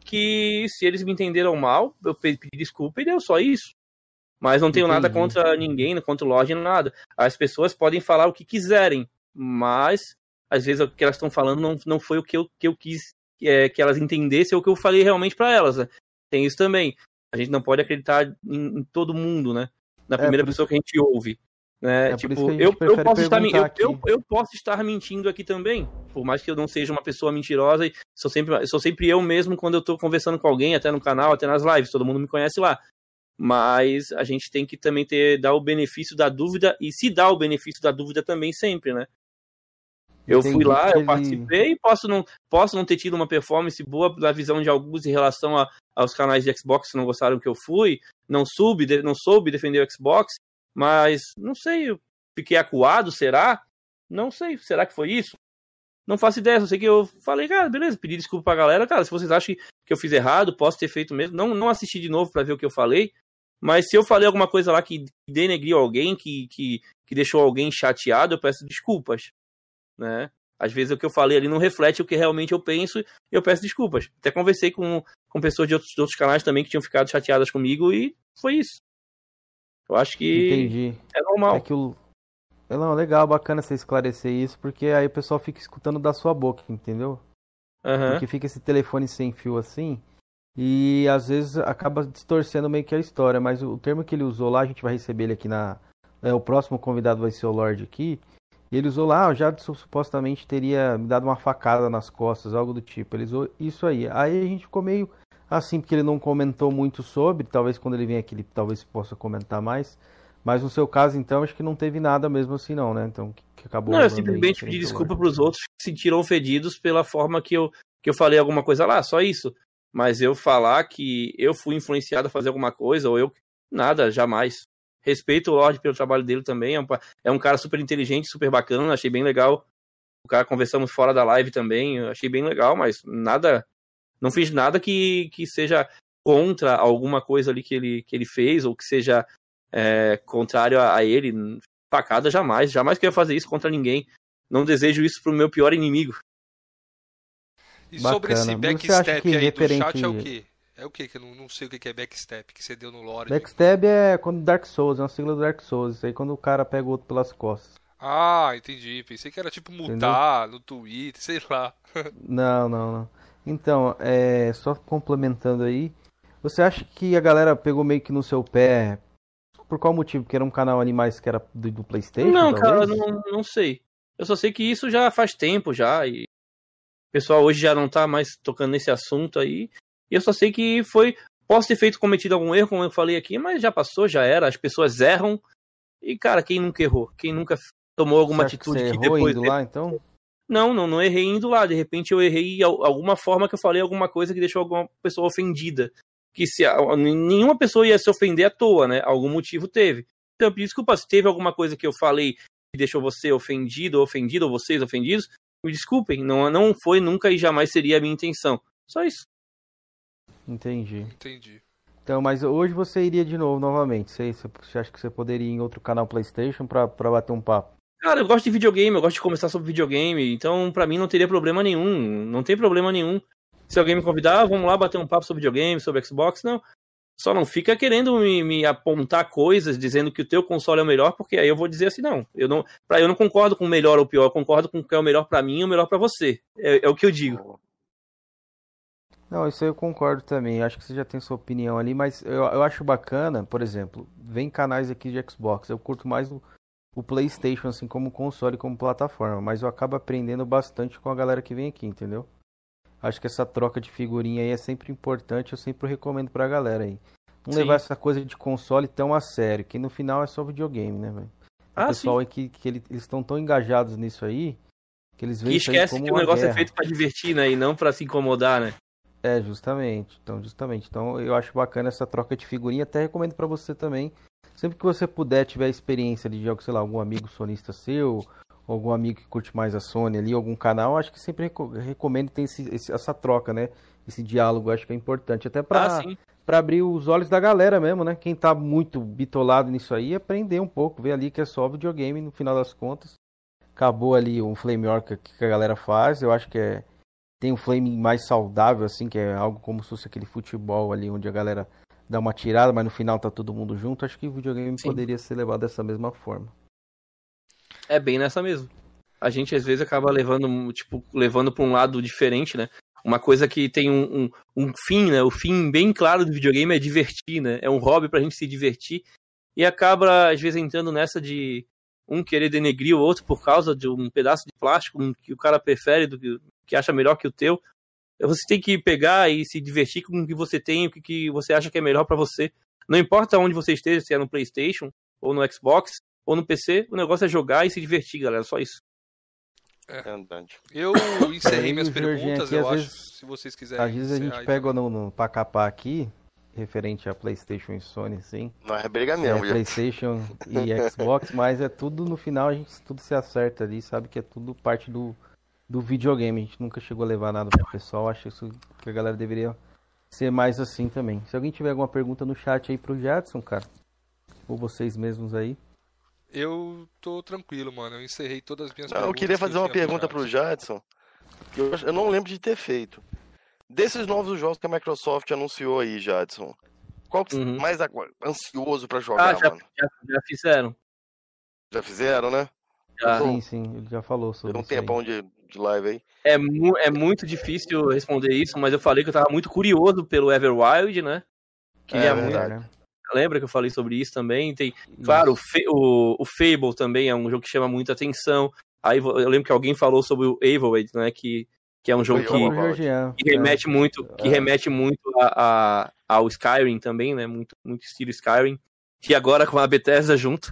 [SPEAKER 2] que se eles me entenderam mal, eu pedi desculpa e deu só isso. Mas não tenho Entendi. nada contra ninguém, contra o Lodge, nada. As pessoas podem falar o que quiserem, mas às vezes o que elas estão falando não, não foi o que eu, que eu quis é, que elas entendessem o que eu falei realmente para elas. Né? Tem isso também. A gente não pode acreditar em, em todo mundo, né? Na é, primeira pessoa que a gente ouve. Né? É tipo, eu, eu, posso estar, eu, eu, eu, posso estar mentindo aqui também, por mais que eu não seja uma pessoa mentirosa e sou sempre, sou sempre eu mesmo quando eu estou conversando com alguém, até no canal, até nas lives, todo mundo me conhece lá. Mas a gente tem que também ter, dar o benefício da dúvida e se dar o benefício da dúvida também sempre, né? Eu Entendi fui lá, eu participei posso não, posso não ter tido uma performance boa na visão de alguns em relação a, aos canais de Xbox que não gostaram que eu fui, não soube, não soube defender o Xbox, mas não sei, eu fiquei acuado, será? Não sei, será que foi isso? Não faço ideia, só sei que eu falei, cara, beleza, pedi desculpa pra galera, cara, se vocês acham que eu fiz errado, posso ter feito mesmo. Não, não assisti de novo para ver o que eu falei, mas se eu falei alguma coisa lá que denegriu alguém, que, que, que deixou alguém chateado, eu peço desculpas, né? Às vezes o que eu falei ali não reflete o que realmente eu penso e eu peço desculpas. Até conversei com, com pessoas de outros, de outros canais também que tinham ficado chateadas comigo e foi isso. Eu acho que
[SPEAKER 1] Entendi.
[SPEAKER 2] é normal.
[SPEAKER 1] É que o... É, não, legal, bacana você esclarecer isso, porque aí o pessoal fica escutando da sua boca, entendeu?
[SPEAKER 2] Uhum.
[SPEAKER 1] Porque fica esse telefone sem fio assim, e às vezes acaba distorcendo meio que a história, mas o termo que ele usou lá, a gente vai receber ele aqui na. É, o próximo convidado vai ser o Lorde aqui. E ele usou lá, ah, já supostamente teria me dado uma facada nas costas, algo do tipo. Ele usou isso aí. Aí a gente ficou meio assim, porque ele não comentou muito sobre, talvez quando ele vem aqui ele talvez possa comentar mais. Mas no seu caso, então, acho que não teve nada mesmo assim, não, né? Então, que acabou.
[SPEAKER 2] Não, eu simplesmente pedi desculpa para os outros que se sentiram ofendidos pela forma que eu, que eu falei alguma coisa lá, só isso. Mas eu falar que eu fui influenciado a fazer alguma coisa, ou eu. Nada, jamais. Respeito o Lorde pelo trabalho dele também. É um, é um cara super inteligente, super bacana, achei bem legal. O cara conversamos fora da live também, achei bem legal, mas nada não fiz nada que, que seja contra alguma coisa ali que ele, que ele fez, ou que seja é, contrário a, a, ele. Facada jamais. Jamais que eu ia fazer isso contra ninguém. Não desejo isso pro meu pior inimigo.
[SPEAKER 3] E Bacana. sobre esse backstep aí referente... do chat é o quê? É o quê? Que eu não, não sei o que é backstep que você deu no lore.
[SPEAKER 1] Backstep é quando Dark Souls, é uma sigla do Dark Souls. Isso aí quando o cara pega o outro pelas costas.
[SPEAKER 3] Ah, entendi. Pensei que era tipo mutar Entendeu? no Twitter, sei lá.
[SPEAKER 1] não, não, não. Então, é, só complementando aí, você acha que a galera pegou meio que no seu pé? Por qual motivo? Porque era um canal Animais que era do, do PlayStation?
[SPEAKER 2] Não, talvez? cara, não, não sei. Eu só sei que isso já faz tempo já e o pessoal hoje já não tá mais tocando nesse assunto aí. E eu só sei que foi. Posso ter feito cometido algum erro, como eu falei aqui, mas já passou, já era. As pessoas erram. E, cara, quem nunca errou? Quem nunca tomou alguma
[SPEAKER 1] você
[SPEAKER 2] atitude
[SPEAKER 1] que,
[SPEAKER 2] que
[SPEAKER 1] depois. Indo lá, então?
[SPEAKER 2] Não, não, não errei indo lá. De repente eu errei alguma forma que eu falei alguma coisa que deixou alguma pessoa ofendida. Que se nenhuma pessoa ia se ofender à toa, né? Algum motivo teve. Então, desculpa, se teve alguma coisa que eu falei que deixou você ofendido ou ofendido, ou vocês ofendidos, me desculpem. Não, não foi nunca e jamais seria a minha intenção. Só isso.
[SPEAKER 1] Entendi.
[SPEAKER 3] Entendi.
[SPEAKER 1] Então, mas hoje você iria de novo, novamente. Você, você acha que você poderia ir em outro canal PlayStation para bater um papo?
[SPEAKER 2] Cara, eu gosto de videogame, eu gosto de conversar sobre videogame, então para mim não teria problema nenhum, não tem problema nenhum. Se alguém me convidar, vamos lá bater um papo sobre videogame, sobre Xbox, não. Só não fica querendo me, me, apontar coisas dizendo que o teu console é o melhor, porque aí eu vou dizer assim, não, eu não, pra, eu não concordo com o melhor ou pior, eu concordo com o que é o melhor para mim e o melhor para você. É, é, o que eu digo.
[SPEAKER 1] Não, isso aí eu concordo também. Acho que você já tem sua opinião ali, mas eu, eu acho bacana, por exemplo, vem canais aqui de Xbox. Eu curto mais o, o PlayStation assim como console, como plataforma, mas eu acabo aprendendo bastante com a galera que vem aqui, entendeu? Acho que essa troca de figurinha aí é sempre importante, eu sempre recomendo pra galera aí. Não sim. levar essa coisa de console tão a sério, que no final é só videogame, né, velho? O ah, pessoal sim. aí que, que eles estão tão engajados nisso aí, que eles veem
[SPEAKER 2] que esquece que o negócio é guerra. é feito para divertir, né, e não para se incomodar, né?
[SPEAKER 1] É, justamente. Então, justamente. Então, eu acho bacana essa troca de figurinha, até recomendo para você também Sempre que você puder, tiver experiência de jogo, sei lá, algum amigo sonista seu, ou algum amigo que curte mais a Sony ali, algum canal, acho que sempre recomendo ter esse, esse, essa troca, né? Esse diálogo, acho que é importante. Até para ah, abrir os olhos da galera mesmo, né? Quem tá muito bitolado nisso aí, aprender um pouco, ver ali que é só videogame no final das contas. Acabou ali o Flame Orca que a galera faz, eu acho que é. Tem um flame mais saudável, assim, que é algo como se fosse aquele futebol ali, onde a galera dar uma tirada, mas no final tá todo mundo junto, acho que o videogame Sim. poderia ser levado dessa mesma forma.
[SPEAKER 2] É bem nessa mesmo. A gente às vezes acaba levando, tipo, levando para um lado diferente, né? Uma coisa que tem um, um, um, fim, né? O fim bem claro do videogame é divertir, né? É um hobby pra gente se divertir. e acaba, às vezes, entrando nessa de um querer denegrir o outro por causa de um pedaço de plástico que o cara prefere, do que, que acha melhor que o teu. Você tem que pegar e se divertir com o que você tem, o que, que você acha que é melhor para você. Não importa onde você esteja, se é no PlayStation, ou no Xbox, ou no PC, o negócio é jogar e se divertir, galera. Só isso.
[SPEAKER 3] É.
[SPEAKER 5] Verdade.
[SPEAKER 3] Eu encerrei minhas perguntas,
[SPEAKER 1] aqui,
[SPEAKER 3] eu acho,
[SPEAKER 1] vezes-
[SPEAKER 3] se vocês quiserem.
[SPEAKER 1] Às vezes a gente pega no, no pra capar aqui, referente a Playstation e Sony, sim.
[SPEAKER 5] Nós é briga
[SPEAKER 1] É,
[SPEAKER 5] mesmo, já.
[SPEAKER 1] Playstation e Xbox, mas é tudo no final a gente tudo se acerta ali, sabe que é tudo parte do, do videogame. A gente nunca chegou a levar nada pro pessoal, acho isso que a galera deveria ser mais assim também. Se alguém tiver alguma pergunta no chat aí pro Jadson, cara, ou vocês mesmos aí.
[SPEAKER 3] Eu tô tranquilo, mano. Eu encerrei todas as minhas
[SPEAKER 5] Não, eu queria
[SPEAKER 3] que
[SPEAKER 5] fazer uma
[SPEAKER 3] tinha
[SPEAKER 5] pergunta
[SPEAKER 3] pro
[SPEAKER 5] Jadson. que eu, eu não lembro de ter feito. Desses novos jogos que a Microsoft anunciou aí, Jadson, qual que você
[SPEAKER 2] Uhum.
[SPEAKER 5] mais agu- ansioso pra
[SPEAKER 2] Ah,
[SPEAKER 5] jogar,
[SPEAKER 2] já,
[SPEAKER 5] mano?
[SPEAKER 2] já, já fizeram.
[SPEAKER 5] Já fizeram, né?
[SPEAKER 2] Já.
[SPEAKER 1] Sim, sim, ele já falou sobre
[SPEAKER 5] Deu um
[SPEAKER 1] isso aí.
[SPEAKER 5] tempão de, de live aí.
[SPEAKER 2] É, mu é muito difícil responder isso, mas eu falei que eu tava muito curioso pelo Everwild, né? Queria
[SPEAKER 5] É
[SPEAKER 2] muito.
[SPEAKER 5] verdade.
[SPEAKER 1] né?
[SPEAKER 2] Lembra que eu falei sobre isso também? Tem, claro, o, o, o Fable também é um jogo que chama muita atenção. Aí eu lembro que alguém falou sobre o Everwild, né? Que, que é um jogo que, que remete muito, que
[SPEAKER 1] É.
[SPEAKER 2] remete muito a, a- ao Skyrim também, né? Muito, muito estilo Skyrim. E agora com a Bethesda junto.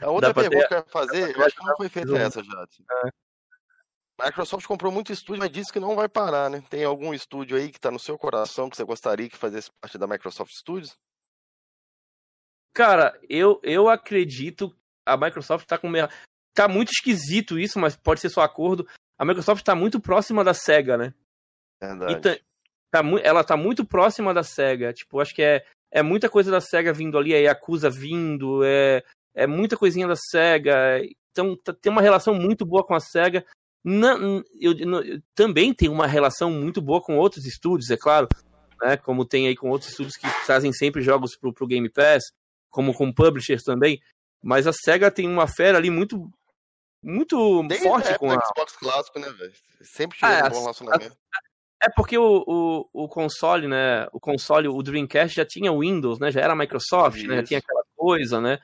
[SPEAKER 5] A outra
[SPEAKER 2] Dá pra
[SPEAKER 5] pergunta
[SPEAKER 2] ter-
[SPEAKER 5] que eu ia fazer, eu acho que não foi feita essa. A Microsoft comprou muito estúdio, mas disse que não vai parar, né? Tem algum estúdio aí que tá no seu coração que você gostaria que fizesse parte da Microsoft Studios?
[SPEAKER 2] Cara, eu, eu acredito a Microsoft tá com meio... tá muito esquisito isso, mas pode ser só acordo. A Microsoft tá muito próxima da Sega, né?
[SPEAKER 5] Verdade.
[SPEAKER 2] Tá- tá ela tá muito próxima da SEGA. Tipo, acho que é, é muita coisa da SEGA vindo ali, é Yakuza vindo, é, é muita coisinha da SEGA. Então tá- tem uma relação muito boa com a SEGA. Na- eu, eu também tem uma relação muito boa com outros estúdios, é claro. Né, como tem aí com outros estúdios que trazem sempre jogos pro, pro Game Pass, como com publishers também. Mas a SEGA tem uma fera ali muito muito
[SPEAKER 5] Desde
[SPEAKER 2] forte com a,
[SPEAKER 5] Xbox clássico, né, velho? Sempre
[SPEAKER 2] Ah,
[SPEAKER 5] tiveram um
[SPEAKER 2] a-
[SPEAKER 5] bom relacionamento.
[SPEAKER 2] É porque o, o, o console, né? O console, o Dreamcast já tinha Windows, né? Já era Microsoft, né? Já
[SPEAKER 5] Isso.
[SPEAKER 2] tinha aquela coisa, né?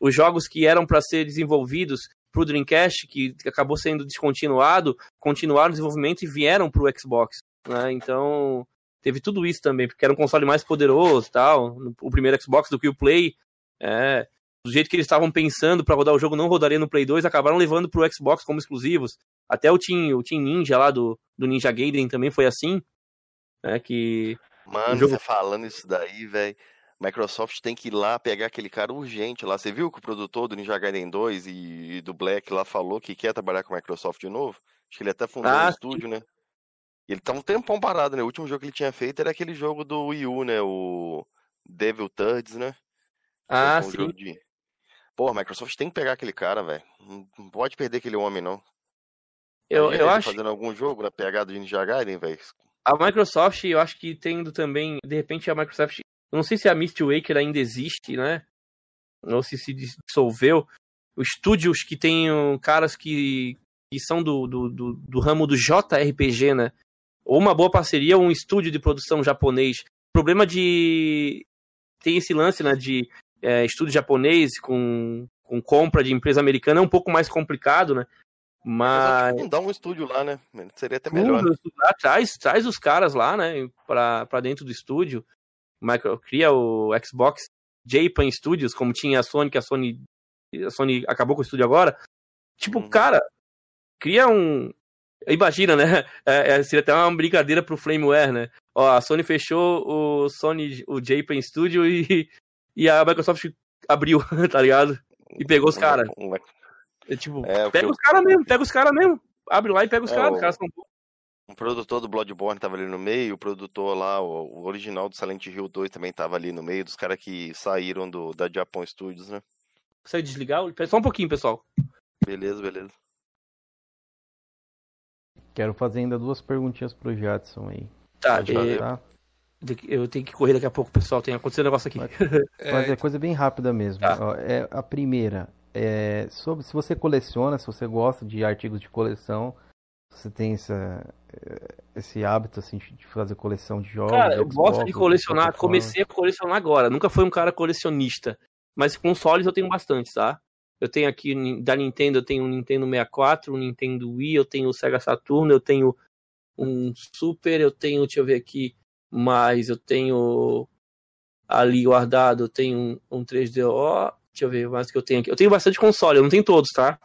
[SPEAKER 2] Os jogos que eram para ser desenvolvidos pro Dreamcast, que acabou sendo descontinuado, continuaram o desenvolvimento e vieram pro Xbox, né? Então, teve tudo isso também, porque era um console mais poderoso e tal. O primeiro Xbox do que o Play. É, do jeito que eles estavam pensando para rodar o jogo, não rodaria no Play 2, acabaram levando pro Xbox como exclusivos. Até o Team, o team Ninja lá do, do Ninja Gaiden também foi assim. Né, que
[SPEAKER 5] Mano,
[SPEAKER 2] o jogo-
[SPEAKER 5] você falando isso daí, velho. Microsoft tem que ir lá pegar aquele cara urgente lá. Você viu que o produtor do Ninja Gaiden 2 e, e do Black lá falou que quer trabalhar com a Microsoft de novo? Acho que ele até fundou
[SPEAKER 2] Ah,
[SPEAKER 5] um estúdio, né? E ele tá um tempão parado, né? O último jogo que ele tinha feito era aquele jogo do Wii U, né? O Devil Turds, né?
[SPEAKER 2] Ah, sim.
[SPEAKER 5] de- Pô, a Microsoft tem que pegar aquele cara, velho. Não pode perder aquele homem, não.
[SPEAKER 2] Eu,
[SPEAKER 5] Imagina
[SPEAKER 2] eu
[SPEAKER 5] ele
[SPEAKER 2] acho
[SPEAKER 5] fazendo algum jogo na pegada de Ninja Gaiden, velho.
[SPEAKER 2] a Microsoft, eu acho que tendo também, de repente a Microsoft, eu não sei se a Misty Waker ainda existe, né? Ou se se dissolveu. Os estúdios que tem um, caras que, que são do, do, do, do ramo do JRPG, né? Ou uma boa parceria ou um estúdio de produção japonês. problema de. Tem esse lance, né? De é, estúdio japonês com, com compra de empresa americana é um pouco mais complicado, né? Mas.
[SPEAKER 5] Fundar um estúdio lá, né? Seria até melhor. né?
[SPEAKER 2] Lá, traz, traz os caras lá, né, pra, pra dentro do estúdio. Micro, cria o Xbox Japan Studios, como tinha a Sony, que a Sony, a Sony acabou com o estúdio agora. Tipo,
[SPEAKER 5] Uhum.
[SPEAKER 2] cara, cria um. Imagina, né? É, é, seria até uma brincadeira pro Flameware, né? Ó, a Sony fechou o Sony, o Japan Studio e, e a Microsoft abriu, tá ligado? E pegou os caras. É, tipo,
[SPEAKER 5] É,
[SPEAKER 2] pega
[SPEAKER 5] eu-
[SPEAKER 2] os caras mesmo, pega os caras mesmo. Abre lá e pega os
[SPEAKER 5] É,
[SPEAKER 2] caras, os caras são bons.
[SPEAKER 5] Um produtor do Bloodborne tava ali no meio, o produtor lá, o, o original do Silent Hill 2 também tava ali no meio, dos caras que saíram do, da Japão Studios, né?
[SPEAKER 2] Consegue desligar? Só um pouquinho, pessoal.
[SPEAKER 5] Beleza, beleza.
[SPEAKER 1] Quero fazer ainda duas perguntinhas pro Jadson aí.
[SPEAKER 2] Tá,
[SPEAKER 5] Pode
[SPEAKER 2] eh,
[SPEAKER 1] Tá?
[SPEAKER 2] eu tenho que correr daqui a pouco, pessoal. Tem acontecido um negócio aqui.
[SPEAKER 3] É,
[SPEAKER 1] Mas é coisa bem rápida mesmo.
[SPEAKER 2] Tá.
[SPEAKER 1] É, a primeira é sobre se você coleciona, se você gosta de artigos de coleção, Você tem essa, eh, esse hábito assim de fazer coleção de jogos?
[SPEAKER 2] Cara, eu
[SPEAKER 1] Xbox,
[SPEAKER 2] gosto de colecionar.
[SPEAKER 1] plataforma?
[SPEAKER 2] Comecei a colecionar agora. Nunca fui um cara colecionista. Mas consoles eu tenho bastante, tá? Eu tenho aqui da Nintendo, eu tenho um Nintendo 64, um Nintendo Wii, eu tenho o Sega Saturno, eu tenho um Super, eu tenho, deixa eu ver aqui, mais, eu tenho ali guardado, eu tenho um, um 3DO, deixa eu ver mais o que eu tenho aqui. Eu tenho bastante console, eu não tenho todos, tá?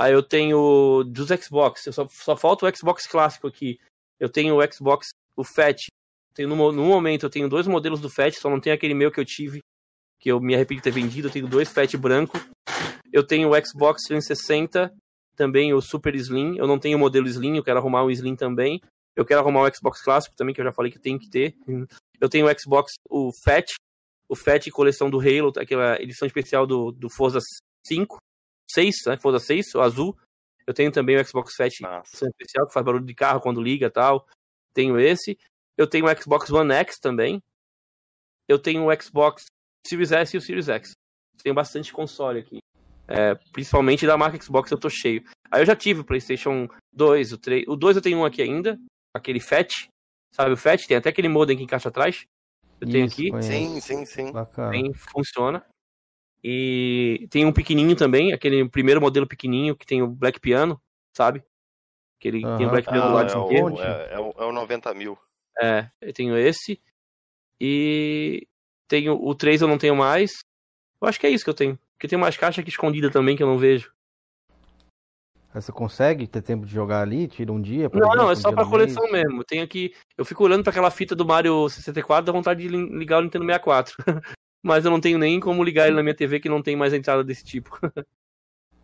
[SPEAKER 2] Aí eu tenho dos Xbox, eu só, só falta o Xbox clássico aqui. Eu tenho o Xbox, o Fat. Tenho no, no momento eu tenho dois modelos do Fat, só não tem aquele meu que eu tive, que eu me arrependi de ter vendido. Eu tenho dois Fat branco. Eu tenho o Xbox 360, também o Super Slim. Eu não tenho o modelo Slim, eu quero arrumar um Slim também. Eu quero arrumar o Xbox clássico também, que eu já falei que tem que ter. Eu tenho o Xbox, o Fat, o Fat coleção do Halo, aquela edição especial do, do Forza 5, 6, né? Forza 6, o azul. Eu tenho também o Xbox Fat especial, que faz barulho de carro quando liga e tal. Tenho esse. Eu tenho o Xbox One X também. Eu tenho o Xbox Series S e o Series X. Tenho bastante console aqui. É, principalmente da marca Xbox eu tô cheio. Aí eu já tive o PlayStation 2, o 3. O 2 eu tenho um aqui ainda. Aquele Fat. Sabe o Fat? Tem até aquele modem que encaixa atrás. Eu tenho
[SPEAKER 1] Isso,
[SPEAKER 2] aqui.
[SPEAKER 1] conheço.
[SPEAKER 5] Sim, sim, sim.
[SPEAKER 1] Bacana.
[SPEAKER 2] Tem, funciona. E tem um pequenininho também, aquele primeiro modelo pequenininho que tem o Black Piano, sabe? Que ele tem o. Black Piano do
[SPEAKER 5] Ah,
[SPEAKER 2] lado
[SPEAKER 5] é,
[SPEAKER 2] esquerdo.
[SPEAKER 5] o, é, é o, é o 90 mil.
[SPEAKER 2] É, eu tenho esse. E tenho o 3 eu não tenho mais. Eu acho que é isso que eu tenho. Porque tem umas caixas aqui escondidas também que eu não vejo.
[SPEAKER 1] Você consegue ter tempo de jogar ali? Tira um dia?
[SPEAKER 2] Não, não, é só pra coleção
[SPEAKER 1] mês?
[SPEAKER 2] mesmo. Eu tenho aqui. Eu fico olhando pra aquela fita do Mario 64, dá vontade de li- ligar o Nintendo 64. Mas eu não tenho nem como ligar ele na minha TV que não tem mais entrada desse tipo.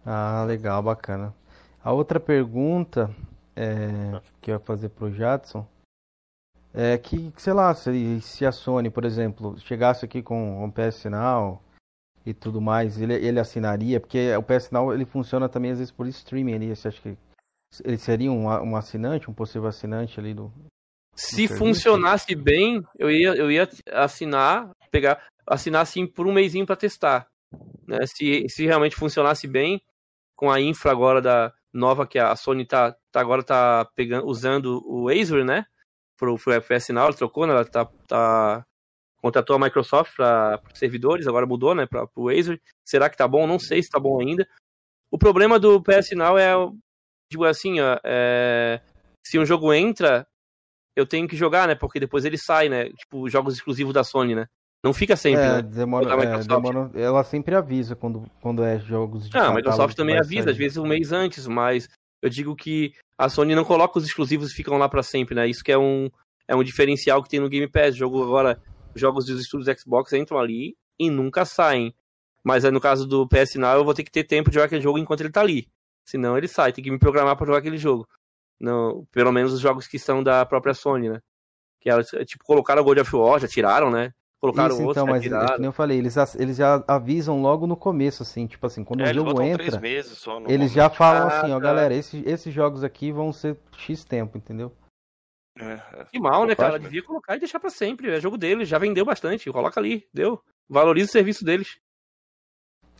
[SPEAKER 1] Ah, legal, bacana. A outra pergunta é, que eu ia fazer pro Jadson é que, sei lá, se, se a Sony, por exemplo, chegasse aqui com um PS Now e tudo mais, ele, ele assinaria, porque o PS Now ele funciona também às vezes por streaming ali. Você acha que ele seria um, um assinante, um possível assinante ali do.
[SPEAKER 2] Se funcionasse bem, eu ia, eu ia assinar, pegar, assinar assim por um mêsinho pra testar. Né? Se, se realmente funcionasse bem, com a infra agora da nova que a Sony tá, tá agora tá pegando, usando o Azure, né? Pro, pro FPS Now, ela trocou, né? Ela tá, tá contratou a Microsoft para servidores, agora mudou, né? Para o Azure. Será que tá bom? Não sei se tá bom ainda. O problema do PS Now é, tipo assim, ó, é, se um jogo entra, eu tenho que jogar, né? Porque depois ele sai, né? Tipo, jogos exclusivos da Sony, né? Não fica sempre,
[SPEAKER 1] é,
[SPEAKER 2] né?
[SPEAKER 1] demora, é, demora- ela sempre avisa quando, quando é jogos de
[SPEAKER 2] Ah, a Microsoft também avisa,
[SPEAKER 1] sair.
[SPEAKER 2] às vezes um mês antes, mas eu digo que a Sony não coloca os exclusivos e ficam lá pra sempre, né? Isso que é um, é um diferencial que tem no Game Pass. Jogo agora, jogos dos estúdios Xbox entram ali e nunca saem. Mas aí no caso do PS Now, eu vou ter que ter tempo de jogar aquele jogo enquanto ele tá ali. Senão ele sai, tem que me programar pra jogar aquele jogo. Não, pelo menos os jogos que são da própria Sony, né? Que elas, tipo, colocaram o God of War, já tiraram, né? Colocaram
[SPEAKER 1] Isso,
[SPEAKER 2] outro,
[SPEAKER 1] então, mas é, nem eu falei, eles, eles já avisam logo no começo, assim, tipo assim, quando
[SPEAKER 5] É,
[SPEAKER 1] o jogo entra,
[SPEAKER 5] três meses só.
[SPEAKER 1] eles já falam
[SPEAKER 2] Ah,
[SPEAKER 1] assim, ó,
[SPEAKER 2] tá.
[SPEAKER 1] galera, esse- esses jogos aqui vão ser X tempo, entendeu?
[SPEAKER 5] normalmente.
[SPEAKER 2] Que mal, né, cara?
[SPEAKER 1] Fantástico.
[SPEAKER 2] Devia colocar e deixar pra sempre. É jogo deles, já vendeu bastante. Coloca ali, deu. Valoriza o serviço deles.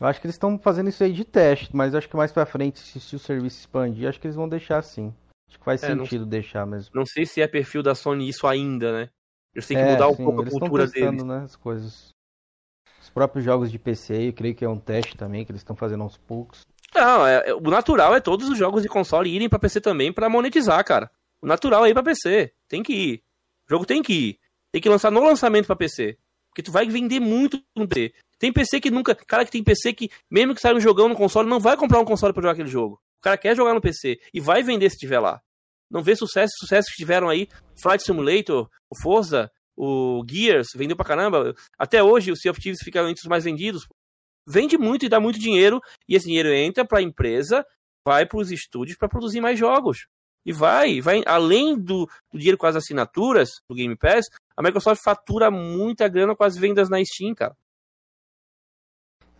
[SPEAKER 1] Eu acho que eles estão fazendo isso aí de teste, mas eu acho que mais pra frente, se, se o serviço expandir, acho que eles vão deixar assim. Acho que faz
[SPEAKER 2] É, não-
[SPEAKER 1] sentido deixar mesmo.
[SPEAKER 2] Não sei se é perfil da Sony isso ainda, né? Eles têm que
[SPEAKER 1] É,
[SPEAKER 2] mudar um
[SPEAKER 1] sim,
[SPEAKER 2] pouco a
[SPEAKER 1] eles estão
[SPEAKER 2] cultura
[SPEAKER 1] testando,
[SPEAKER 2] deles.
[SPEAKER 1] né, as coisas. Os próprios jogos de PC, eu creio que é um teste também, que eles estão fazendo aos poucos.
[SPEAKER 2] Não, é- é- o natural é todos os jogos de console irem pra PC também pra monetizar, cara. O natural é ir pra PC. Tem que ir. O jogo tem que ir. Tem que lançar no lançamento pra PC. Porque tu vai vender muito no PC. Tem PC que nunca. Cara que tem PC que, mesmo que saia um jogão no console, não vai comprar um console pra jogar aquele jogo. O cara quer jogar no PC e vai vender se tiver lá. Não vê sucesso, sucesso que tiveram aí. Flight Simulator, o Forza, o Gears, vendeu pra caramba. Até hoje o Sea of Thieves fica entre os mais vendidos. Vende muito e dá muito dinheiro. E esse dinheiro entra pra empresa, vai pros estúdios pra produzir mais jogos. E vai, vai além do, do dinheiro com as assinaturas do Game Pass, a Microsoft fatura muita grana com as vendas na Steam, cara.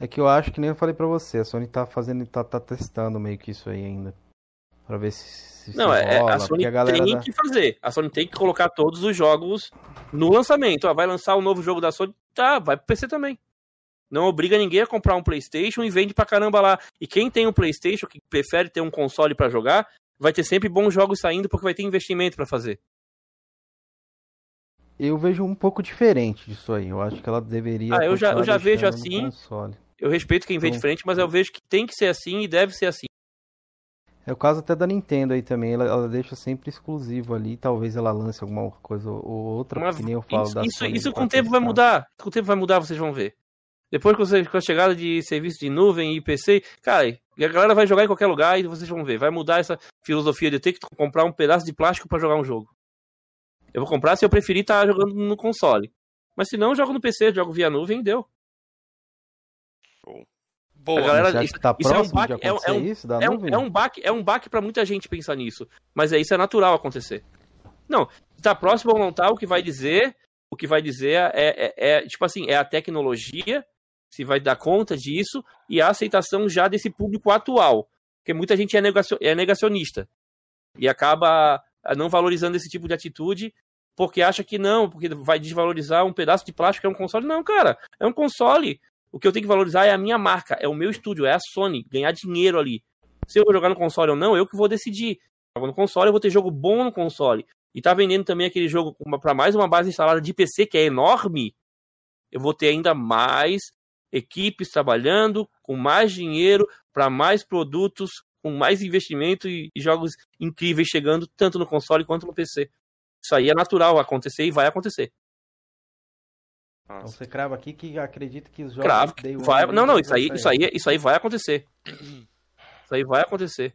[SPEAKER 1] É que eu acho que nem eu falei pra você, a Sony tá fazendo, tá, tá testando meio que isso aí ainda. Pra ver se, se
[SPEAKER 2] Não,
[SPEAKER 1] se
[SPEAKER 2] é,
[SPEAKER 1] rola,
[SPEAKER 2] a Sony
[SPEAKER 1] a galera
[SPEAKER 2] tem
[SPEAKER 1] da-
[SPEAKER 2] que fazer. A Sony tem que colocar todos os jogos no lançamento. Ó, vai lançar o novo jogo da Sony, tá, vai pro PC também. Não obriga ninguém a comprar um PlayStation e vende pra caramba lá. E quem tem um PlayStation, que prefere ter um console pra jogar, vai ter sempre bons jogos saindo porque vai ter investimento para fazer.
[SPEAKER 1] Eu vejo um pouco diferente disso aí. Eu acho que ela deveria.
[SPEAKER 2] Ah, eu já, eu já vejo assim.
[SPEAKER 1] console.
[SPEAKER 2] Eu respeito quem vê
[SPEAKER 1] Então-
[SPEAKER 2] diferente, mas eu vejo que tem que ser assim e deve ser assim.
[SPEAKER 1] É o caso até da Nintendo aí também. Ela, ela deixa sempre exclusivo ali. Talvez ela lance alguma coisa ou outra,
[SPEAKER 2] Mas
[SPEAKER 1] que nem eu falo
[SPEAKER 2] isso,
[SPEAKER 1] da
[SPEAKER 2] isso,
[SPEAKER 1] Sony
[SPEAKER 2] isso com o tempo vai mudar. Com o tempo vai mudar, vocês vão ver. Depois que você- com a chegada de serviço de nuvem e PC, cara, a galera vai jogar em qualquer lugar e vocês vão ver. Vai mudar essa filosofia de eu ter que comprar um pedaço de plástico pra jogar um jogo. Eu vou comprar se eu preferir estar jogando no console. Mas se não, eu jogo no PC, jogo via nuvem e deu.
[SPEAKER 3] Boa.
[SPEAKER 2] A galera-
[SPEAKER 1] Você acha
[SPEAKER 2] isso-
[SPEAKER 1] que tá
[SPEAKER 2] isso é um baque-
[SPEAKER 1] de
[SPEAKER 2] é
[SPEAKER 1] acontecer
[SPEAKER 2] é um-
[SPEAKER 1] isso da
[SPEAKER 2] É um,
[SPEAKER 1] nuvem?
[SPEAKER 2] é um baque, é um baque para muita gente pensar nisso. Mas é isso é natural acontecer. Não, tá próximo ou não tá, o que vai dizer, o que vai dizer é, é- é, tipo assim, é a tecnologia, se vai dar conta disso, e a aceitação já desse público atual. Porque muita gente é, negacio- é negacionista. E acaba ah, não valorizando esse tipo de atitude porque acha que não, porque vai desvalorizar um pedaço de plástico que é um console. Não, cara, é um console. O que eu tenho que valorizar é a minha marca, é o meu estúdio, é a Sony, ganhar dinheiro ali. Se eu vou jogar no console ou não, eu que vou decidir. Jogo no console, eu vou ter jogo bom no console. E tá vendendo também aquele jogo para mais uma base instalada de PC que é enorme. Eu vou ter ainda mais equipes trabalhando, com mais dinheiro, para mais produtos, com mais investimento e, e jogos incríveis chegando tanto no console quanto no PC. Isso aí é natural acontecer e vai acontecer.
[SPEAKER 1] Então você crava aqui que acredita que os jogos
[SPEAKER 2] Cravo.
[SPEAKER 1] Day One
[SPEAKER 2] Vai, não, não, isso aí, isso aí, isso aí vai acontecer. Isso aí vai acontecer.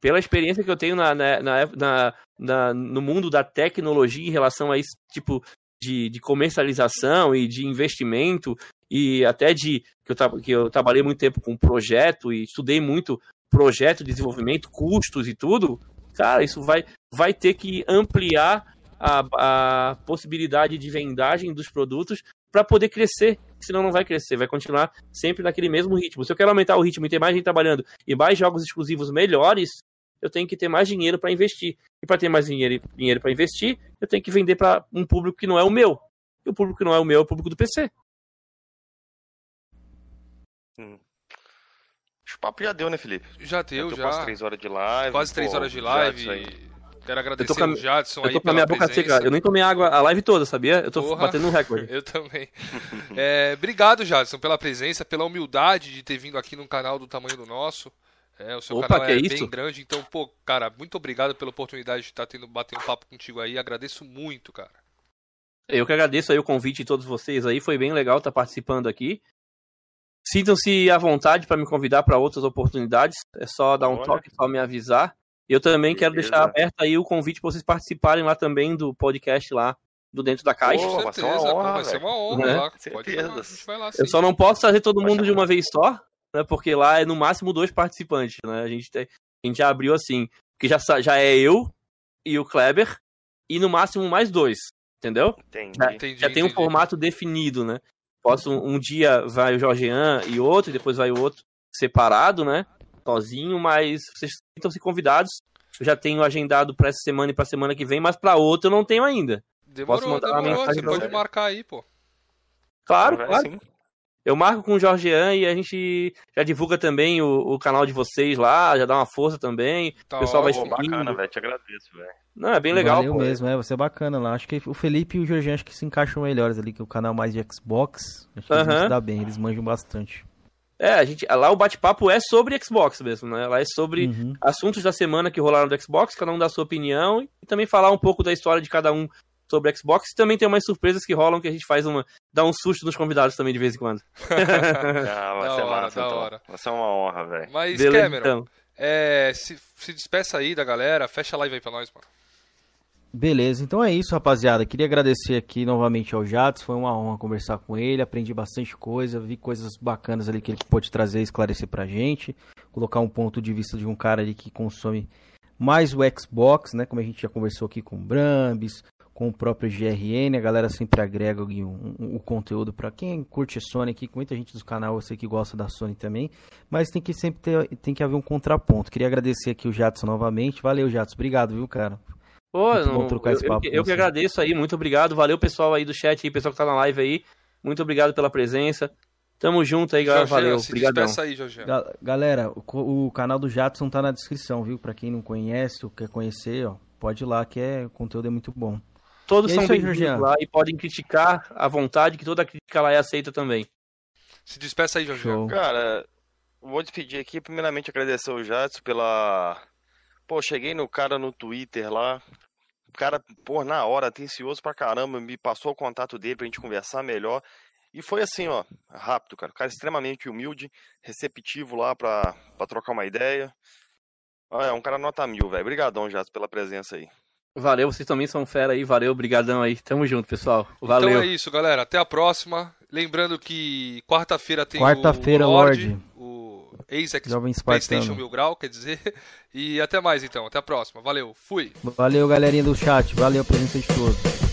[SPEAKER 2] Pela experiência que eu tenho na, na, na, na- na- no mundo da tecnologia em relação a esse tipo de, de comercialização e de investimento e até de que eu, que eu trabalhei muito tempo com projeto e estudei muito projeto de desenvolvimento, custos e tudo, cara, isso vai, vai ter que ampliar a, a possibilidade de vendagem dos produtos para poder crescer, senão não vai crescer, vai continuar sempre naquele mesmo ritmo. Se eu quero aumentar o ritmo e ter mais gente trabalhando e mais jogos exclusivos melhores, eu tenho que ter mais dinheiro para investir. E para ter mais dinheiro, dinheiro para investir, eu tenho que vender para um público que não é o meu. E o público que não é o meu é o público do PC.
[SPEAKER 5] Acho que o papo já deu, né, Felipe?
[SPEAKER 3] Já deu,
[SPEAKER 5] deu
[SPEAKER 3] já.
[SPEAKER 5] quase três horas de live.
[SPEAKER 3] Quase três
[SPEAKER 5] pô,
[SPEAKER 3] horas de live.
[SPEAKER 5] Jadson.
[SPEAKER 3] Quero agradecer
[SPEAKER 2] Eu tô com a-
[SPEAKER 3] o Jadson
[SPEAKER 2] Eu tô com a minha boca
[SPEAKER 3] presença.
[SPEAKER 2] seca. Eu nem tomei água a live toda, sabia? Eu tô
[SPEAKER 3] Porra.
[SPEAKER 2] batendo um recorde.
[SPEAKER 3] Eu também. É, obrigado, Jadson, pela presença, pela humildade de ter vindo aqui num canal do tamanho do nosso. É, o seu
[SPEAKER 2] Opa,
[SPEAKER 3] canal
[SPEAKER 2] que
[SPEAKER 3] é
[SPEAKER 2] é
[SPEAKER 3] bem grande, então, pô, cara, muito obrigado pela oportunidade de estar tendo bater um papo contigo aí. Agradeço muito, cara.
[SPEAKER 2] Eu que agradeço aí o convite de todos vocês aí, foi bem legal estar participando aqui. Sintam-se à vontade para me convidar para outras oportunidades, é só dar um
[SPEAKER 5] Olha.
[SPEAKER 2] toque, só me avisar. Eu também quero
[SPEAKER 5] Beleza.
[SPEAKER 2] deixar aberto aí o convite para vocês participarem lá também do podcast lá do Dentro da Caixa.
[SPEAKER 5] Pô,
[SPEAKER 3] Com
[SPEAKER 5] vai ser
[SPEAKER 3] certeza,
[SPEAKER 5] uma honra,
[SPEAKER 3] vai ser uma honra
[SPEAKER 2] Né?
[SPEAKER 3] lá. Pode gente vai lá sim.
[SPEAKER 2] Eu só não posso trazer todo mundo de uma vez só, né? Porque lá é no máximo dois participantes, né? A gente, tem, a gente já abriu assim, que já, já é eu e o Kleber, e no máximo mais dois, entendeu?
[SPEAKER 5] Entendi.
[SPEAKER 2] Já,
[SPEAKER 3] Entendi,
[SPEAKER 2] já tem um
[SPEAKER 3] entendi.
[SPEAKER 2] formato definido, né? Posso um, um dia vai o Jorgean e outro, e depois vai o outro separado, né? Sozinho, mas vocês estão se convidados. Eu já tenho agendado para essa semana e para semana que vem, mas para outra eu não tenho ainda.
[SPEAKER 3] Demorou,
[SPEAKER 2] Posso mandar uma
[SPEAKER 3] demorou.
[SPEAKER 2] mensagem
[SPEAKER 3] Você
[SPEAKER 2] pra
[SPEAKER 3] pode
[SPEAKER 5] você?
[SPEAKER 3] marcar aí, pô.
[SPEAKER 2] Claro,
[SPEAKER 5] Vai
[SPEAKER 2] claro.
[SPEAKER 5] sim.
[SPEAKER 2] Eu marco com o Jorgean e a gente já divulga também o, o canal de vocês lá, já dá uma força também.
[SPEAKER 3] Tá
[SPEAKER 2] o pessoal vai
[SPEAKER 3] ótimo.
[SPEAKER 5] Pô,
[SPEAKER 2] seguindo.
[SPEAKER 5] bacana, velho. Te agradeço, velho.
[SPEAKER 2] Não, é bem legal,
[SPEAKER 1] Valeu
[SPEAKER 2] pô.
[SPEAKER 1] mesmo, é, você é bacana lá. Acho que o Felipe e o Jorginho acho que se encaixam melhores ali, que o canal mais de Xbox. Acho que eles vão
[SPEAKER 2] Aham.
[SPEAKER 1] se dar bem, eles manjam bastante.
[SPEAKER 2] É, a gente, lá o bate-papo é sobre Xbox mesmo, né? Lá é sobre
[SPEAKER 1] Uhum.
[SPEAKER 2] assuntos da semana que rolaram do Xbox, cada um dá a sua opinião, e também falar um pouco da história de cada um sobre Xbox. E também tem umas surpresas que rolam que a gente faz uma. dá um susto nos convidados também de vez em quando.
[SPEAKER 5] Ah, vai
[SPEAKER 3] Da
[SPEAKER 5] ser
[SPEAKER 3] hora,
[SPEAKER 5] massa,
[SPEAKER 3] da
[SPEAKER 5] então.
[SPEAKER 3] hora.
[SPEAKER 5] Vai ser uma honra, velho.
[SPEAKER 3] Mas,
[SPEAKER 2] Beleza,
[SPEAKER 3] Cameron,
[SPEAKER 2] então.
[SPEAKER 3] é, se, se despeça aí da galera, fecha a live aí pra nós, mano.
[SPEAKER 1] Beleza, então é isso, rapaziada. Queria agradecer aqui novamente ao Jatos. Foi uma honra conversar com ele. Aprendi bastante coisa, vi coisas bacanas ali que ele pôde trazer e esclarecer pra gente. Colocar um ponto de vista de um cara ali que consome mais o Xbox, né? Como a gente já conversou aqui com o Brambis, com o próprio GRN. A galera sempre agrega ali um- um- o conteúdo pra quem curte Sony aqui. Muita gente do canal eu sei que gosta da Sony também. Mas tem que sempre ter, tem que haver um contraponto. Queria agradecer aqui o Jatson novamente. Valeu, Jatson. Obrigado, viu, cara?
[SPEAKER 2] Pô,
[SPEAKER 1] Muito bom
[SPEAKER 2] não-
[SPEAKER 1] trocar
[SPEAKER 2] eu,
[SPEAKER 1] esse papo
[SPEAKER 2] eu, que agradeço aí, muito obrigado. Valeu, pessoal aí do chat aí, pessoal que tá na live aí. Muito obrigado pela presença. Tamo junto aí, galera.
[SPEAKER 3] Jorge,
[SPEAKER 2] Valeu.
[SPEAKER 3] se
[SPEAKER 2] Obrigadão.
[SPEAKER 3] despeça aí, Jorge.
[SPEAKER 1] Ga- Galera, o, o canal do Jadson tá na descrição, viu? Pra quem não conhece ou quer conhecer, ó, pode ir lá que é, o conteúdo é muito bom.
[SPEAKER 2] Todos
[SPEAKER 1] E é
[SPEAKER 2] são bem-vindos lá e podem criticar à vontade, que toda crítica lá é aceita também.
[SPEAKER 3] Se despeça aí, Jorge.
[SPEAKER 1] Show.
[SPEAKER 5] Cara, vou despedir aqui. Primeiramente, agradecer o Jadson pela. Pô, cheguei no cara no Twitter lá. O cara, pô, na hora, atencioso pra caramba, me passou o contato dele pra gente conversar melhor. E foi assim, ó, rápido, cara. O cara extremamente humilde, receptivo lá pra, pra trocar uma ideia. Ah, é um cara nota mil, velho. Obrigadão, Jadson, pela presença aí.
[SPEAKER 2] Valeu, vocês também são fera aí. Valeu, brigadão aí. Tamo junto, pessoal. Valeu.
[SPEAKER 3] Então é isso, galera. Até a próxima. Lembrando que quarta-feira tem
[SPEAKER 1] Quarta-feira,
[SPEAKER 3] o Lorde,
[SPEAKER 1] Lorde.
[SPEAKER 3] o ex
[SPEAKER 1] Jovem
[SPEAKER 3] PlayStation. Mil Grau, quer dizer. E até mais então. Até a próxima. Valeu. Fui.
[SPEAKER 1] Valeu, galerinha do chat. Valeu a presença de todos.